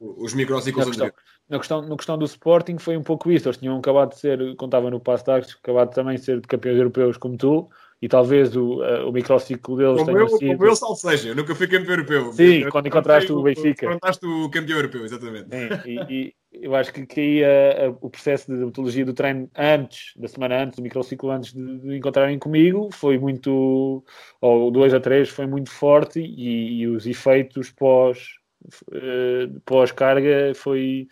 Speaker 1: os microciclos
Speaker 2: anteriores na questão, na questão do Sporting foi um pouco isso. Eles tinham acabado de ser, contava no passo de acabado também de ser de campeões europeus como tu, e talvez o, uh, o microciclo deles
Speaker 1: como tenha eu, sido... Como eu, salvo seja, eu nunca fui campeão europeu.
Speaker 2: Sim, eu, quando encontraste o Benfica.
Speaker 1: Encontraste o campeão europeu, exatamente.
Speaker 2: Sim, e, e, eu acho que, que aí a, a, o processo de metodologia do treino antes, da semana antes, do microciclo antes de, de encontrarem comigo, foi muito, ou dois a três, foi muito forte, e, e os efeitos pós, uh, pós-carga foi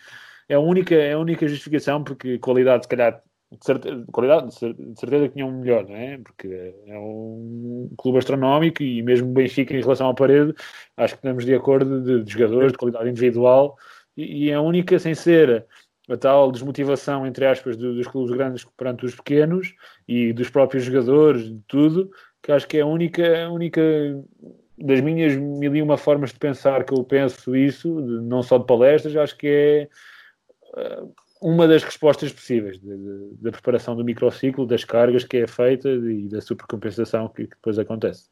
Speaker 2: é a única, é a única justificação, porque qualidade, se calhar, de certeza, qualidade, de certeza que tinham um melhor, não é? Porque é um clube astronómico e mesmo Benfica em relação ao parede, acho que estamos de acordo de, de jogadores, de qualidade individual, e, e, é a única sem ser a tal desmotivação, entre aspas, do, dos clubes grandes perante os pequenos e dos próprios jogadores, de tudo, que acho que é a única, a única das minhas mil e uma formas de pensar que eu penso isso, de, não só de palestras, acho que é uma das respostas possíveis da preparação do microciclo, das cargas que é feita e da supercompensação que, que depois acontece.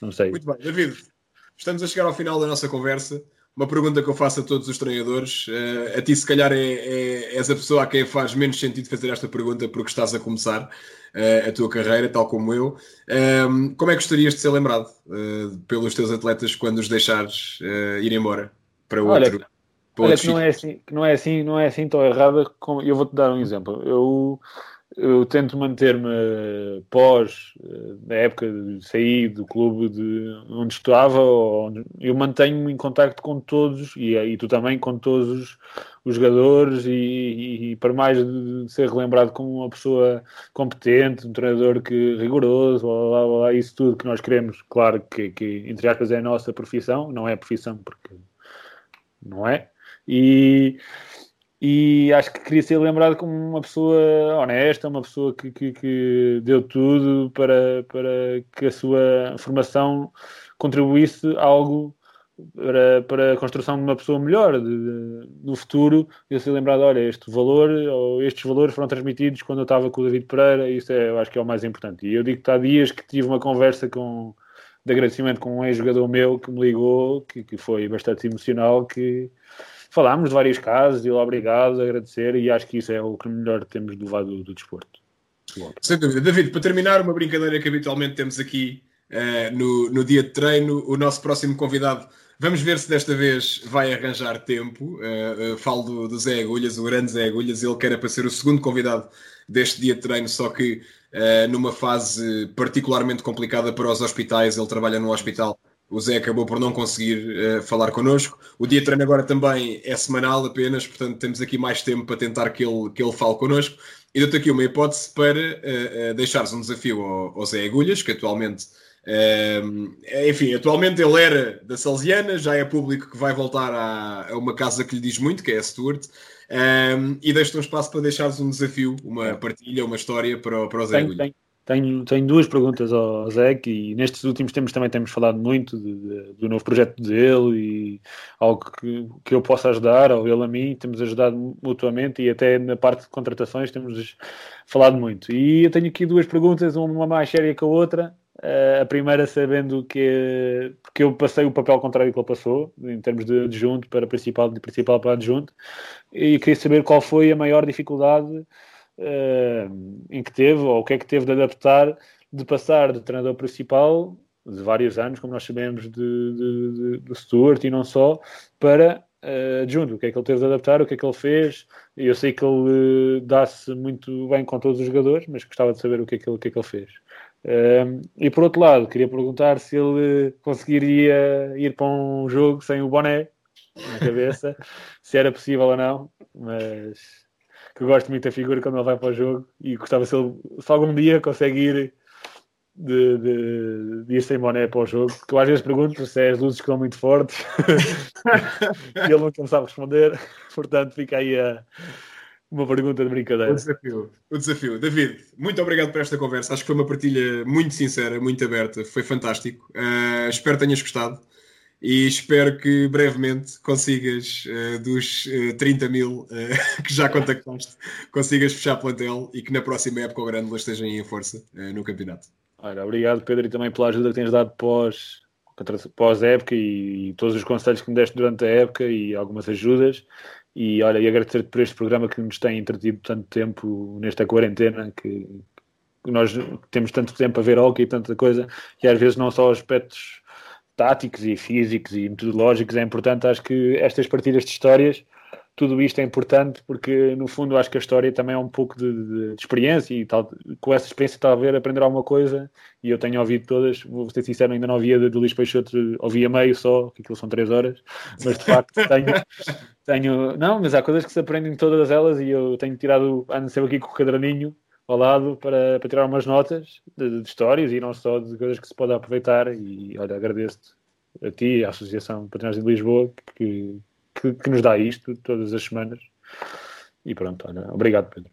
Speaker 2: Não sei.
Speaker 1: Muito bem, David, estamos a chegar ao final da nossa conversa. Uma pergunta que eu faço a todos os treinadores. Uh, a ti, se calhar, é, é, és a pessoa a quem faz menos sentido fazer esta pergunta porque estás a começar uh, a tua carreira, tal como eu. Uh, como é que gostarias de ser lembrado eh, pelos teus atletas quando os deixares ir embora para outro? Olha,
Speaker 2: Olha, que não, é assim, que não é assim, não é assim tão errada como. Eu vou-te dar um exemplo. Eu, eu tento manter-me pós, na época de sair do clube de onde estava, onde, eu mantenho-me em contacto com todos, e, e tu também, com todos os, os jogadores, e, e, e, para mais de ser relembrado como uma pessoa competente, um treinador que rigoroso, blá, blá, blá, isso tudo que nós queremos, claro que, que entre aspas é a nossa profissão, não é profissão porque não é, e, e acho que queria ser lembrado como uma pessoa honesta, uma pessoa que, que, que, deu tudo para, para que a sua formação contribuísse algo para, para a construção de uma pessoa melhor de, de, no futuro. Eu ser lembrado, olha, este valor ou estes valores foram transmitidos quando eu estava com o David Pereira, isso é, eu acho que é o mais importante. E eu digo que há dias que tive uma conversa com, de agradecimento com um ex-jogador meu que me ligou, que, que foi bastante emocional, que falámos de vários casos, e obrigado, agradecer, e acho que isso é o que melhor temos do, do desporto.
Speaker 1: Sem dúvida. David, para terminar, uma brincadeira que habitualmente temos aqui uh, no, no dia de treino, o nosso próximo convidado. Vamos ver se desta vez vai arranjar tempo. Uh, uh, falo do, do, Zé Agulhas, o grande Zé Agulhas. Ele quer para ser o segundo convidado deste dia de treino, só que numa fase particularmente complicada para os hospitais. Ele trabalha no hospital o Zé acabou por não conseguir uh, falar connosco. O dia de treino agora também é semanal apenas, portanto temos aqui mais tempo para tentar que ele, que ele fale connosco. E dou-te aqui uma hipótese para uh, uh, deixares um desafio ao, ao Zé Agulhas, que atualmente, enfim, atualmente ele era da Salesiana, já é público que vai voltar a, a uma casa que lhe diz muito, que é a Stuart. e deixo-te um espaço para deixares um desafio, uma partilha, uma história para, para o Zé Agulhas.
Speaker 2: Tenho, tenho duas perguntas ao Zé, e nestes últimos tempos também temos falado muito de, de, do novo projeto dele e algo que, que eu possa ajudar, ou ele a mim, temos ajudado mutuamente e até na parte de contratações temos falado muito. E eu tenho aqui duas perguntas, uma mais séria que a outra. Uh, a primeira sabendo que, que eu passei o papel contrário que ele passou, em termos de adjunto para principal, de principal para adjunto, e queria saber qual foi a maior dificuldade uh, em que teve, ou o que é que teve de adaptar, de passar de treinador principal, de vários anos, como nós sabemos, de, de, de, de Stuart e não só, para uh. O que é que ele teve de adaptar, o que é que ele fez. Eu sei que ele uh, dá-se muito bem com todos os jogadores, mas gostava de saber o que é que ele, o que é que ele fez. E por outro lado, queria perguntar se ele conseguiria ir para um jogo sem o boné na cabeça, se era possível ou não, mas que eu gosto muito da figura quando ele vai para o jogo e gostava se ele se algum dia consegue ir de, de, de ir sem boné para o jogo, que eu às vezes pergunto se é as luzes que estão muito fortes e ele nunca me sabe responder, portanto fica aí a, uma pergunta de brincadeira.
Speaker 1: O desafio. o desafio. David, muito obrigado por esta conversa. Acho que foi uma partilha muito sincera, muito aberta. Foi fantástico. Uh, espero que tenhas gostado e espero que brevemente consigas, uh, dos uh, eh, 30 mil uh, que já contactaste, consigas fechar plantel e que na próxima época o Grândola esteja em força no campeonato.
Speaker 2: Olha, obrigado Pedro e também pela ajuda que tens dado pós, pós época e, e, todos os conselhos que me deste durante a época e algumas ajudas. E olha, e agradecer-te por este programa que nos tem entretido tanto tempo nesta quarentena que, nós temos tanto tempo a ver hockey e tanta coisa, e às vezes não só aspectos táticos e físicos e metodológicos é importante. Acho que estas partilhas de histórias, tudo isto é importante porque, no fundo, acho que a história também é um pouco de, de, de experiência e tal, com essa experiência talvez aprender alguma coisa. E eu tenho ouvido todas, vou ser sincero, ainda não ouvia do Luís Peixoto, ouvia meio só, que aquilo são três horas, mas de facto tenho, tenho. Não, mas há coisas que se aprendem todas elas e eu tenho tirado, ando sempre aqui com o caderninho ao lado para, para tirar umas notas de, de, histórias e não só de coisas que se pode aproveitar. E olha, agradeço-te a ti, à Associação Patronagem de Lisboa, que, que, que, nos dá isto todas as semanas. E pronto, olha, obrigado, Pedro.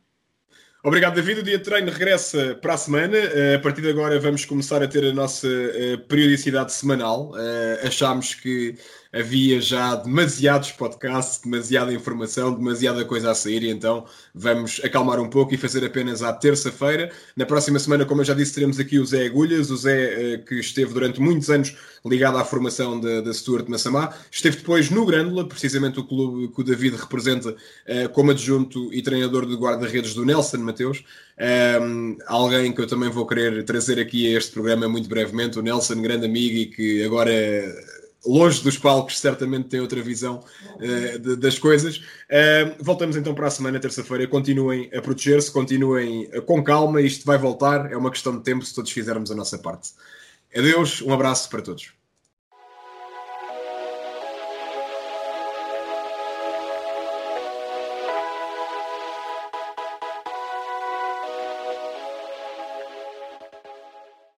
Speaker 1: Obrigado, David. O dia de treino regressa para a semana. Eh, a partir de agora vamos começar a ter a nossa eh, periodicidade semanal. Eh, achámos que havia já demasiados podcasts, demasiada informação, demasiada coisa a sair, e então vamos acalmar um pouco e fazer apenas à terça-feira. Na próxima semana, como eu já disse, teremos aqui o Zé Agulhas, o Zé eh, que esteve durante muitos anos ligado à formação da, Stuart Massamá, esteve depois no Grândola, precisamente o clube que o David representa eh, como adjunto e treinador de guarda-redes do Nelson Mateus. Um, alguém que eu também vou querer trazer aqui a este programa muito brevemente, o Nelson, grande amigo e que agora longe dos palcos, certamente tem outra visão uh, de, das coisas. Uh, voltamos então para a semana, terça-feira. Continuem a proteger-se, continuem uh, com calma. Isto vai voltar, é uma questão de tempo se todos fizermos a nossa parte. Adeus, um abraço para todos.